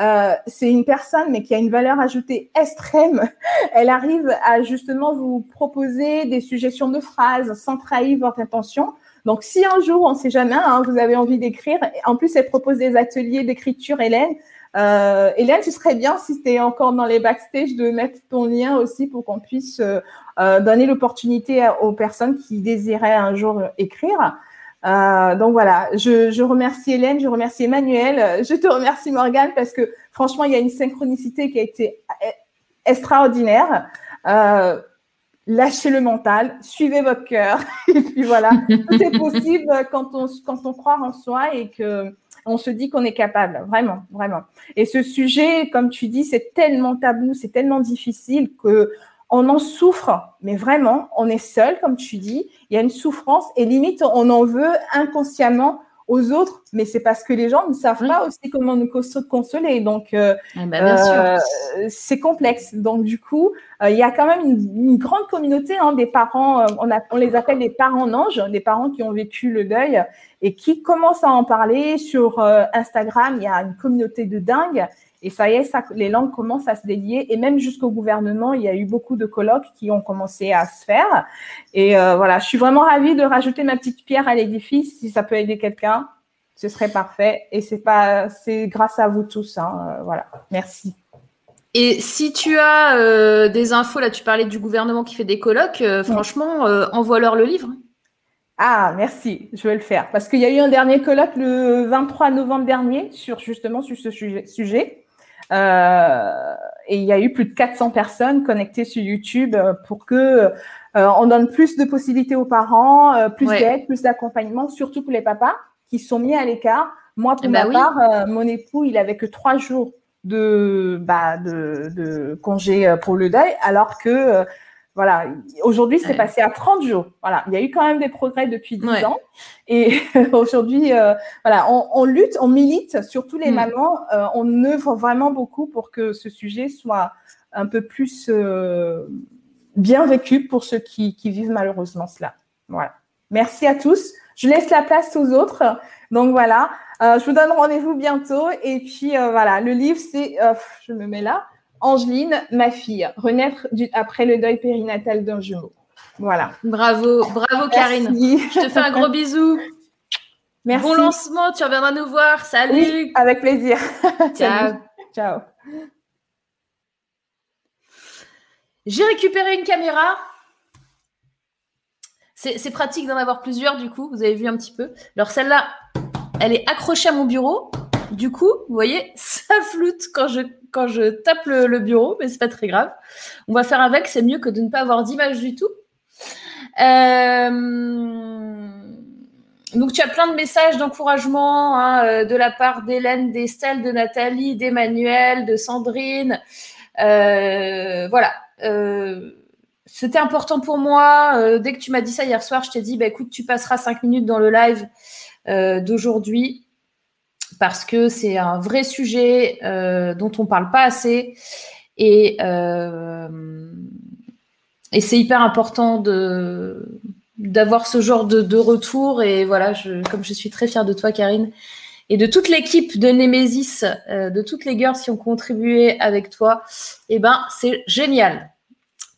Euh, c'est une personne, mais qui a une valeur ajoutée extrême. <laughs> Elle arrive à justement vous proposer des suggestions de phrases sans trahir votre intention. Donc, si un jour, on ne sait jamais, hein, vous avez envie d'écrire, en plus, elle propose des ateliers d'écriture, Hélène. Euh, Hélène, tu serais bien si tu es encore dans les backstage de mettre ton lien aussi pour qu'on puisse euh, euh, donner l'opportunité aux personnes qui désiraient un jour écrire. Euh, donc voilà, je, remercie Hélène, je remercie Emmanuel, je te remercie Morgane parce que franchement, il y a une synchronicité qui a été extraordinaire. Euh, lâchez le mental, suivez votre cœur <laughs> et puis voilà, tout est possible quand on quand on croit en soi et que on se dit qu'on est capable, vraiment, vraiment. Et ce sujet, comme tu dis, c'est tellement tabou, c'est tellement difficile que on en souffre, mais vraiment, on est seul, comme tu dis, il y a une souffrance et limite, on en veut inconsciemment aux autres, mais c'est parce que les gens ne savent pas aussi comment nous consoler. Donc, euh, eh ben, euh, c'est complexe. Donc, du coup, euh, il y a quand même une, grande communauté hein, des parents, on, on, les appelle les parents anges, des parents qui ont vécu le deuil et qui commencent à en parler. Sur Instagram, il y a une communauté de dingue. Et ça y est, ça, les langues commencent à se délier. Et même jusqu'au gouvernement, il y a eu beaucoup de colloques qui ont commencé à se faire. Et euh, voilà, je suis vraiment ravie de rajouter ma petite pierre à l'édifice. Si ça peut aider quelqu'un, ce serait parfait. Et c'est pas, c'est grâce à vous tous. Hein. Euh, voilà, merci. Et si tu as euh, des infos, là, tu parlais du gouvernement qui fait des colloques. franchement, envoie-leur le livre. Ah, merci, je vais le faire. Parce qu'il y a eu un dernier colloque le 23 novembre dernier sur justement sur ce sujet. Euh, et il y a eu plus de 400 personnes connectées sur YouTube euh, pour que euh, on donne plus de possibilités aux parents, plus d'aide, plus d'accompagnement, surtout pour les papas qui sont mis à l'écart. Moi, pour eh ma ben part, mon époux, il avait que trois jours de, bah, de, de congé pour le deuil, alors que voilà, aujourd'hui, c'est passé à 30 jours. Voilà, il y a eu quand même des progrès depuis 10 ans. Et <laughs> aujourd'hui, euh, voilà, on, lutte, on milite, surtout les mm. mamans, euh, on œuvre vraiment beaucoup pour que ce sujet soit un peu plus euh, bien vécu pour ceux qui, qui, vivent malheureusement cela. Voilà. Merci à tous. Je laisse la place aux autres. Donc voilà, je vous donne rendez-vous bientôt. Et puis voilà, le livre, c'est, je me mets là. Angeline, ma fille, renaître après le deuil périnatal d'un jumeau. Voilà. Bravo, bravo Karine. Je te fais un gros bisou. Merci. Bon lancement, tu reviendras nous voir. Salut. avec plaisir. Ciao. <laughs> Ciao. J'ai récupéré une caméra. C'est pratique d'en avoir plusieurs, du coup, vous avez vu un petit peu. Alors celle-là, elle est accrochée à mon bureau. Du coup, vous voyez, <laughs> ça floute quand je quand je tape le, bureau, mais c'est pas très grave. On va faire avec, c'est mieux que de ne pas avoir d'image du tout. Euh, donc, tu as plein de messages d'encouragement hein, euh, de la part d'Hélène, d'Estelle, de Nathalie, d'Emmanuel, de Sandrine. Euh, voilà. C'était important pour moi. dès que tu m'as dit ça hier soir, je t'ai dit, bah, écoute, tu passeras cinq minutes dans le live d'aujourd'hui parce que c'est un vrai sujet euh, dont on parle pas assez. Et, euh, et c'est hyper important de d'avoir ce genre de, retour. Et voilà je, comme je suis très fière de toi Karine et de toute l'équipe de Nemesis euh, de toutes les girls qui ont contribué avec toi eh ben c'est génial.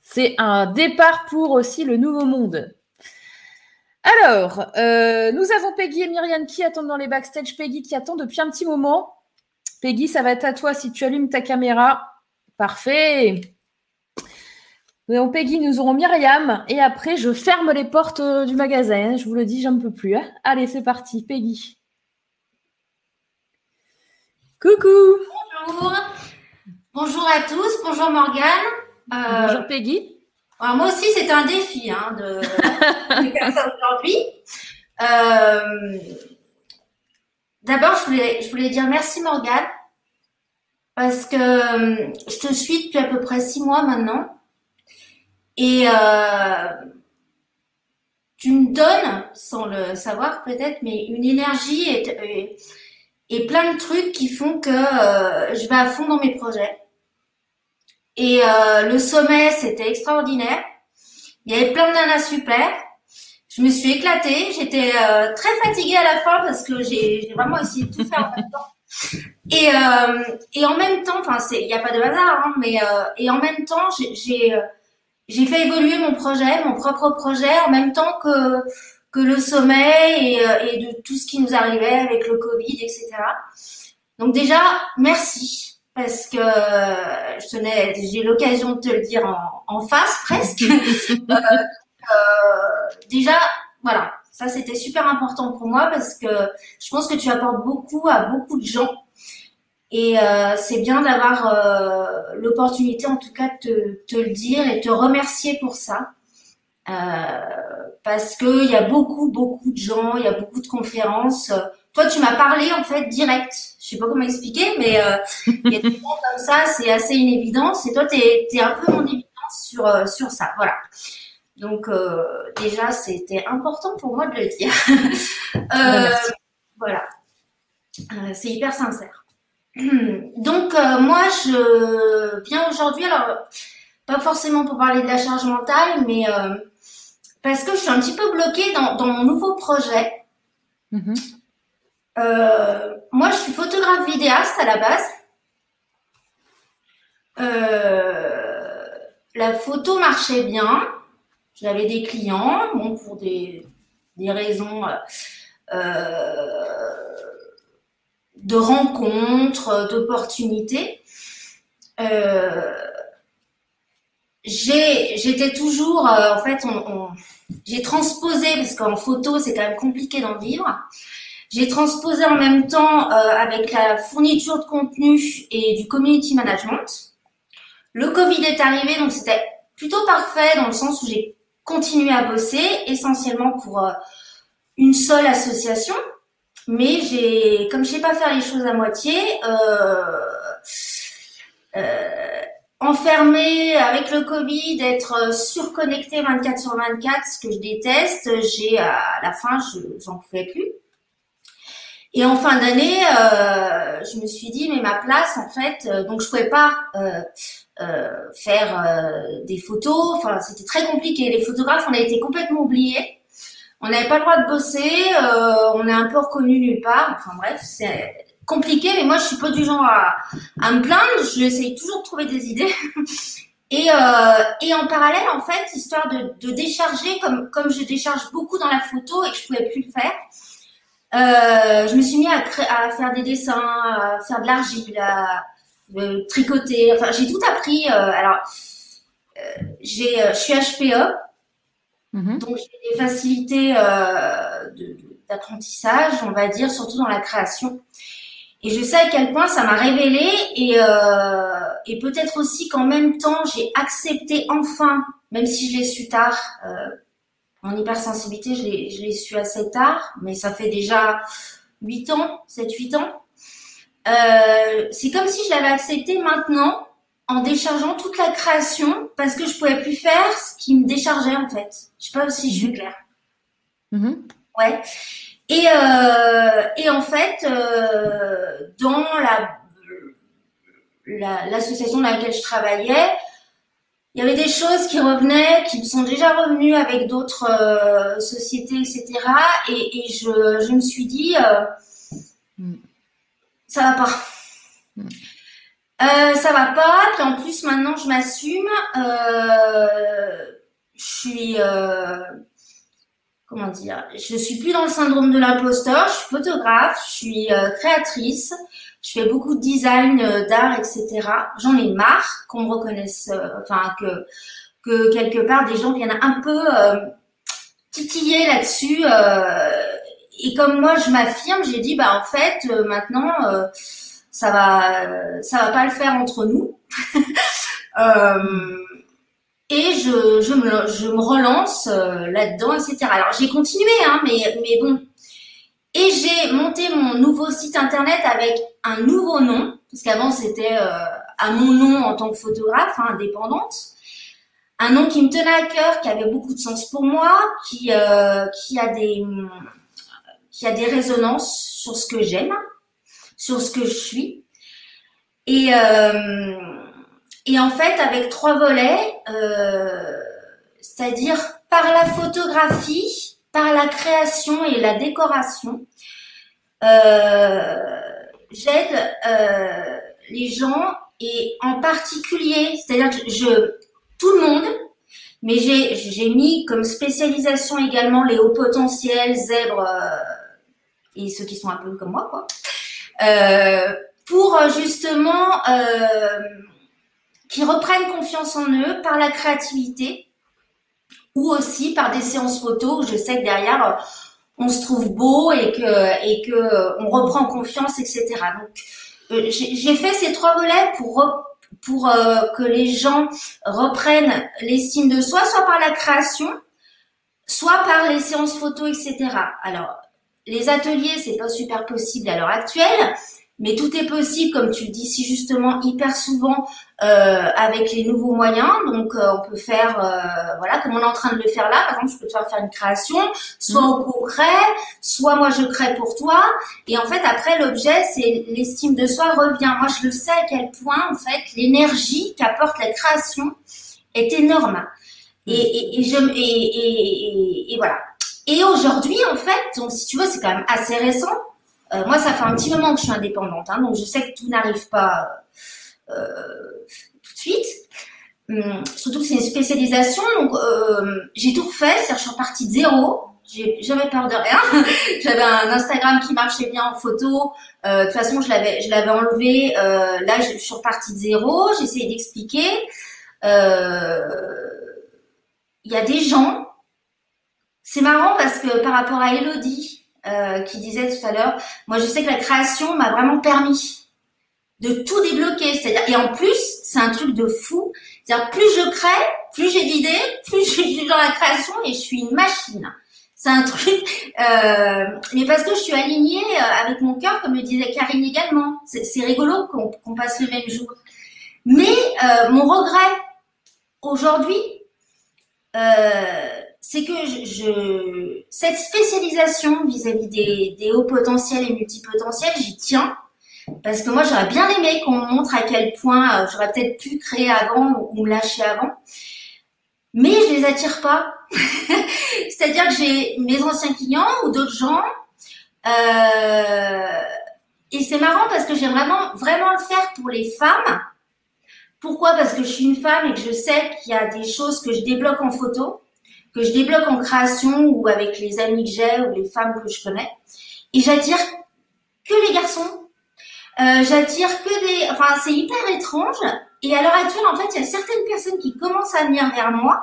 C'est un départ pour aussi le nouveau monde Alors, euh, nous avons Peggy et Myriam qui attendent dans les backstage. Peggy qui attend depuis un petit moment. Peggy, ça va être à toi si tu allumes ta caméra. Parfait. Nous avons Peggy, nous aurons Myriam. Et après, je ferme les portes euh, du magasin. Je vous le dis, j'en peux plus. Hein. Allez, c'est parti. Peggy. Coucou. Bonjour. Bonjour à tous. Bonjour Morgane. Euh, bonjour Peggy. Moi aussi, c'est un défi hein, de, faire ça aujourd'hui. Euh, d'abord, je voulais, je voulais dire merci Morgane parce que euh, je te suis depuis à peu près six mois maintenant et tu me donnes, sans le savoir peut-être, mais une énergie et, plein de trucs qui font que je vais à fond dans mes projets. Et euh, le sommet, c'était extraordinaire. Il y avait plein de nanas super. Je me suis éclatée. J'étais euh, très fatiguée à la fin parce que j'ai vraiment essayé de tout faire en même temps. Et, euh, et en même temps, enfin, il n'y a pas de hasard, hein, mais euh, et en même temps, j'ai j'ai fait évoluer mon projet, mon propre projet, en même temps que que le sommet et, et de tout ce qui nous arrivait avec le Covid, etc. Donc déjà, merci parce que je tenais, j'ai l'occasion de te le dire en, face presque. <laughs> Euh, euh, déjà, voilà, ça c'était super important pour moi parce que je pense que tu apportes beaucoup à beaucoup de gens et euh, c'est bien d'avoir l'opportunité en tout cas de te, te, le dire et te remercier pour ça. parce qu'il y a beaucoup, beaucoup de gens, il y a beaucoup de conférences toi, tu m'as parlé en fait direct. Je sais pas comment expliquer, mais euh, il y a des gens <laughs> comme ça, c'est assez une évidence. Et toi, tu es, un peu mon évidence sur, euh, sur ça. Voilà. Donc, euh, déjà, c'était important pour moi de le dire. <laughs> voilà. c'est hyper sincère. <clears throat> Donc, moi, je viens aujourd'hui, alors, pas forcément pour parler de la charge mentale, mais parce que je suis un petit peu bloquée dans, dans mon nouveau projet. Mm-hmm. Euh, moi, je suis photographe vidéaste à la base. Euh, la photo marchait bien. J'avais des clients, bon, pour des, des raisons euh, de rencontres, d'opportunités. j'étais toujours, en fait, on, j'ai transposé, parce qu'en photo, c'est quand même compliqué d'en vivre. J'ai transposé en même temps euh, avec la fourniture de contenu et du community management. Le Covid est arrivé, donc c'était plutôt parfait dans le sens où j'ai continué à bosser, essentiellement pour euh, une seule association. Mais j'ai, comme je sais pas faire les choses à moitié, euh, euh, enfermé avec le Covid, être surconnecté 24 sur 24, ce que je déteste, j'ai à la fin, je j'en pouvais plus. Et en fin d'année, euh, je me suis dit, mais ma place, en fait, euh, donc je pouvais pas euh, faire des photos. Enfin, c'était très compliqué. Les photographes, on a été complètement oubliés. On n'avait pas le droit de bosser. on est un peu reconnu nulle part. Enfin bref, c'est compliqué. Mais moi, je suis pas du genre à, à me plaindre. J'essaye toujours de trouver des idées. <laughs> Et, et en parallèle, en fait, histoire de, de décharger, comme comme je décharge beaucoup dans la photo et que je pouvais plus le faire. Euh, je me suis mis à, à, faire des dessins, à faire de l'argile, à euh, tricoter. Enfin, j'ai tout appris. Euh, alors, j'ai, je suis HPE, mhm. donc j'ai des facilités d'apprentissage, on va dire, surtout dans la création. Et je sais à quel point ça m'a révélé et, et peut-être aussi qu'en même temps, j'ai accepté enfin, même si je l'ai su tard, en hypersensibilité, je l'ai su assez tard, mais ça fait déjà 8 ans, 7-8 ans. Euh, c'est comme si je l'avais accepté maintenant en déchargeant toute la création parce que je pouvais plus faire ce qui me déchargeait en fait. Je sais pas si je suis claire. Mm-hmm. Ouais. Et, euh, et en fait, euh, dans la l'association dans laquelle je travaillais, il y avait des choses qui revenaient, qui sont déjà revenues avec d'autres euh, sociétés, etc. Et, et je, je, me suis dit, euh, mm. ça va pas. Mm. Euh, ça va pas. Puis en plus, maintenant, je m'assume. Euh, je suis, comment dire, je suis plus dans le syndrome de l'imposteur. Je suis photographe, je suis euh, créatrice, je fais beaucoup de design euh, d'art, etc. J'en ai marre qu'on me reconnaisse, euh, enfin que que quelque part des gens viennent un peu titiller là-dessus. et comme moi, je m'affirme, j'ai dit bah en fait maintenant ça va ça va pas le faire entre nous. <laughs> et je, me, relance euh, là-dedans, etc. Alors j'ai continué, hein, mais bon. Et j'ai monté mon nouveau site internet avec un nouveau nom, parce qu'avant c'était euh, à mon nom en tant que photographe hein, indépendante. Un nom qui me tenait à cœur, qui avait beaucoup de sens pour moi, qui, euh, qui, a, des, qui a des résonances sur ce que j'aime, sur ce que je suis. Et, euh, et en fait, avec trois volets, c'est-à-dire par la photographie, par la création et la décoration, j'aide euh, les gens et en particulier, c'est-à-dire que je, tout le monde, mais j'ai, mis comme spécialisation également les hauts potentiels, zèbres euh, et ceux qui sont un peu comme moi, quoi, euh, pour justement euh, qui reprennent confiance en eux par la créativité ou aussi par des séances photos où je sais que derrière on se trouve beau et que et que euh, on reprend confiance, etc. Donc euh, j'ai fait ces trois volets pour pour que les gens reprennent l'estime de soi, soit par la création, soit par les séances photos, etc. Alors les ateliers, c'est pas super possible à l'heure actuelle, mais tout est possible, comme tu le dis si justement, hyper souvent euh, avec les nouveaux moyens. Donc, euh, on peut faire, euh, voilà, comme on est en train de le faire là. Par exemple, je peux te faire faire une création, soit mmh. au concret, soit moi je crée pour toi. Et en fait, après, l'objet, c'est l'estime de soi revient. Moi, je le sais à quel point, en fait, l'énergie qu'apporte la création est énorme. Et, et, et je et, et, et voilà. Et aujourd'hui, en fait, donc si tu veux, c'est quand même assez récent. Euh, moi, ça fait un petit moment que je suis indépendante, hein, donc je sais que tout n'arrive pas euh, tout de suite. Hum, surtout que c'est une spécialisation, donc euh, j'ai tout refait, c'est-à-dire je suis partie de zéro. J'ai jamais peur de rien. <laughs> J'avais un Instagram qui marchait bien en photo. de toute façon, je l'avais, je l'avais enlevé. là, je, suis repartie de zéro. J'ai d'expliquer. Il y a des gens. C'est marrant parce que par rapport à Elodie, euh, qui disait tout à l'heure, moi je sais que la création m'a vraiment permis de tout débloquer. C'est-à-dire, et en plus, c'est un truc de fou. C'est-à-dire, plus je crée, plus j'ai d'idées, plus je suis dans la création et je suis une machine. C'est un truc, euh, mais parce que je suis alignée euh, avec mon cœur, comme le disait Karine également. C'est rigolo qu'on passe le même jour. Mais euh, mon regret aujourd'hui, euh, c'est que cette spécialisation vis-à-vis des, hauts potentiels et multipotentiels, j'y tiens. Parce que moi, j'aurais bien aimé qu'on montre à quel point euh, j'aurais peut-être pu créer avant ou, me lâcher avant. Mais je les attire pas. <laughs> C'est-à-dire que j'ai mes anciens clients ou d'autres gens. Euh, et c'est marrant parce que j'aime vraiment, vraiment le faire pour les femmes. Pourquoi? Parce que je suis une femme et que je sais qu'il y a des choses que je débloque en photo que je débloque en création ou avec les amis que j'ai ou les femmes que je connais. Et j'attire que les garçons. Euh, j'attire que des... Enfin, c'est hyper étrange. Et à l'heure actuelle, en fait, il y a certaines personnes qui commencent à venir vers moi.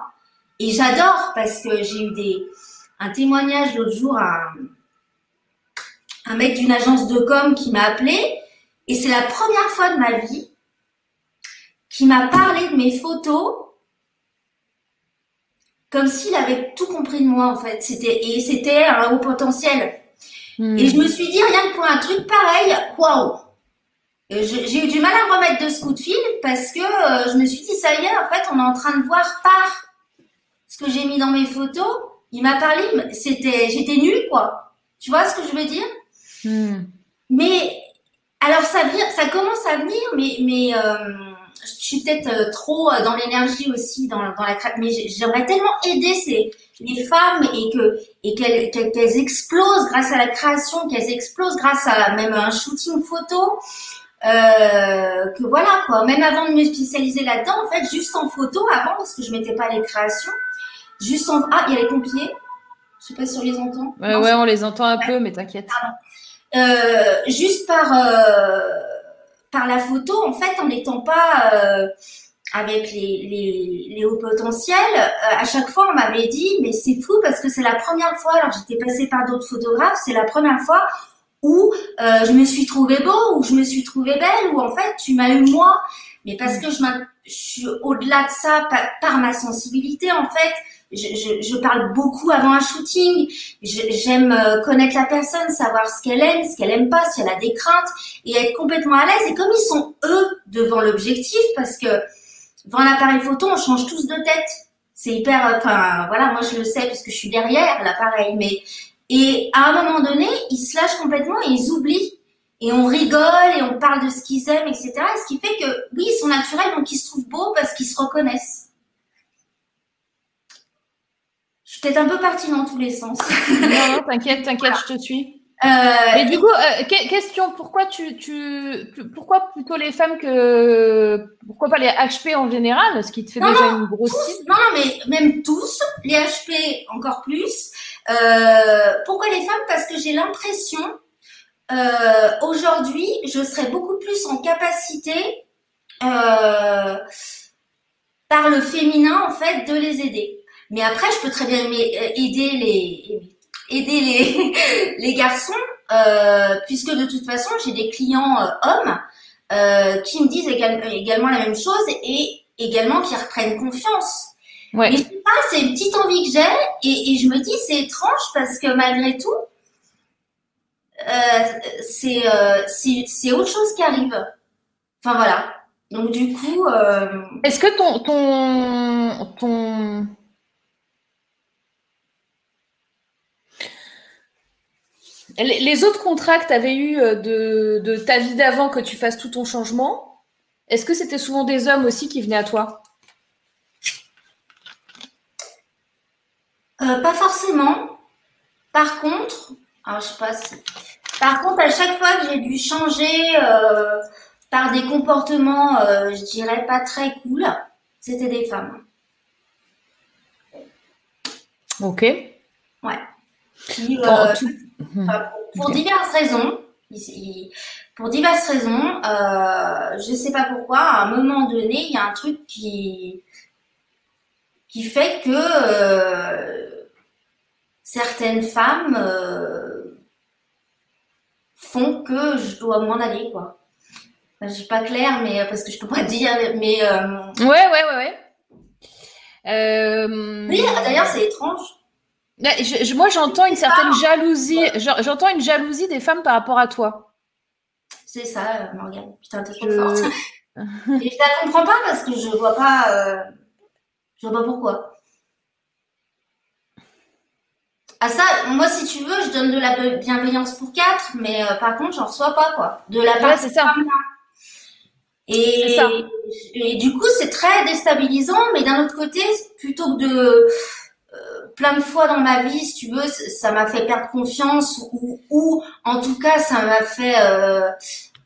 Et j'adore parce que j'ai eu des... un témoignage l'autre jour, un, un mec d'une agence de com qui m'a appelé. Et c'est la première fois de ma vie qui m'a parlé de mes photos comme s'il avait tout compris de moi en fait. C'était et c'était un haut potentiel. Hmm. Et je me suis dit rien que pour un truc pareil, waouh. J'ai eu du mal à me remettre de ce coup de fil parce que euh, je me suis dit ça y est, en fait, on est en train de voir par ce que j'ai mis dans mes photos. Il m'a parlé, c'était, j'étais nulle quoi. Tu vois ce que je veux dire? Hmm. Mais alors ça vient, ça commence à venir, mais mais euh, je suis peut-être euh, trop euh, dans l'énergie aussi dans, dans la mais j'aimerais tellement aider ces les femmes et que et qu'elles explosent grâce à la création, qu'elles explosent grâce à même un shooting photo. Euh, que voilà quoi, même avant de me spécialiser là-dedans, en fait, juste en photo avant parce que je mettais pas les créations, juste en ah il y a les pompiers, Je sais pas si on les entend. Ouais, ouais, on les entend un peu, mais t'inquiète. Euh, juste par euh, par la photo, en fait, en n'étant pas euh, avec les, les, les hauts potentiels, euh, à chaque fois, on m'avait dit, mais c'est fou parce que c'est la première fois, alors j'étais passée par d'autres photographes, c'est la première fois où euh, je me suis trouvée beau, où je me suis trouvée belle, où en fait, tu m'as eu moi. Mais parce que je, je suis au-delà de ça, par, par, ma sensibilité, en fait, je, je, parle beaucoup avant un shooting. J'aime euh, connaître la personne, savoir ce qu'elle aime, ce qu'elle aime pas, si elle a des craintes, et être complètement à l'aise. Et comme ils sont eux devant l'objectif, parce que devant l'appareil photo, on change tous de tête. C'est hyper, enfin voilà, moi je le sais parce que je suis derrière l'appareil, mais et à un moment donné, ils se lâchent complètement et ils oublient. Et on rigole et on parle de ce qu'ils aiment, etc. ce qui fait que, oui, ils sont naturels, donc ils se trouvent beaux parce qu'ils se reconnaissent. Je suis peut-être un peu partie dans tous les sens. non, non, <laughs> t'inquiète, t'inquiète, je te suis. Euh, et du coup, euh, question, pourquoi tu, tu, pourquoi plutôt les femmes que, pourquoi pas les HP en général, ce qui te fait déjà une grosse tous, Non, mais même tous, les HP encore plus. Euh, pourquoi les femmes? Parce que j'ai l'impression, euh, aujourd'hui, je serais beaucoup plus en capacité, euh, par le féminin, en fait, de les aider. Mais après, je peux très bien aider les aider les, <laughs> les garçons, euh, puisque de toute façon, j'ai des clients euh, hommes euh, qui me disent également la même chose et également qui reprennent confiance. Ouais. Mais c'est une petite envie que j'ai et, et, je me dis c'est étrange parce que malgré tout, euh, c'est euh, c'est autre chose qui arrive. Enfin voilà. Donc du coup. Euh... Est-ce que ton ton ton Les autres contrats que tu avais eu euh, de, de ta vie d'avant que tu fasses tout ton changement, est-ce que c'était souvent des hommes aussi qui venaient à toi? Euh, Pas forcément. Par contre, alors je sais pas si... Par contre, à chaque fois que j'ai dû changer euh, par des comportements, euh, je dirais pas très cool, c'était des femmes. Ok. Euh, pour, diverses raisons. pour diverses raisons, euh, je sais pas pourquoi, à un moment donné, il y a un truc qui qui fait que euh, certaines femmes euh, font que je dois m'en aller, quoi. je suis pas claire, mais parce que je peux pas <laughs> dire, mais. ouais, ouais, ouais, ouais. Oui, d'ailleurs, c'est étrange moi, j'entends une certaine jalousie. J'entends une jalousie des femmes par rapport à toi. C'est ça, euh, Morgane. Putain, t'es trop forte. <laughs> Et je la comprends pas parce que je vois pas. Euh... Je vois pas pourquoi. Ah ça, moi si tu veux, je donne de la bienveillance pour quatre, mais euh, par contre, j'en reçois pas quoi. De la part c'est ça. Et, ça. et du coup, c'est très déstabilisant, mais d'un autre côté, plutôt que de plein de fois dans ma vie, si tu veux, ça m'a fait perdre confiance ou, ou en tout cas, ça m'a fait euh,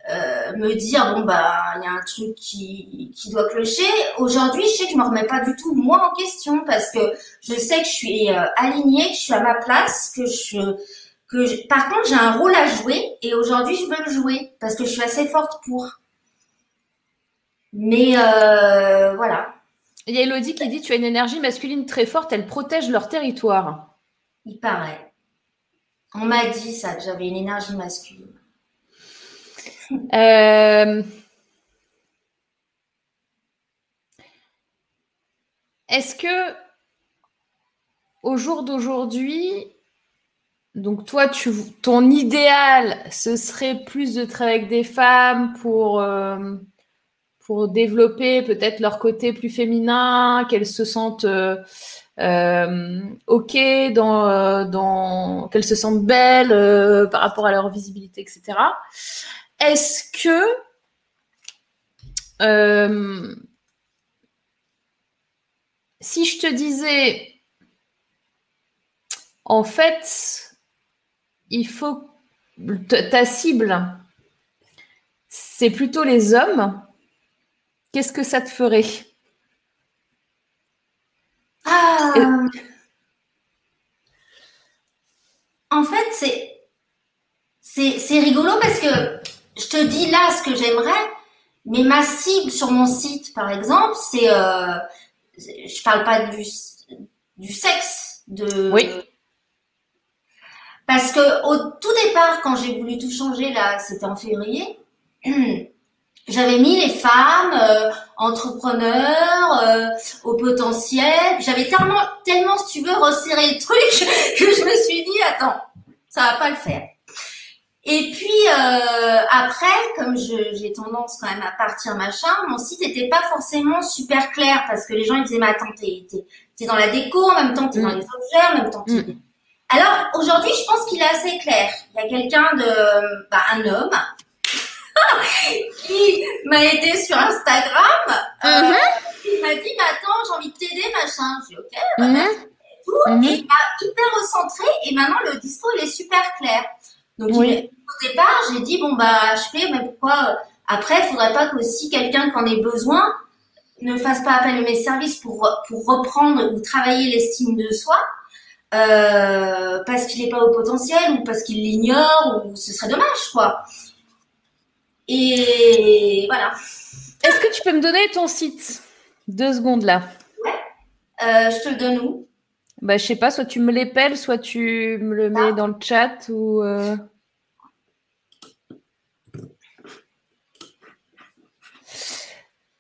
euh, me dire bon bah il y a un truc qui, qui doit clocher. Aujourd'hui, je sais que je me remets pas du tout moi en question parce que je sais que je suis euh, alignée, que je suis à ma place, que je que par contre j'ai un rôle à jouer et aujourd'hui je veux le jouer parce que je suis assez forte pour. Mais euh, voilà. Il y a Elodie qui dit Tu as une énergie masculine très forte, elle protège leur territoire. Il paraît. On m'a dit ça, que j'avais une énergie masculine. Euh, est-ce que au jour d'aujourd'hui, donc toi, tu, ton idéal, ce serait plus de travailler avec des femmes pour euh, pour développer peut-être leur côté plus féminin, qu'elles se sentent euh, euh ok dans, euh, dans qu'elles se sentent belles par rapport à leur visibilité, etc. Est-ce que si je te disais en fait il faut ta cible c'est plutôt les hommes qu'est-ce que ça te ferait. Ah. En fait, c'est c'est rigolo parce que je te dis là ce que j'aimerais, mais ma cible sur mon site, par exemple, c'est. Euh, je parle pas du, du sexe. De, oui. Parce que au tout départ, quand j'ai voulu tout changer, là, c'était en février, <clears throat> J'avais mis les femmes euh, entrepreneurs euh, au potentiel. J'avais tellement, tellement, si tu veux, resserré le truc <laughs> que je me suis dit, attends, ça va pas le faire. Et puis euh, après, comme j'ai tendance quand même à partir machin, mon site était pas forcément super clair parce que les gens ils disaient mais attends t'es es, dans la déco en même temps t'es dans mm. les objets en même temps t'es... Mm. Alors aujourd'hui je pense qu'il est assez clair. Il y a quelqu'un de bah, un homme <laughs> qui m'a aidé sur Instagram. Euh, mm-hmm. il m'a dit bah attends j'ai envie de t'aider machin. J'ai dit ok. Bah, et, tout. Et il m'a hyper recentré et maintenant le dispo il est super clair. Donc au départ, j'ai dit bon bah je fais, mais pourquoi euh, Après, il faudrait pas que aussi quelqu'un qui en ait besoin ne fasse pas appel à mes services pour pour reprendre ou travailler l'estime de soi. Euh, parce qu'il n'est pas au potentiel ou parce qu'il l'ignore ou ce serait dommage quoi. Et voilà. Est-ce que tu peux me donner ton site? Deux secondes là. Ouais. Euh, je te le donne où? Bah, je sais pas, soit tu me l'épelles, soit tu me le mets ah. dans le chat ou. Euh.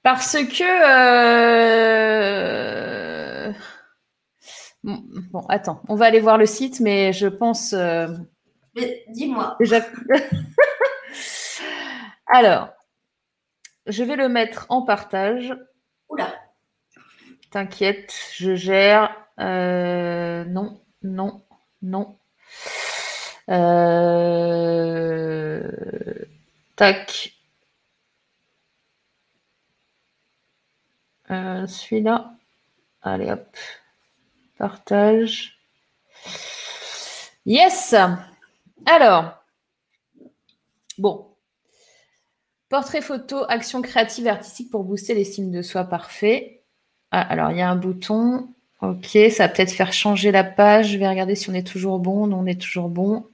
Parce que. Euh, bon, attends, on va aller voir le site, mais je pense. Euh, dis-moi. <laughs> Alors, je vais le mettre en partage. Oula. T'inquiète, je gère. Euh, non, non, non. Euh, tac. Euh, celui-là. Allez hop. Partage. Yes. Alors. Bon. Portrait photo, action créative artistique pour booster l'estime de soi. Parfait. Ah, alors, il y a un bouton. Ok, ça va peut-être faire changer la page. Je vais regarder si on est toujours bon. Non, on est toujours bon.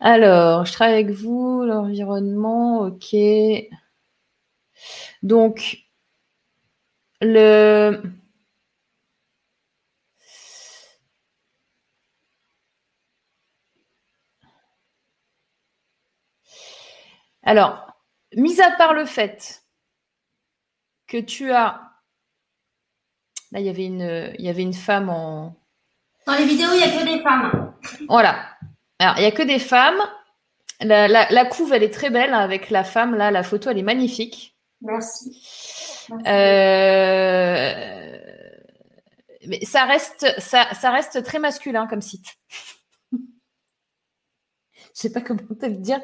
Alors, je travaille avec vous, l'environnement, ok. Donc, le... Alors, mis à part le fait que tu as Là, il y avait une, il y avait une femme en. Dans les vidéos, il n'y a que des femmes. Voilà. Alors, il n'y a que des femmes. La, couve, elle est très belle hein, avec la femme. Là, la photo, elle est magnifique. Merci. Euh, mais ça reste, ça, reste très masculin comme site. Je sais pas comment te le dire.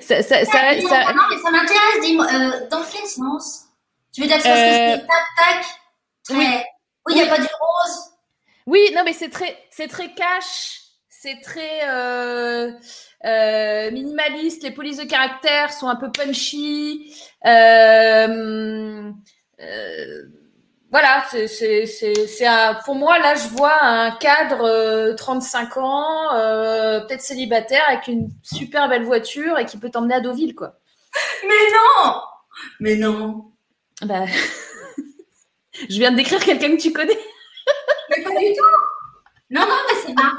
Ça, ça, ça, non, mais ça m'intéresse. Dis-moi, euh, dans quel sens Tu veux dire que c'est euh, tac, tac oui. il n'y a pas du rose. Oui, non, mais c'est très, c'est très cash, c'est très euh, euh, minimaliste. Les polices de caractère sont un peu punchy. Euh, voilà, c'est, pour moi là, je vois un cadre 35 ans, peut-être célibataire, avec une super belle voiture et qui peut t'emmener à Deauville, quoi. <laughs> Mais non, mais non. Bah. <laughs> Je viens de décrire quelqu'un que tu connais. <laughs> mais pas du tout. Non, non, mais c'est marrant.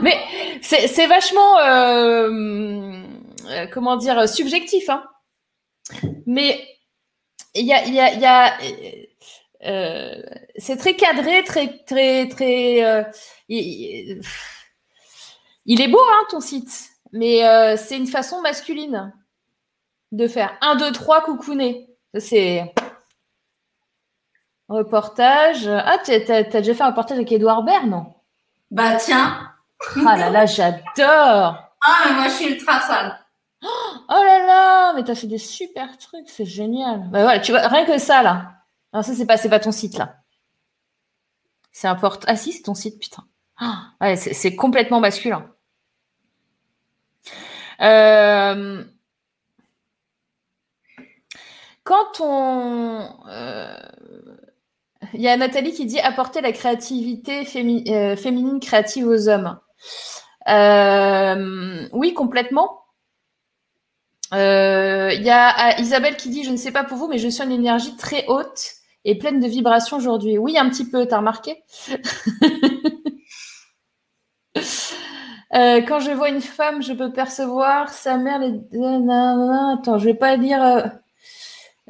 mais c'est vachement, euh, euh, comment dire, subjectif. Hein. Mais il y a, y a, y a euh, c'est très cadré, très, très, très. il, est beau, hein, ton site, mais c'est une façon masculine de faire 1, 2, 3 coucouner. C'est. Reportage. Ah, tu as, déjà fait un reportage avec Edouard Baird, non? Bah tiens. Ah là là, j'adore. Ah, mais moi, je suis ultra fan. Oh là là, mais t'as fait des super trucs, c'est génial. Bah voilà, tu vois, rien que ça, là. Non, ça, c'est pas, pas ton site, là. C'est un porte. Ah si, c'est ton site, putain. Ah, c'est complètement masculin. Euh, quand on. Euh, il y a Nathalie qui dit apporter la créativité euh, féminine créative aux hommes. Oui, complètement. Euh, Il y a ah, Isabelle qui dit, je ne sais pas pour vous, mais je suis en énergie très haute et pleine de vibrations aujourd'hui. Oui, un petit peu, t'as remarqué? <laughs> Euh, quand je vois une femme, je peux percevoir sa mère. Les... Attends, je vais pas lire. Euh...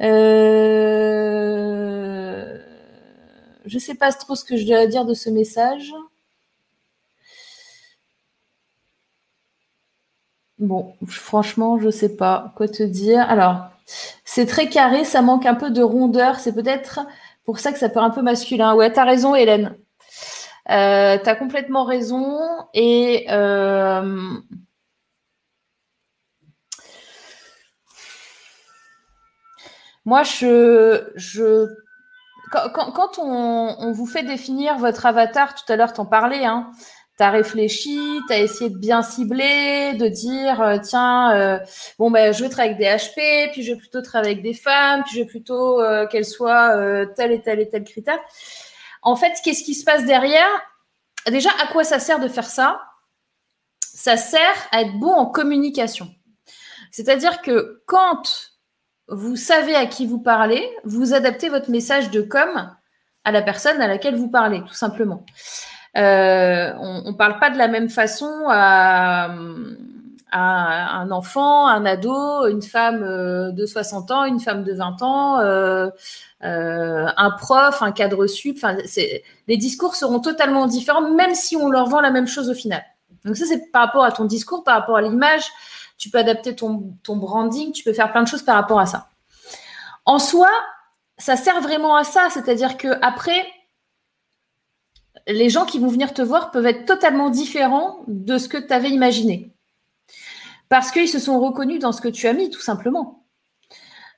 euh je sais pas trop ce que je dois dire de ce message. Bon, franchement, je sais pas quoi te dire. Alors, c'est très carré, ça manque un peu de rondeur. C'est peut-être pour ça que ça peut un peu masculin. Ouais, t'as raison, Hélène. Euh, tu as complètement raison. Et euh, moi, je, je quand, on, vous fait définir votre avatar, tout à l'heure, t'en parlais, hein, tu réfléchi, tu essayé de bien cibler, de dire, euh, tiens, bon, ben, je vais travailler avec des HP, puis je vais plutôt travailler avec des femmes, puis je vais plutôt qu'elles soient tel et tel et tel critère. En fait, qu'est-ce qui se passe derrière? Déjà, à quoi ça sert de faire ça? Ça sert à être bon en communication. C'est-à-dire que quand vous savez à qui vous parlez, vous adaptez votre message de com à la personne à laquelle vous parlez, tout simplement. Euh, on ne parle pas de la même façon à, un enfant, un ado, une femme euh, de 60 ans, une femme de 20 ans, euh, euh, un prof, un cadre sup. Les discours seront totalement différents, même si on leur vend la même chose au final. Donc ça, c'est par rapport à ton discours, par rapport à l'image. Tu peux adapter ton, ton branding, tu peux faire plein de choses par rapport à ça. En soi, ça sert vraiment à ça, c'est-à-dire que après, les gens qui vont venir te voir peuvent être totalement différents de ce que tu avais imaginé. Parce qu'ils se sont reconnus dans ce que tu as mis, tout simplement.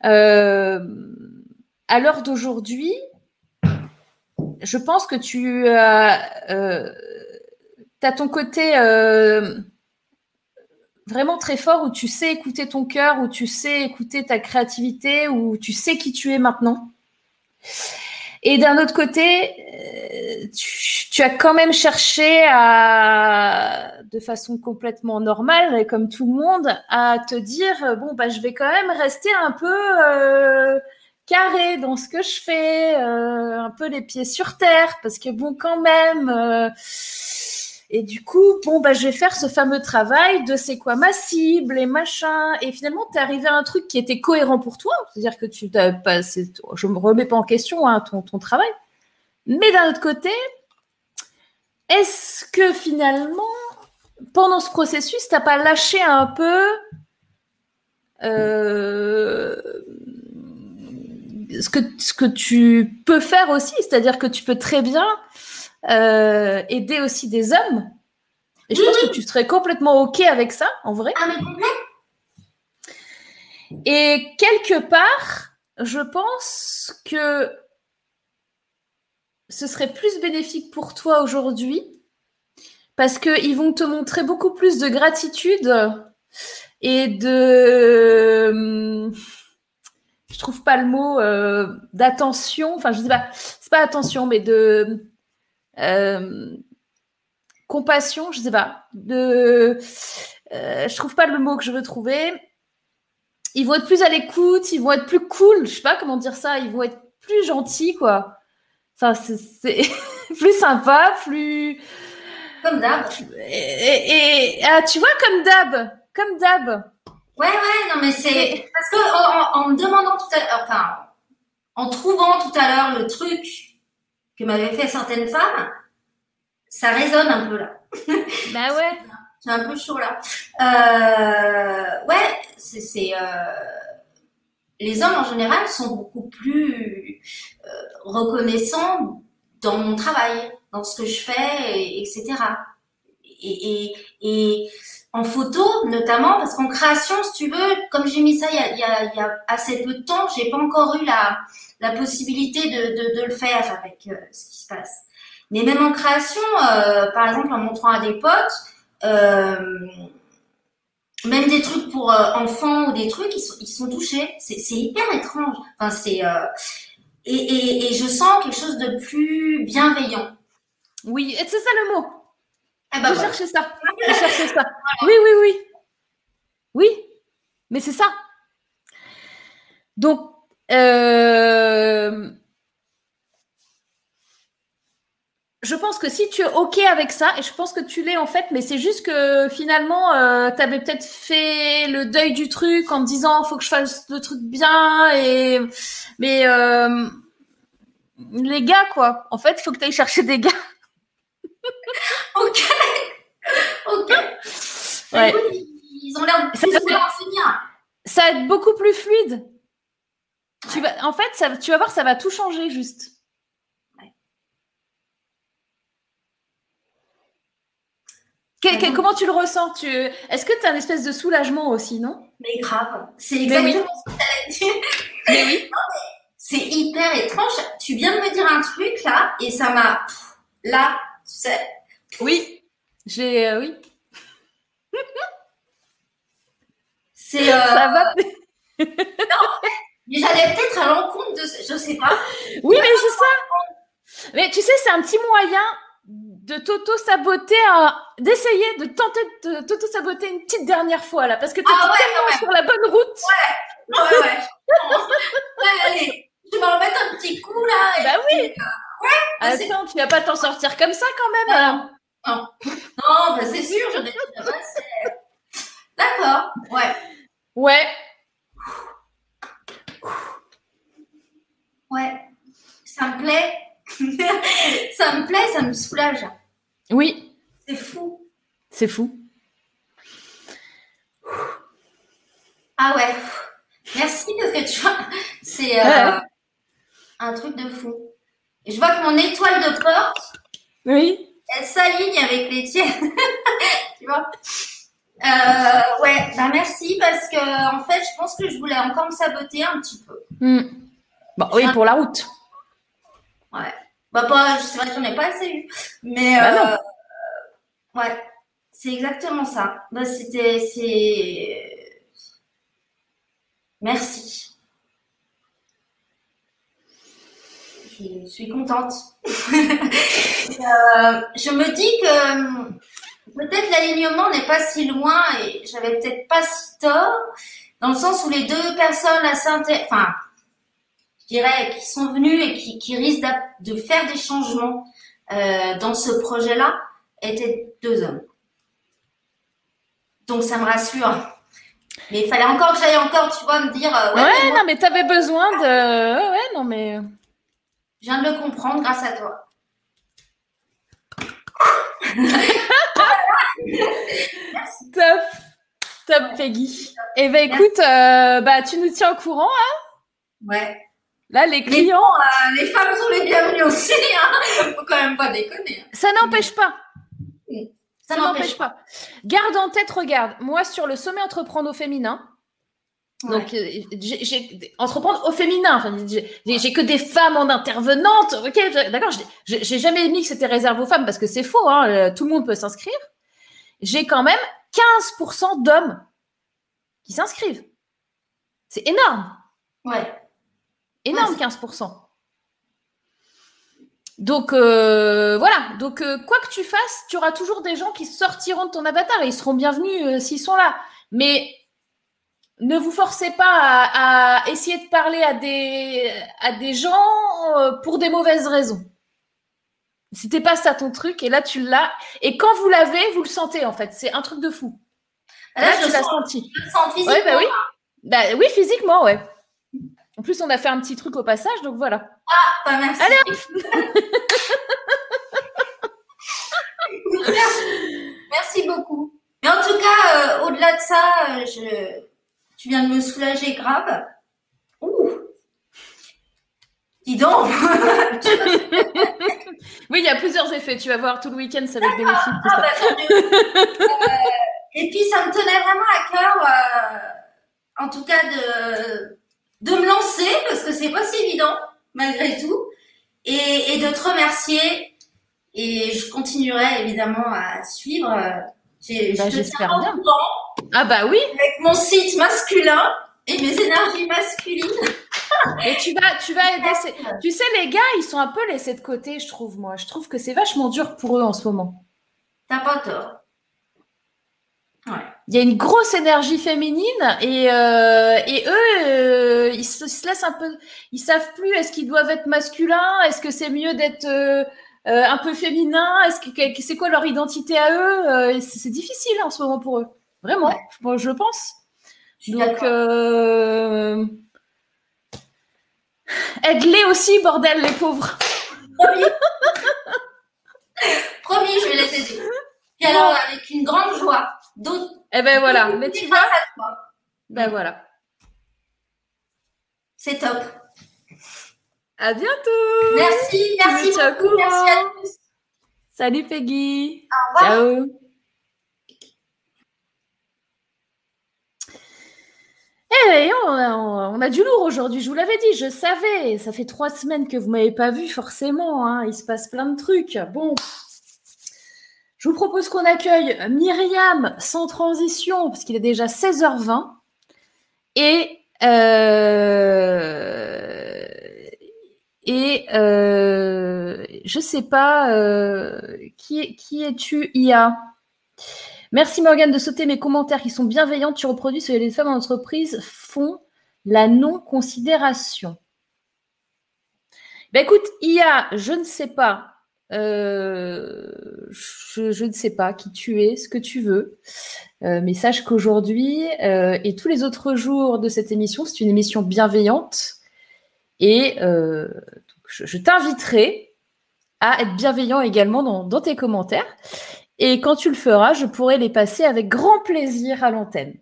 Euh, à l'heure d'aujourd'hui, je pense que tu as, euh, ton côté euh, vraiment très fort où tu sais écouter ton cœur, où tu sais écouter ta créativité, où tu sais qui tu es maintenant. Et d'un autre côté, euh, tu, as quand même cherché de façon complètement normale, comme tout le monde, à te dire bon bah je vais quand même rester un peu euh, carré dans ce que je fais, euh, un peu les pieds sur terre, parce que bon quand même. Et du coup, bon, bah, je vais faire ce fameux travail de c'est quoi ma cible et machin. Et finalement, tu es arrivé à un truc qui était cohérent pour toi. C'est-à-dire que tu t'as pas, je me remets pas en question hein, ton travail. Mais d'un autre côté, est-ce que finalement, pendant ce processus, t'as pas lâché un peu euh, ce, que, ce que tu peux faire aussi C'est-à-dire que tu peux très bien euh, aider aussi des hommes? Et je pense que tu serais complètement OK avec ça, en vrai. Ah, mais complet Et quelque part, je pense que ce serait plus bénéfique pour toi aujourd'hui parce qu'ils vont te montrer beaucoup plus de gratitude et de je trouve pas le mot euh, d'attention. Enfin je sais pas. C'est pas attention mais de euh, compassion, je sais pas, de, euh, je trouve pas le mot que je veux trouver. Ils vont être plus à l'écoute, ils vont être plus cool, je sais pas comment dire ça, ils vont être plus gentils, quoi. Enfin, c'est <laughs> plus sympa, plus. Comme d'hab. Et, ah, tu vois, comme d'hab, comme d'hab. Ouais, ouais, non, mais c'est <laughs> parce que en, me demandant tout à l'heure, enfin, en trouvant tout à l'heure le truc que m'avaient fait certaines femmes, ça résonne un peu là. <laughs> Bah ouais. C'est un peu chaud là. Euh, ouais, c'est euh, les hommes en général sont beaucoup plus euh, reconnaissants dans mon travail, dans ce que je fais, etc. Et, en photo notamment, parce qu'en création, si tu veux, comme j'ai mis ça il y, a, assez peu de temps, j'ai pas encore eu la, la possibilité de, le faire avec euh, ce qui se passe. Mais même en création, euh, par exemple en montrant à des potes, même des trucs pour enfants ou des trucs, ils sont, ils sont touchés. C'est hyper étrange. Enfin, c'est et, et, et, je sens quelque chose de plus bienveillant. Oui, c'est ça le mot. Eh ben, chercher ça. ça. Oui, oui, oui. Oui, mais c'est ça. Donc, euh, je pense que si tu es OK avec ça, et je pense que tu l'es en fait, mais c'est juste que finalement, euh, tu avais peut-être fait le deuil du truc en te disant faut que je fasse le truc bien, et mais euh, les gars, quoi, en fait, il faut que tu ailles chercher des gars. <laughs> ok, ok. Ouais. Ils ont l'air de ça, ça va être beaucoup plus fluide. Tu vas, en fait, ça, tu vas voir, ça va tout changer juste. Comment tu le ressens? Tu... Est-ce que tu as un espèce de soulagement aussi, non? Mais grave. C'est exactement ce que tu dit. Mais oui. <laughs> C'est hyper étrange. Tu viens de me dire un truc là et ça m'a. Là, tu sais. Oui. J'ai. Euh, oui. C'est. Euh... Ça va. <laughs> non, mais j'allais peut-être à l'encontre de. Je sais pas. Oui, mais c'est ça. Mais tu sais, c'est un petit moyen de t'auto-saboter, d'essayer de tenter de t'auto-saboter une petite dernière fois là, parce que tu es ah tellement sur la bonne route. Ouais, ouais, ouais. ouais allez, je vais en mettre un petit coup là. bah oui. ouais. Attends, tu vas pas t'en sortir comme ça quand même. Non, non, non bah c'est sûr, j'en ai D'accord, ouais. Ouais. Ouais, ça me plaît. <laughs> ça me plaît, ça me soulage. Oui. C'est fou. C'est fou. Ah ouais. Merci parce que tu vois, c'est euh, un truc de fou. Je vois que mon étoile de porte, oui. elle s'aligne avec les tiennes. <laughs> tu vois euh, Ouais, bah merci parce que en fait, je pense que je voulais encore me saboter un petit peu. Hmm. Bon, oui, pour la route. Ouais. Bah, pas, c'est vrai qu'on n'est pas assez eu. Mais, bah euh, ouais, c'est exactement ça. Bah, c'était, c'est. Merci. Je suis contente. <laughs> Euh, je me dis que peut-être l'alignement n'est pas si loin et j'avais peut-être pas si tort, dans le sens où les deux personnes assez enfin, je dirais, qui sont venus et qui, qui risquent de faire des changements euh, dans ce projet-là, étaient deux hommes. Donc ça me rassure. Mais il fallait encore que j'aille encore, tu vois, me dire. Euh, ouais, non, mais tu avais besoin de. Ouais, non, mais. Je viens de le comprendre grâce à toi. <laughs> Top. Top, Peggy. Eh ben, écoute, euh, bah, tu nous tiens au courant, hein? Ouais. Là, les clients. Euh, les femmes sont les bienvenues aussi. Hein. Faut quand même pas déconner. Hein. Ça n'empêche pas. Ça, n'empêche pas. Garde en tête, regarde, moi sur le sommet entreprendre au féminin, donc euh, j'ai entreprendre au féminin, enfin, j'ai que des femmes en intervenante, ok, d'accord, j'ai jamais mis que c'était réservé aux femmes parce que c'est faux, hein, tout le monde peut s'inscrire. J'ai quand même 15% d'hommes qui s'inscrivent. C'est énorme. Ouais. Énorme, 15%. Donc euh, voilà, donc euh, quoi que tu fasses, tu auras toujours des gens qui sortiront de ton avatar et ils seront bienvenus euh, s'ils sont là. Mais ne vous forcez pas à, essayer de parler à des, à des gens pour des mauvaises raisons. C'était pas ça ton truc et là tu l'as. Et quand vous l'avez, vous le sentez en fait. C'est un truc de fou. Là, tu l'as senti. Je sens physiquement. bah oui. Bah oui, physiquement, ouais. En plus, on a fait un petit truc au passage, donc voilà. Ah, bah merci. Allez <laughs> merci. beaucoup. Mais en tout cas, euh, au-delà de ça, euh, je... tu viens de me soulager grave. Ouh Dis donc <laughs> Oui, il y a plusieurs effets. Tu vas voir tout le week-end, ça va être bénéfique. Ah, bah, euh, et puis, ça me tenait vraiment à cœur, en tout cas, de de me lancer parce que c'est pas si évident malgré tout et, et, de te remercier et je continuerai évidemment à suivre. Bah, J'espère bien. Ah bah oui. Avec mon site masculin et mes énergies masculines. <laughs> Et tu vas, tu vas aider. Tu sais, les gars, ils sont un peu laissés de côté, je trouve, moi. Je trouve que c'est vachement dur pour eux en ce moment. T'as pas tort. Il y a une grosse énergie féminine et, euh, et eux, euh, ils, se, laissent un peu, ils savent plus est-ce qu'ils doivent être masculins, est-ce que c'est mieux d'être euh, un peu féminin, est-ce que c'est quoi leur identité à eux C'est difficile en ce moment pour eux, vraiment, moi je pense. Donc aide-les aussi, bordel, les pauvres. Promis. Promis, je vais les aider. Et alors avec une grande joie. D'autres eh ben voilà, mais tu vois. Ben voilà. C'est top. À bientôt. Merci, merci beaucoup. Merci à tous. Salut Peggy. Au revoir. Ciao. Eh, on, a, on a, du lourd aujourd'hui, je vous l'avais dit, je savais. Ça fait trois semaines que vous ne m'avez pas vu, forcément. Hein. Il se passe plein de trucs. Bon, je vous propose qu'on accueille Myriam sans transition, parce qu'il est déjà 16h20. Et, euh, et euh, je ne sais pas, euh, qui, qui es-tu, IA? Merci Morgane de sauter mes commentaires qui sont bienveillants. Tu reproduis ce que les femmes en entreprise font la non-considération. Ben écoute, IA, je ne sais pas euh, je, ne sais pas qui tu es, ce que tu veux, euh, mais sache qu'aujourd'hui euh, et tous les autres jours de cette émission, c'est une émission bienveillante et je, t'inviterai à être bienveillant également dans, tes commentaires. Et quand tu le feras, je pourrai les passer avec grand plaisir à l'antenne.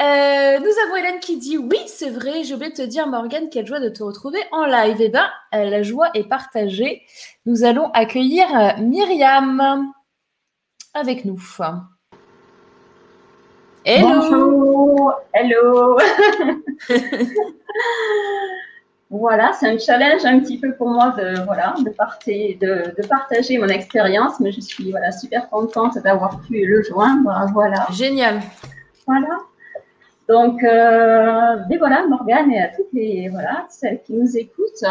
Euh, nous avons Hélène qui dit oui, c'est vrai, j'ai oublié de te dire, Morgane, quelle joie de te retrouver en live. Eh bien, euh, la joie est partagée. Nous allons accueillir euh, Myriam avec nous. Hello. Bonjour. Hello. <laughs> voilà, c'est un challenge un petit peu pour moi de, voilà, de, de, de partager mon expérience, mais je suis voilà, super contente d'avoir pu le joindre. Voilà. Génial. Voilà. Donc, euh, mais voilà, Morgane et à toutes les voilà, celles qui nous écoutent.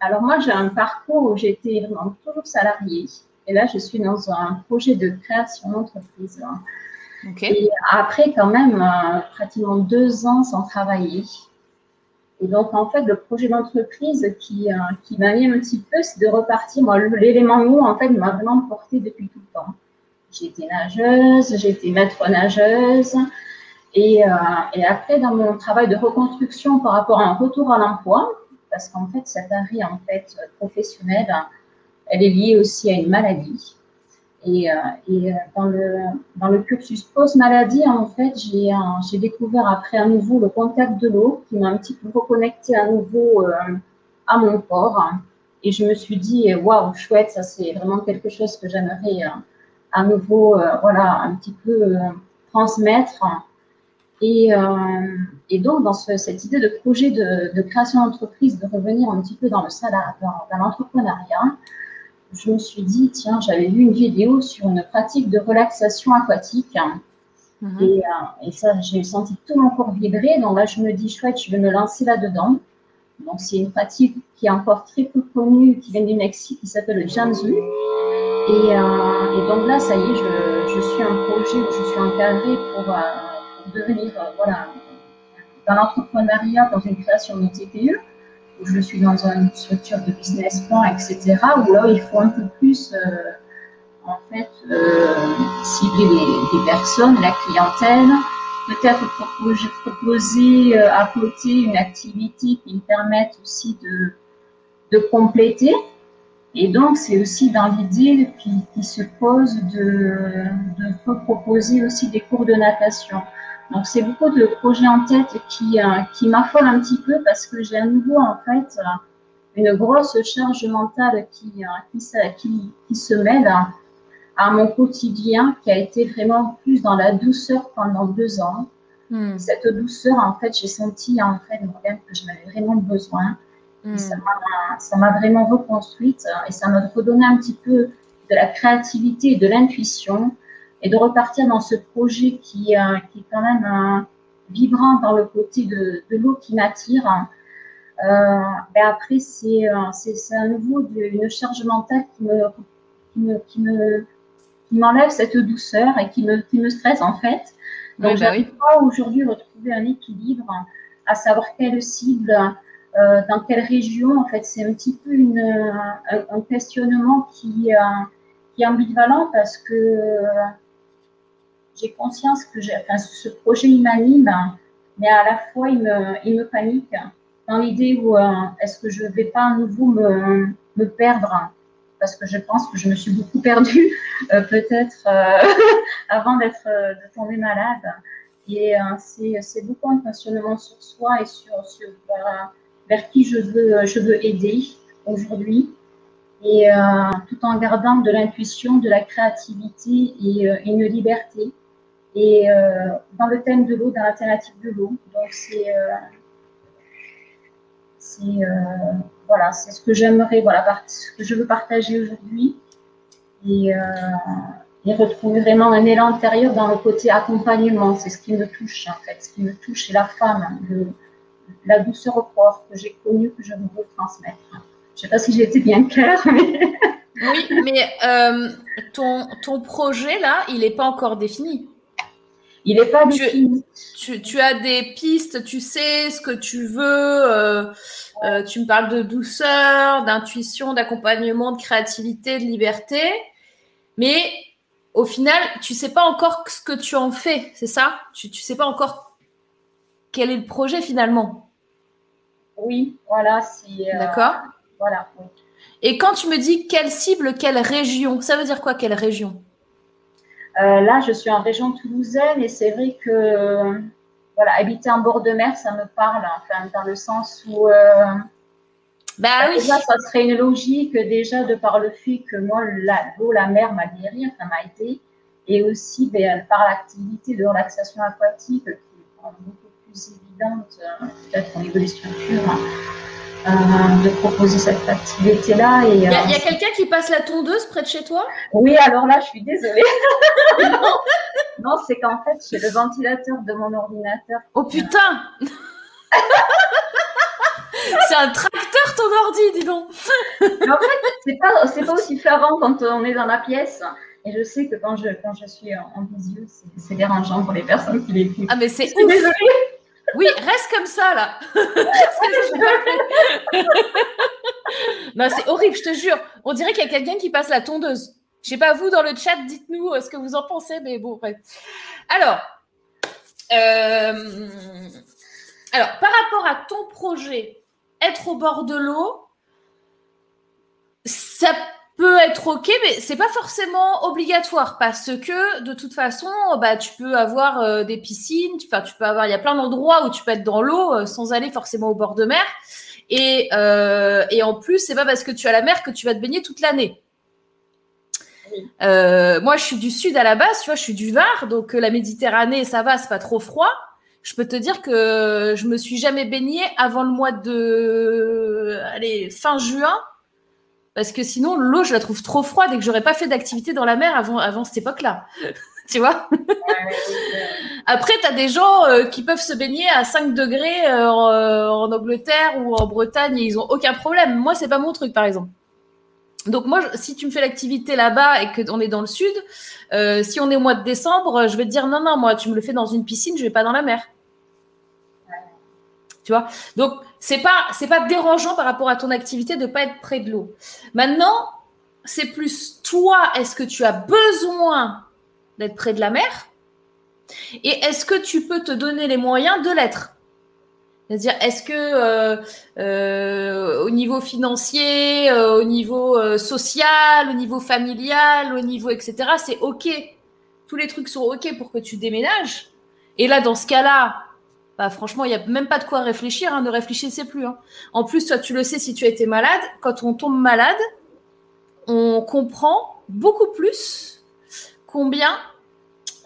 Alors moi, j'ai un parcours où j'étais vraiment toujours salariée. Et là, je suis dans un projet de création d'entreprise. Et après, quand même, euh, pratiquement deux ans sans travailler. Et donc, en fait, le projet d'entreprise qui, euh, qui m'a mis un petit peu, c'est de repartir. Moi, l'élément mou, en fait, m'a vraiment porté depuis tout le temps. J'ai été nageuse, j'ai été maître nageuse, et, euh, et, après, dans mon travail de reconstruction par rapport à un retour à l'emploi, parce qu'en fait, cette arrêt en fait, professionnelle, elle est liée aussi à une maladie. Et, euh, euh, dans, le, dans le cursus post-maladie, en fait, j'ai découvert après à nouveau le contact de l'eau qui m'a un petit peu reconnecté à nouveau à mon corps. Et je me suis dit, waouh, chouette, ça c'est vraiment quelque chose que j'aimerais à nouveau, voilà, un petit peu transmettre et, euh, et, donc, dans cette idée de projet de, de création d'entreprise, de revenir un petit peu dans le salariat, dans, l'entrepreneuriat, je me suis dit, tiens, j'avais vu une vidéo sur une pratique de relaxation aquatique. Mhm. Et, euh, et, ça, j'ai senti tout mon corps vibrer. Donc là, je me dis, chouette, je vais me lancer là-dedans. Donc, c'est une pratique qui est encore très peu connue, qui vient du Mexique, qui s'appelle le Janzu. Et, euh, et, donc là, ça y est, je, je suis un projet où je suis encadrée pour, euh, devenir euh, voilà, dans l'entrepreneuriat, dans une création de TPE, où je suis dans une structure de business plan, etc., où là, il faut un peu plus, euh, en fait, euh, cibler les, personnes, la clientèle, peut-être proposer, proposer à côté une activité qui me permette aussi de, de compléter. Et donc, c'est aussi dans l'idée qui, qui, se pose de, de proposer aussi des cours de natation. Donc c'est beaucoup de projets en tête qui, euh, qui m'affolent un petit peu parce que j'ai à nouveau en fait euh, une grosse charge mentale qui, euh, qui, qui, qui, se mêle à mon quotidien qui a été vraiment plus dans la douceur pendant deux ans. Hmm. Cette douceur, en fait, j'ai senti en fait que j'en avais vraiment besoin. Hmm. Ça m'a vraiment reconstruite et ça m'a redonné un petit peu de la créativité et de l'intuition et de repartir dans ce projet qui, euh, qui est quand même euh, vibrant dans le côté de, de l'eau qui m'attire. Euh, ben après, c'est à nouveau une charge mentale qui me, qui me, qui me m'enlève cette douceur et qui me, qui me stresse en fait. Donc, oui, bah oui. pas aujourd'hui retrouver un équilibre, à savoir quelle cible, euh, dans quelle région. En fait, c'est un petit peu une, un, questionnement qui, euh, qui est ambivalent parce que j'ai conscience que ce projet, m'anime, mais à la fois, il me, panique dans l'idée où euh, est-ce que je ne vais pas à nouveau me, perdre? Parce que je pense que je me suis beaucoup perdue euh, peut-être euh, <laughs> avant d'être de tomber malade. Et c'est beaucoup un questionnement sur soi et sur, vers, qui je veux, je veux aider aujourd'hui. Et tout en gardant de l'intuition, de la créativité et une liberté. Et dans le thème de l'eau, dans la thématique de l'eau. Donc c'est c'est euh, voilà, c'est ce que j'aimerais, voilà, ce que je veux partager aujourd'hui et, euh, et, retrouver vraiment un élan intérieur dans le côté accompagnement. C'est ce qui me touche en fait, ce qui me touche c'est la femme, la douceur au corps que j'ai connue, que je veux transmettre. Je ne sais pas si j'ai été bien claire, mais... <laughs> Oui, mais euh, ton, ton projet là, il n'est pas encore défini. Il n'est pas tu, tu, tu, as des pistes, tu sais ce que tu veux. Euh, euh, tu me parles de douceur, d'intuition, d'accompagnement, de créativité, de liberté. Mais au final, tu sais pas encore ce que tu en fais, c'est ça? Tu ne sais pas encore quel est le projet finalement. Oui, voilà. Euh, D'accord. Voilà. Et quand tu me dis quelle cible, quelle région, ça veut dire quoi quelle région? Euh, là, je suis en région toulousaine et c'est vrai que voilà, habiter en bord de mer, ça me parle, enfin, dans le sens où. Euh, bah oui. Déjà, ça serait une logique, déjà, de par le fait que moi, l'eau, la, mer m'a guéri, enfin, m'a aidé. Et aussi, ben, par l'activité de relaxation aquatique, qui est beaucoup plus évidente, euh, peut-être au niveau des structures. Hein. Euh, de proposer cette activité-là. Il y a, a quelqu'un qui passe la tondeuse près de chez toi? Oui, alors là, je suis désolée. <laughs> <laughs> non, c'est qu'en fait, j'ai le ventilateur de mon ordinateur. Oh putain <laughs> C'est un tracteur ton ordi, dis donc. Mais en fait, c'est pas, pas aussi avant quand on est dans la pièce. Et je sais que quand je, quand je suis en, en visio, c'est dérangeant pour les personnes qui l'écoutent. Ah, mais c'est Désolée. Oui, reste comme ça là. <laughs> <laughs> non, c'est horrible, je te jure. On dirait qu'il y a quelqu'un qui passe la tondeuse. Je sais pas, vous dans le chat, dites-nous euh, ce que vous en pensez, mais bon, bref. Alors, euh, alors, par rapport à ton projet, être au bord de l'eau, ça peut être ok, mais c'est pas forcément obligatoire parce que de toute façon, bah tu peux avoir euh, des piscines, tu peux avoir, il y a plein d'endroits où tu peux être dans l'eau euh, sans aller forcément au bord de mer. Et, euh, et en plus, c'est pas parce que tu as la mer que tu vas te baigner toute l'année. moi, je suis du sud à la base, tu vois, je suis du Var, donc la Méditerranée, ça va, c'est pas trop froid. Je peux te dire que je me suis jamais baignée avant le mois de, allez, fin juin parce que sinon l'eau je la trouve trop froide et que j'aurais pas fait d'activité dans la mer avant, avant cette époque-là. <laughs> tu vois? Après, tu as des gens euh, qui peuvent se baigner à 5 degrés euh, euh, en, Angleterre ou en Bretagne et ils ont aucun problème. Moi, c'est pas mon truc, par exemple. Donc moi, si tu me fais l'activité là-bas et qu'on est dans le sud, si on est au mois de décembre, je vais te dire non, non, moi, tu me le fais dans une piscine, je vais pas dans la mer. Tu vois? Donc, c'est pas c'est pas dérangeant par rapport à ton activité de pas être près de l'eau. Maintenant, c'est plus toi, est-ce que tu as besoin d'être près de la mer? Et est-ce que tu peux te donner les moyens de l'être? C'est-à-dire, est-ce que euh, euh, au niveau financier, euh, au niveau social, au niveau familial, au niveau etc., c'est ok. Tous les trucs sont ok pour que tu déménages. Et là, dans ce cas-là, bah, franchement, il n'y a même pas de quoi réfléchir. Hein, ne réfléchissez plus. Hein. En plus, toi, tu le sais si tu as été malade. Quand on tombe malade, on comprend beaucoup plus combien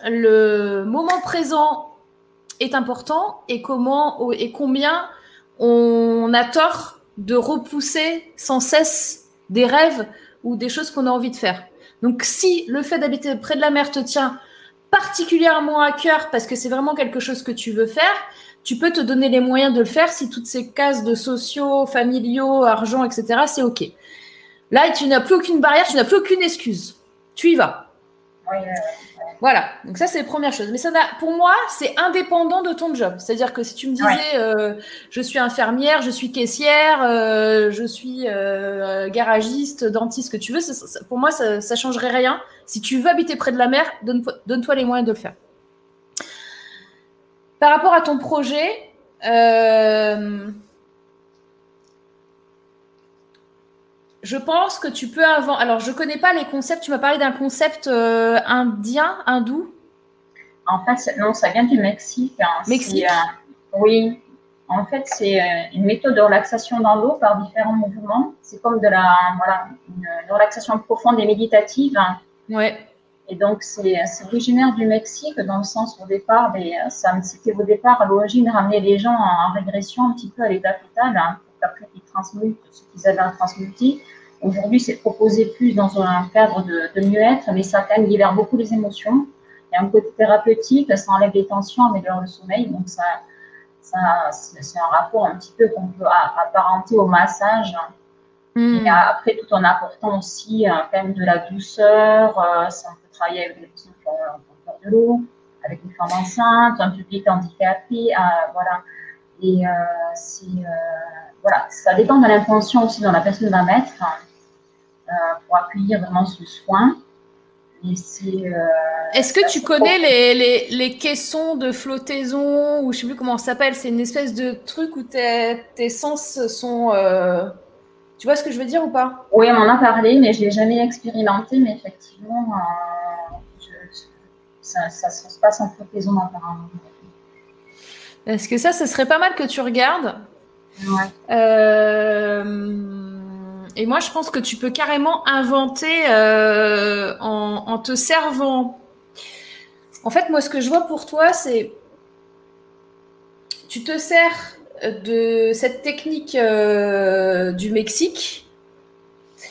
le moment présent est important et et combien on a tort de repousser sans cesse des rêves ou des choses qu'on a envie de faire. Donc si le fait d'habiter près de la mer te tient particulièrement à cœur parce que c'est vraiment quelque chose que tu veux faire, tu peux te donner les moyens de le faire si toutes ces cases de sociaux, familiaux, argent, etc., c'est OK. Là, tu n'as plus aucune barrière, tu n'as plus aucune excuse. Tu y vas. Voilà, donc ça c'est la première chose. Mais ça pour moi, c'est indépendant de ton job. C'est-à-dire que si tu me disais, euh, je suis infirmière, je suis caissière, euh, je suis euh, garagiste, dentiste, ce que tu veux, pour moi, ça, ne changerait rien. Si tu veux habiter près de la mer, donne-toi les moyens de le faire. Par rapport à ton projet, je pense que tu peux avoir. Alors, je ne connais pas les concepts. Tu m'as parlé d'un concept euh, indien, hindou? En fait, non, ça vient du Mexique. Hein. Mexique? euh, Oui. En fait, c'est euh, une méthode de relaxation dans l'eau par différents mouvements. C'est comme de la voilà, une, relaxation profonde et méditative. Ouais. Et donc, c'est originaire du Mexique, dans le sens au départ, c'était au départ à l'origine ramener les gens en, régression un petit peu à l'état total, hein, pour qu'après ils transmutent ce qu'ils avaient à transmuter. Aujourd'hui, c'est proposé plus dans un cadre de, mieux-être, mais ça quand même libère beaucoup les émotions. Il y a un côté thérapeutique, ça enlève les tensions, améliore le sommeil. Donc, ça, ça c'est un rapport un petit peu qu'on peut apparenter au massage. Hmm. Et après, tout en apportant aussi euh, quand même de la douceur, euh, ça, on peut travailler avec des personnes qui ont peur de l'eau, avec une femme enceinte, un public handicapé, euh, voilà. Et c'est, voilà, ça dépend de l'intention aussi dont la personne va mettre. Euh, pour accueillir vraiment ce soin. Euh, Est-ce que tu connais les, les, les, caissons de flottaison ou je sais plus comment ça s'appelle C'est une espèce de truc où tes, tes sens sont. Euh, tu vois ce que je veux dire ou pas? Oui, on en a parlé, mais je l'ai jamais expérimenté. Mais effectivement, ça, ça, se passe en flottaison apparemment. Est-ce que ça, ce serait pas mal que tu regardes? Ouais. Euh et moi, je pense que tu peux carrément inventer euh, en, te servant. En fait, moi, ce que je vois pour toi, c'est tu te sers de cette technique euh, du Mexique.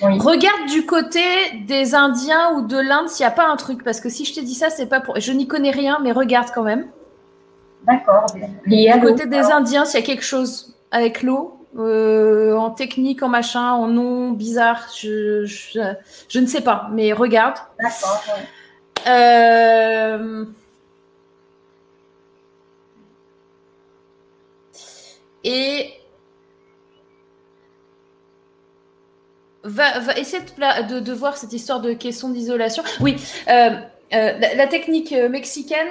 Regarde du côté des Indiens ou de l'Inde s'il n'y a pas un truc. Parce que si je te dis ça, c'est pas pour. Je n'y connais rien, mais regarde quand même. D'accord. Du côté des Indiens, s'il y a quelque chose avec l'eau. Euh, en technique, en machin, en nom bizarre, je, je, ne sais pas, mais regarde. D'accord. Euh, et va, va essayer de, de, voir cette histoire de caisson d'isolation. Oui, euh, la, la, technique mexicaine,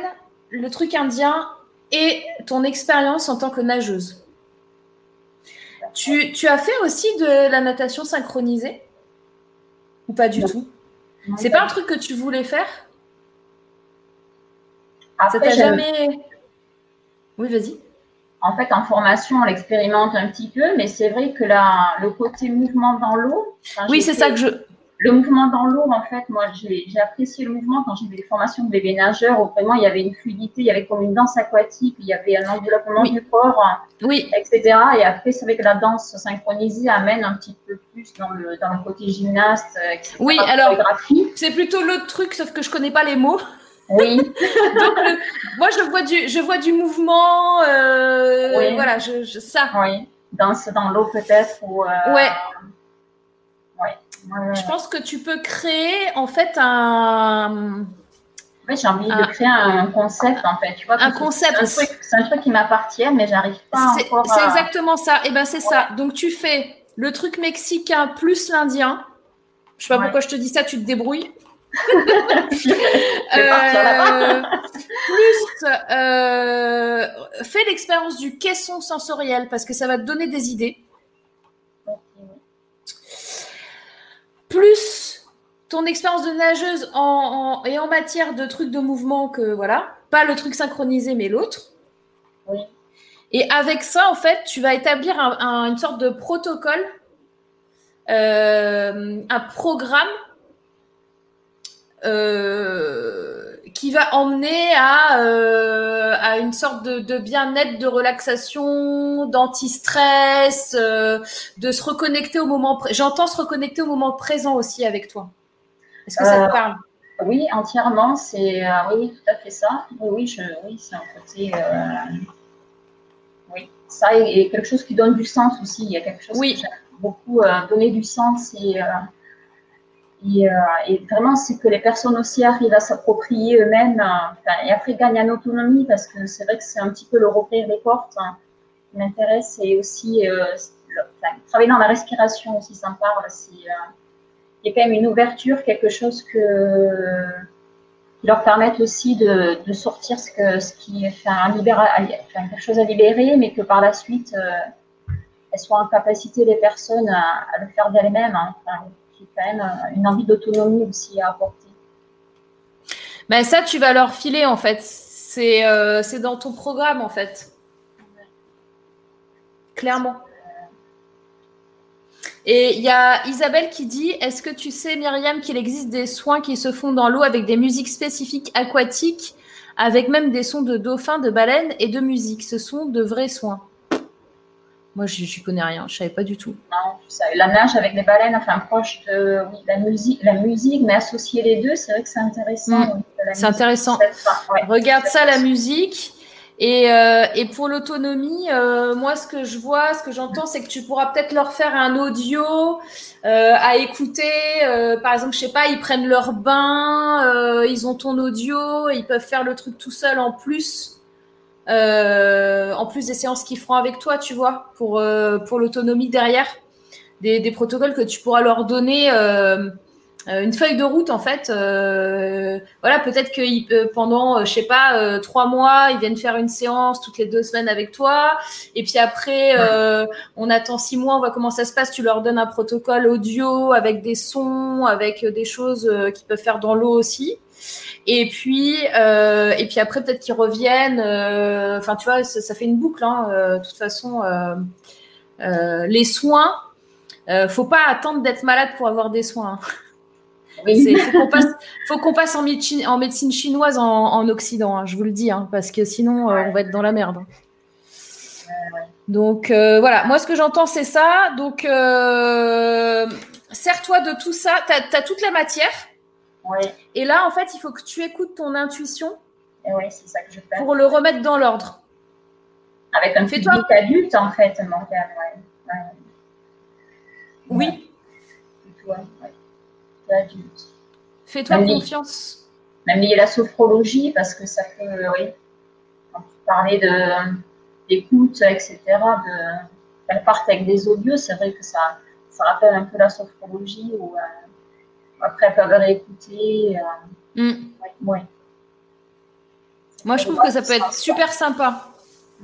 le truc indien et ton expérience en tant que nageuse. Tu, as fait aussi de la natation synchronisée? Ou pas du tout? C'est pas un truc que tu voulais faire? Ça t'a jamais. Oui, vas-y. En fait, en formation, on l'expérimente un petit peu, mais c'est vrai que la, le côté mouvement dans l'eau. Oui, c'est ça que je le mouvement dans l'eau, en fait, moi, j'ai apprécié le mouvement quand j'ai fait des formations de bébés nageurs où vraiment il y avait une fluidité, il y avait comme une danse aquatique, il y avait un enveloppement du corps, oui. etc. Et après, c'est vrai que la danse synchronisée amène un petit peu plus dans le, dans le côté gymnaste, etc. Oui, alors, c'est plutôt l'autre truc, sauf que je connais pas les mots. Oui. <laughs> Donc, moi, je vois du, je vois du mouvement, euh, oui. voilà, je, ça. Oui, danse dans l'eau peut-être. Ou, euh, ouais. Je pense que tu peux créer en fait un. Oui, j'ai envie de créer un concept en fait. Tu vois, un concept. C'est un, truc qui m'appartient, mais j'arrive pas encore. C'est exactement ça. Et eh ben c'est ça. Donc tu fais le truc mexicain plus l'indien. Je sais pas pourquoi je te dis ça. Tu te débrouilles. <laughs> euh, plus euh, fais l'expérience du caisson sensoriel parce que ça va te donner des idées. plus ton expérience de nageuse en, et en matière de trucs de mouvement que voilà, pas le truc synchronisé mais l'autre. Oui. Et avec ça, en fait, tu vas établir une sorte de protocole, euh, un programme euh, qui va emmener à, euh, à une sorte de, de bien-être, de relaxation, d'anti-stress, euh, de se reconnecter au moment présent. J'entends se reconnecter au moment présent aussi avec toi. Est-ce que ça te parle? Oui, entièrement. C'est oui, tout à fait ça. Oui, je, oui, c'est un côté. oui, ça est quelque chose qui donne du sens aussi. Il y a quelque chose oui. qui beaucoup donner du sens et Et, et, vraiment, c'est que les personnes aussi arrivent à s'approprier eux-mêmes et après gagnent en autonomie parce que c'est vrai que c'est un petit peu leur ouvrir les portes hein, qui m'intéresse et aussi travailler dans la respiration aussi, ça me parle. il y a quand même une ouverture, quelque chose qui leur permettent aussi de, sortir ce, que, ce qui est quelque chose à libérer, mais que par la suite, euh, elles soient en capacité, les personnes, à, à le faire d'elles-mêmes. Hein. Quand même une envie d'autonomie aussi à apporter. Ben ça, tu vas leur filer en fait. C'est euh, dans ton programme en fait. Clairement. Et il y a Isabelle qui dit Est-ce que tu sais, Myriam, qu'il existe des soins qui se font dans l'eau avec des musiques spécifiques aquatiques, avec même des sons de dauphins, de baleines et de musique? Ce sont de vrais soins. Moi, je ne connais rien, je ne savais pas du tout. Non, la nage avec les baleines, enfin proche de la, musique, la musique, mais associer les deux, c'est vrai que c'est intéressant. Mm. C'est intéressant. Regarde ça, la musique. Et, euh, et pour l'autonomie, euh, moi, ce que je vois, ce que j'entends, c'est que tu pourras peut-être leur faire un audio euh, à écouter. Par exemple, je sais pas, ils prennent leur bain, ils ont ton audio, ils peuvent faire le truc tout seul en plus. En plus des séances qu'ils feront avec toi, tu vois, pour, pour l'autonomie derrière. Des, des, protocoles que tu pourras leur donner euh, une feuille de route en fait. Euh, voilà, peut-être que pendant, euh, je sais pas, trois mois, ils viennent faire une séance toutes les deux semaines avec toi. Et puis après, on attend six mois, on voit comment ça se passe. Tu leur donnes un protocole audio avec des sons, avec des choses qu'ils peuvent faire dans l'eau aussi. Et puis, et puis après, peut-être qu'ils reviennent. Enfin, tu vois, ça, fait une boucle. Hein, de toute façon, les soins. faut pas attendre d'être malade pour avoir des soins. Hein. Il faut qu'on passe, en, médecine, en médecine chinoise en, Occident, hein, je vous le dis, hein, parce que sinon, euh, on va être dans la merde. Donc euh, voilà, moi ce que j'entends c'est ça. Donc euh, sers-toi de tout ça. Tu as, toute la matière. Et là, en fait, il faut que tu écoutes ton intuition ça que je fais. pour le remettre dans l'ordre. Avec un public adulte, en fait, Oui. Toi, Fais-toi confiance. Même lié la sophrologie, parce que ça peut, oui, quand tu parlais de, d'écoute, etc., de, qu'elle parte avec des audios, c'est vrai que ça, ça rappelle un peu la sophrologie, où euh, après peuvent réécouter. Euh, mm. ouais, Moi, je trouve que ça peut être super sympa.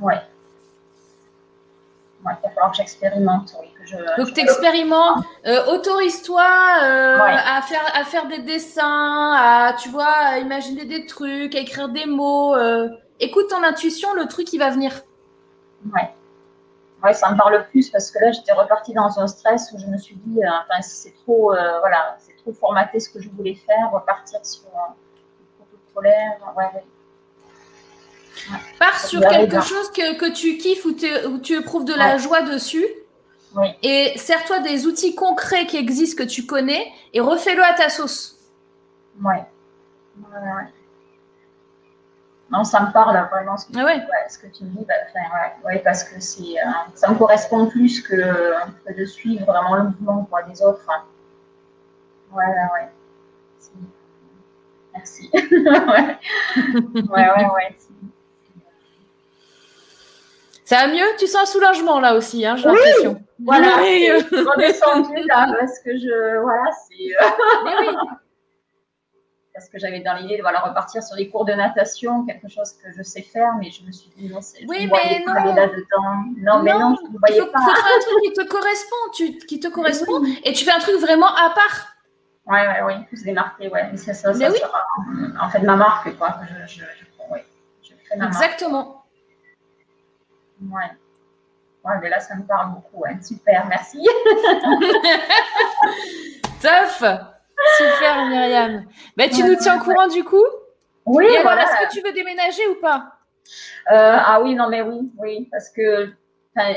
Ouais il va falloir que j'expérimente. Donc, tu expérimentes, euh, autorise-toi euh, à, faire, à faire des dessins, à, tu vois, à imaginer des trucs, à écrire des mots. Euh. écoute ton intuition, le truc, il va venir. Ouais. Ouais, ça me parle plus parce que là, j'étais repartie dans un stress où je me suis dit, enfin, c'est trop, voilà, c'est trop formaté ce que je voulais faire, repartir sur le protocolaire. Ouais, ouais. Pars sur quelque chose que, que, tu kiffes ou, tu éprouves de la joie dessus. Et sers-toi des outils concrets qui existent, que tu connais, et refais-le à ta sauce. Ouais. Non, ça me parle vraiment ce que, ah ce que tu me dis. Bah, ouais, parce que c'est, euh, ça me correspond plus que, de suivre vraiment le mouvement des autres. Ouais, <laughs> ouais. Merci. <laughs> ouais, ouais, ouais. ouais. Ça va mieux? Tu sens un soulagement là aussi, hein, j'ai l'impression. Voilà, oui. <laughs> redescendu là parce que je. Voilà, c'est. Euh, oui. Parce que j'avais dans l'idée de voilà, repartir sur des cours de natation, quelque chose que je sais faire, mais je me suis dit non, c'est. Oui, mais non. là-dedans. Non, mais non, je ne voyais faut, pas. Il faut faire un truc qui te correspond, tu, qui te correspond, et tu fais un truc vraiment à part. Oui, oui, oui, plus démarqué, ouais. C'est ça, ça, oui. sera en fait ma marque, quoi. Je, je, je, ouais, je fais ma Exactement. Marque. Ouais. Ouais, mais là, ça me parle beaucoup. Super, merci. <laughs> Top Super, Myriam. Ben, tu nous tiens au courant du coup? Oui. Et alors, est-ce que tu veux déménager ou pas? Euh, Ah oui, non, mais oui, oui, parce que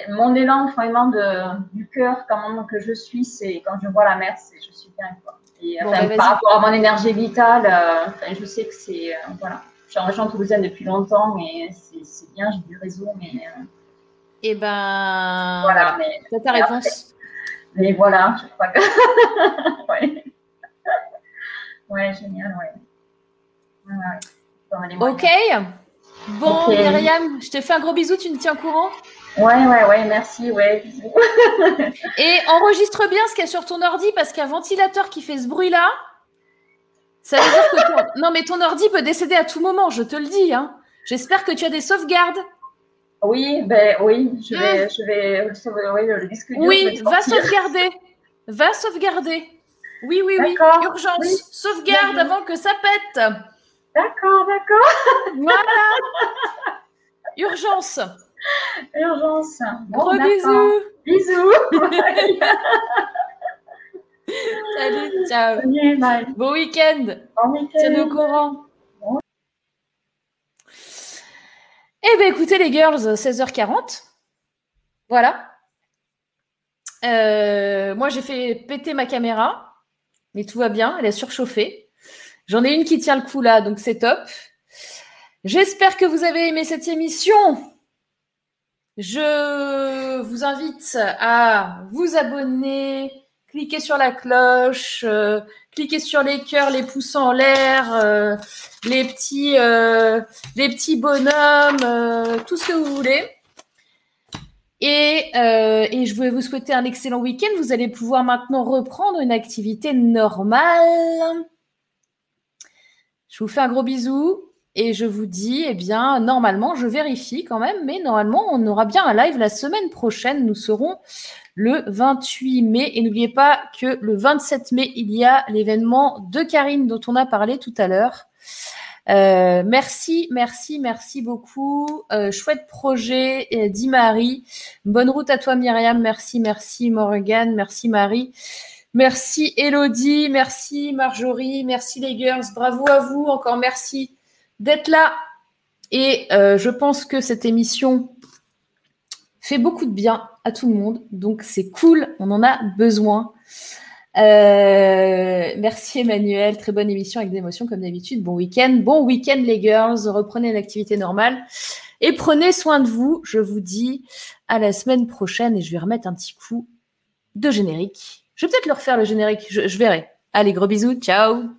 mon élan vraiment de, du cœur, quand même, que je suis, c'est quand je vois la mer, c'est je suis bien. Quoi. Et, ben, par rapport à mon énergie vitale, euh, je sais que c'est. Euh, voilà je suis en région toulousaine depuis longtemps, mais c'est bien, j'ai du réseau, mais. Euh, eh ben. Voilà, mais. C'est ta réponse. mais voilà, je crois que. <laughs> Ouais, génial, ouais. ok. Bon, Myriam, je te fais un gros bisou, tu me tiens au courant? Ouais, ouais, ouais, merci, ouais, bisous. <laughs> Et enregistre bien ce qu'il y a sur ton ordi parce qu'un ventilateur qui fait ce bruit-là, ça veut dire que ton... <laughs> non, mais ton ordi peut décéder à tout moment, je te le dis. Hein. J'espère que tu as des sauvegardes. Oui, ben oui, je vais, mmh. je vais oui, le disque dur. Oui, va sauvegarder. Va sauvegarder. Oui, oui, oui. Urgence. Sauvegarde avant que ça pète. D'accord, d'accord. <laughs> Voilà. Urgence. Urgence. Gros bisous. Bisous. <laughs> Salut, ciao. Bon week-end. Bon week-end. Tiens au courant. Eh bien, écoutez, les girls, 16h40. Voilà. Euh, moi, j'ai fait péter ma caméra, mais tout va bien. Elle est surchauffée. J'en ai une qui tient le coup là, donc c'est top. J'espère que vous avez aimé cette émission. Je vous invite à vous abonner, cliquez sur la cloche, euh, cliquez sur les cœurs, les pouces en l'air, euh, les petits, euh, les petits bonhommes, tout ce que vous voulez. Et, et, je voulais vous souhaiter un excellent week-end. Vous allez pouvoir maintenant reprendre une activité normale. Je vous fais un gros bisou et je vous dis, eh bien, normalement, je vérifie quand même, mais normalement, on aura bien un live la semaine prochaine. Nous serons le 28 mai. Et n'oubliez pas que le 27 mai, il y a l'événement de Karine dont on a parlé tout à l'heure. Euh, merci, merci, merci beaucoup. Euh, chouette projet, euh, dit Marie. Bonne route à toi, Myriam. Merci, merci, Morgan. Merci, Marie. Merci, Elodie. Merci, Marjorie. Merci, les girls. Bravo à vous. Encore merci d'être là. Et je pense que cette émission fait beaucoup de bien à tout le monde. Donc c'est cool, on en a besoin. Euh, merci Emmanuel, très bonne émission avec des comme d'habitude. Bon week-end, bon week-end les girls, reprenez une activité normale et prenez soin de vous. Je vous dis à la semaine prochaine et je vais remettre un petit coup de générique. Je vais peut-être leur faire le générique, je verrai. Allez, gros bisous, ciao